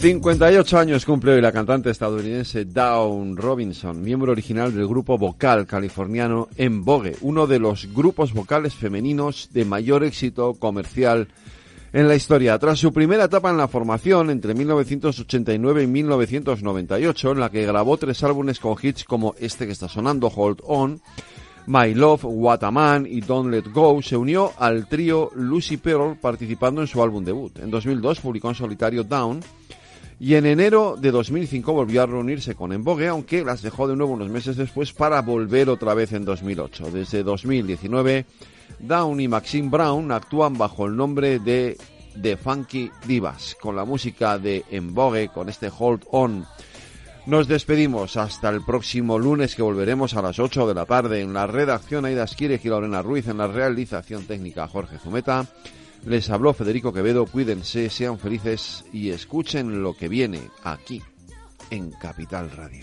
Speaker 2: 58 años cumple hoy la cantante estadounidense Dawn Robinson, miembro original del grupo vocal californiano En Vogue, uno de los grupos vocales femeninos de mayor éxito comercial en la historia. Tras su primera etapa en la formación, entre 1989 y 1998, en la que grabó tres álbumes con hits como este que está sonando, Hold On, My Love, What a Man y Don't Let Go, se unió al trío Lucy Pearl participando en su álbum debut. En 2002 publicó en solitario Down y en enero de 2005 volvió a reunirse con En Vogue, aunque las dejó de nuevo unos meses después para volver otra vez en 2008. Desde 2019, Down y Maxine Brown actúan bajo el nombre de The Funky Divas, con la música de En Vogue, con este Hold On. Nos despedimos hasta el próximo lunes que volveremos a las 8 de la tarde en la redacción Aida Esquire y Lorena Ruiz, en la realización técnica Jorge Zumeta. Les habló Federico Quevedo, cuídense, sean felices y escuchen lo que viene aquí en Capital Radio.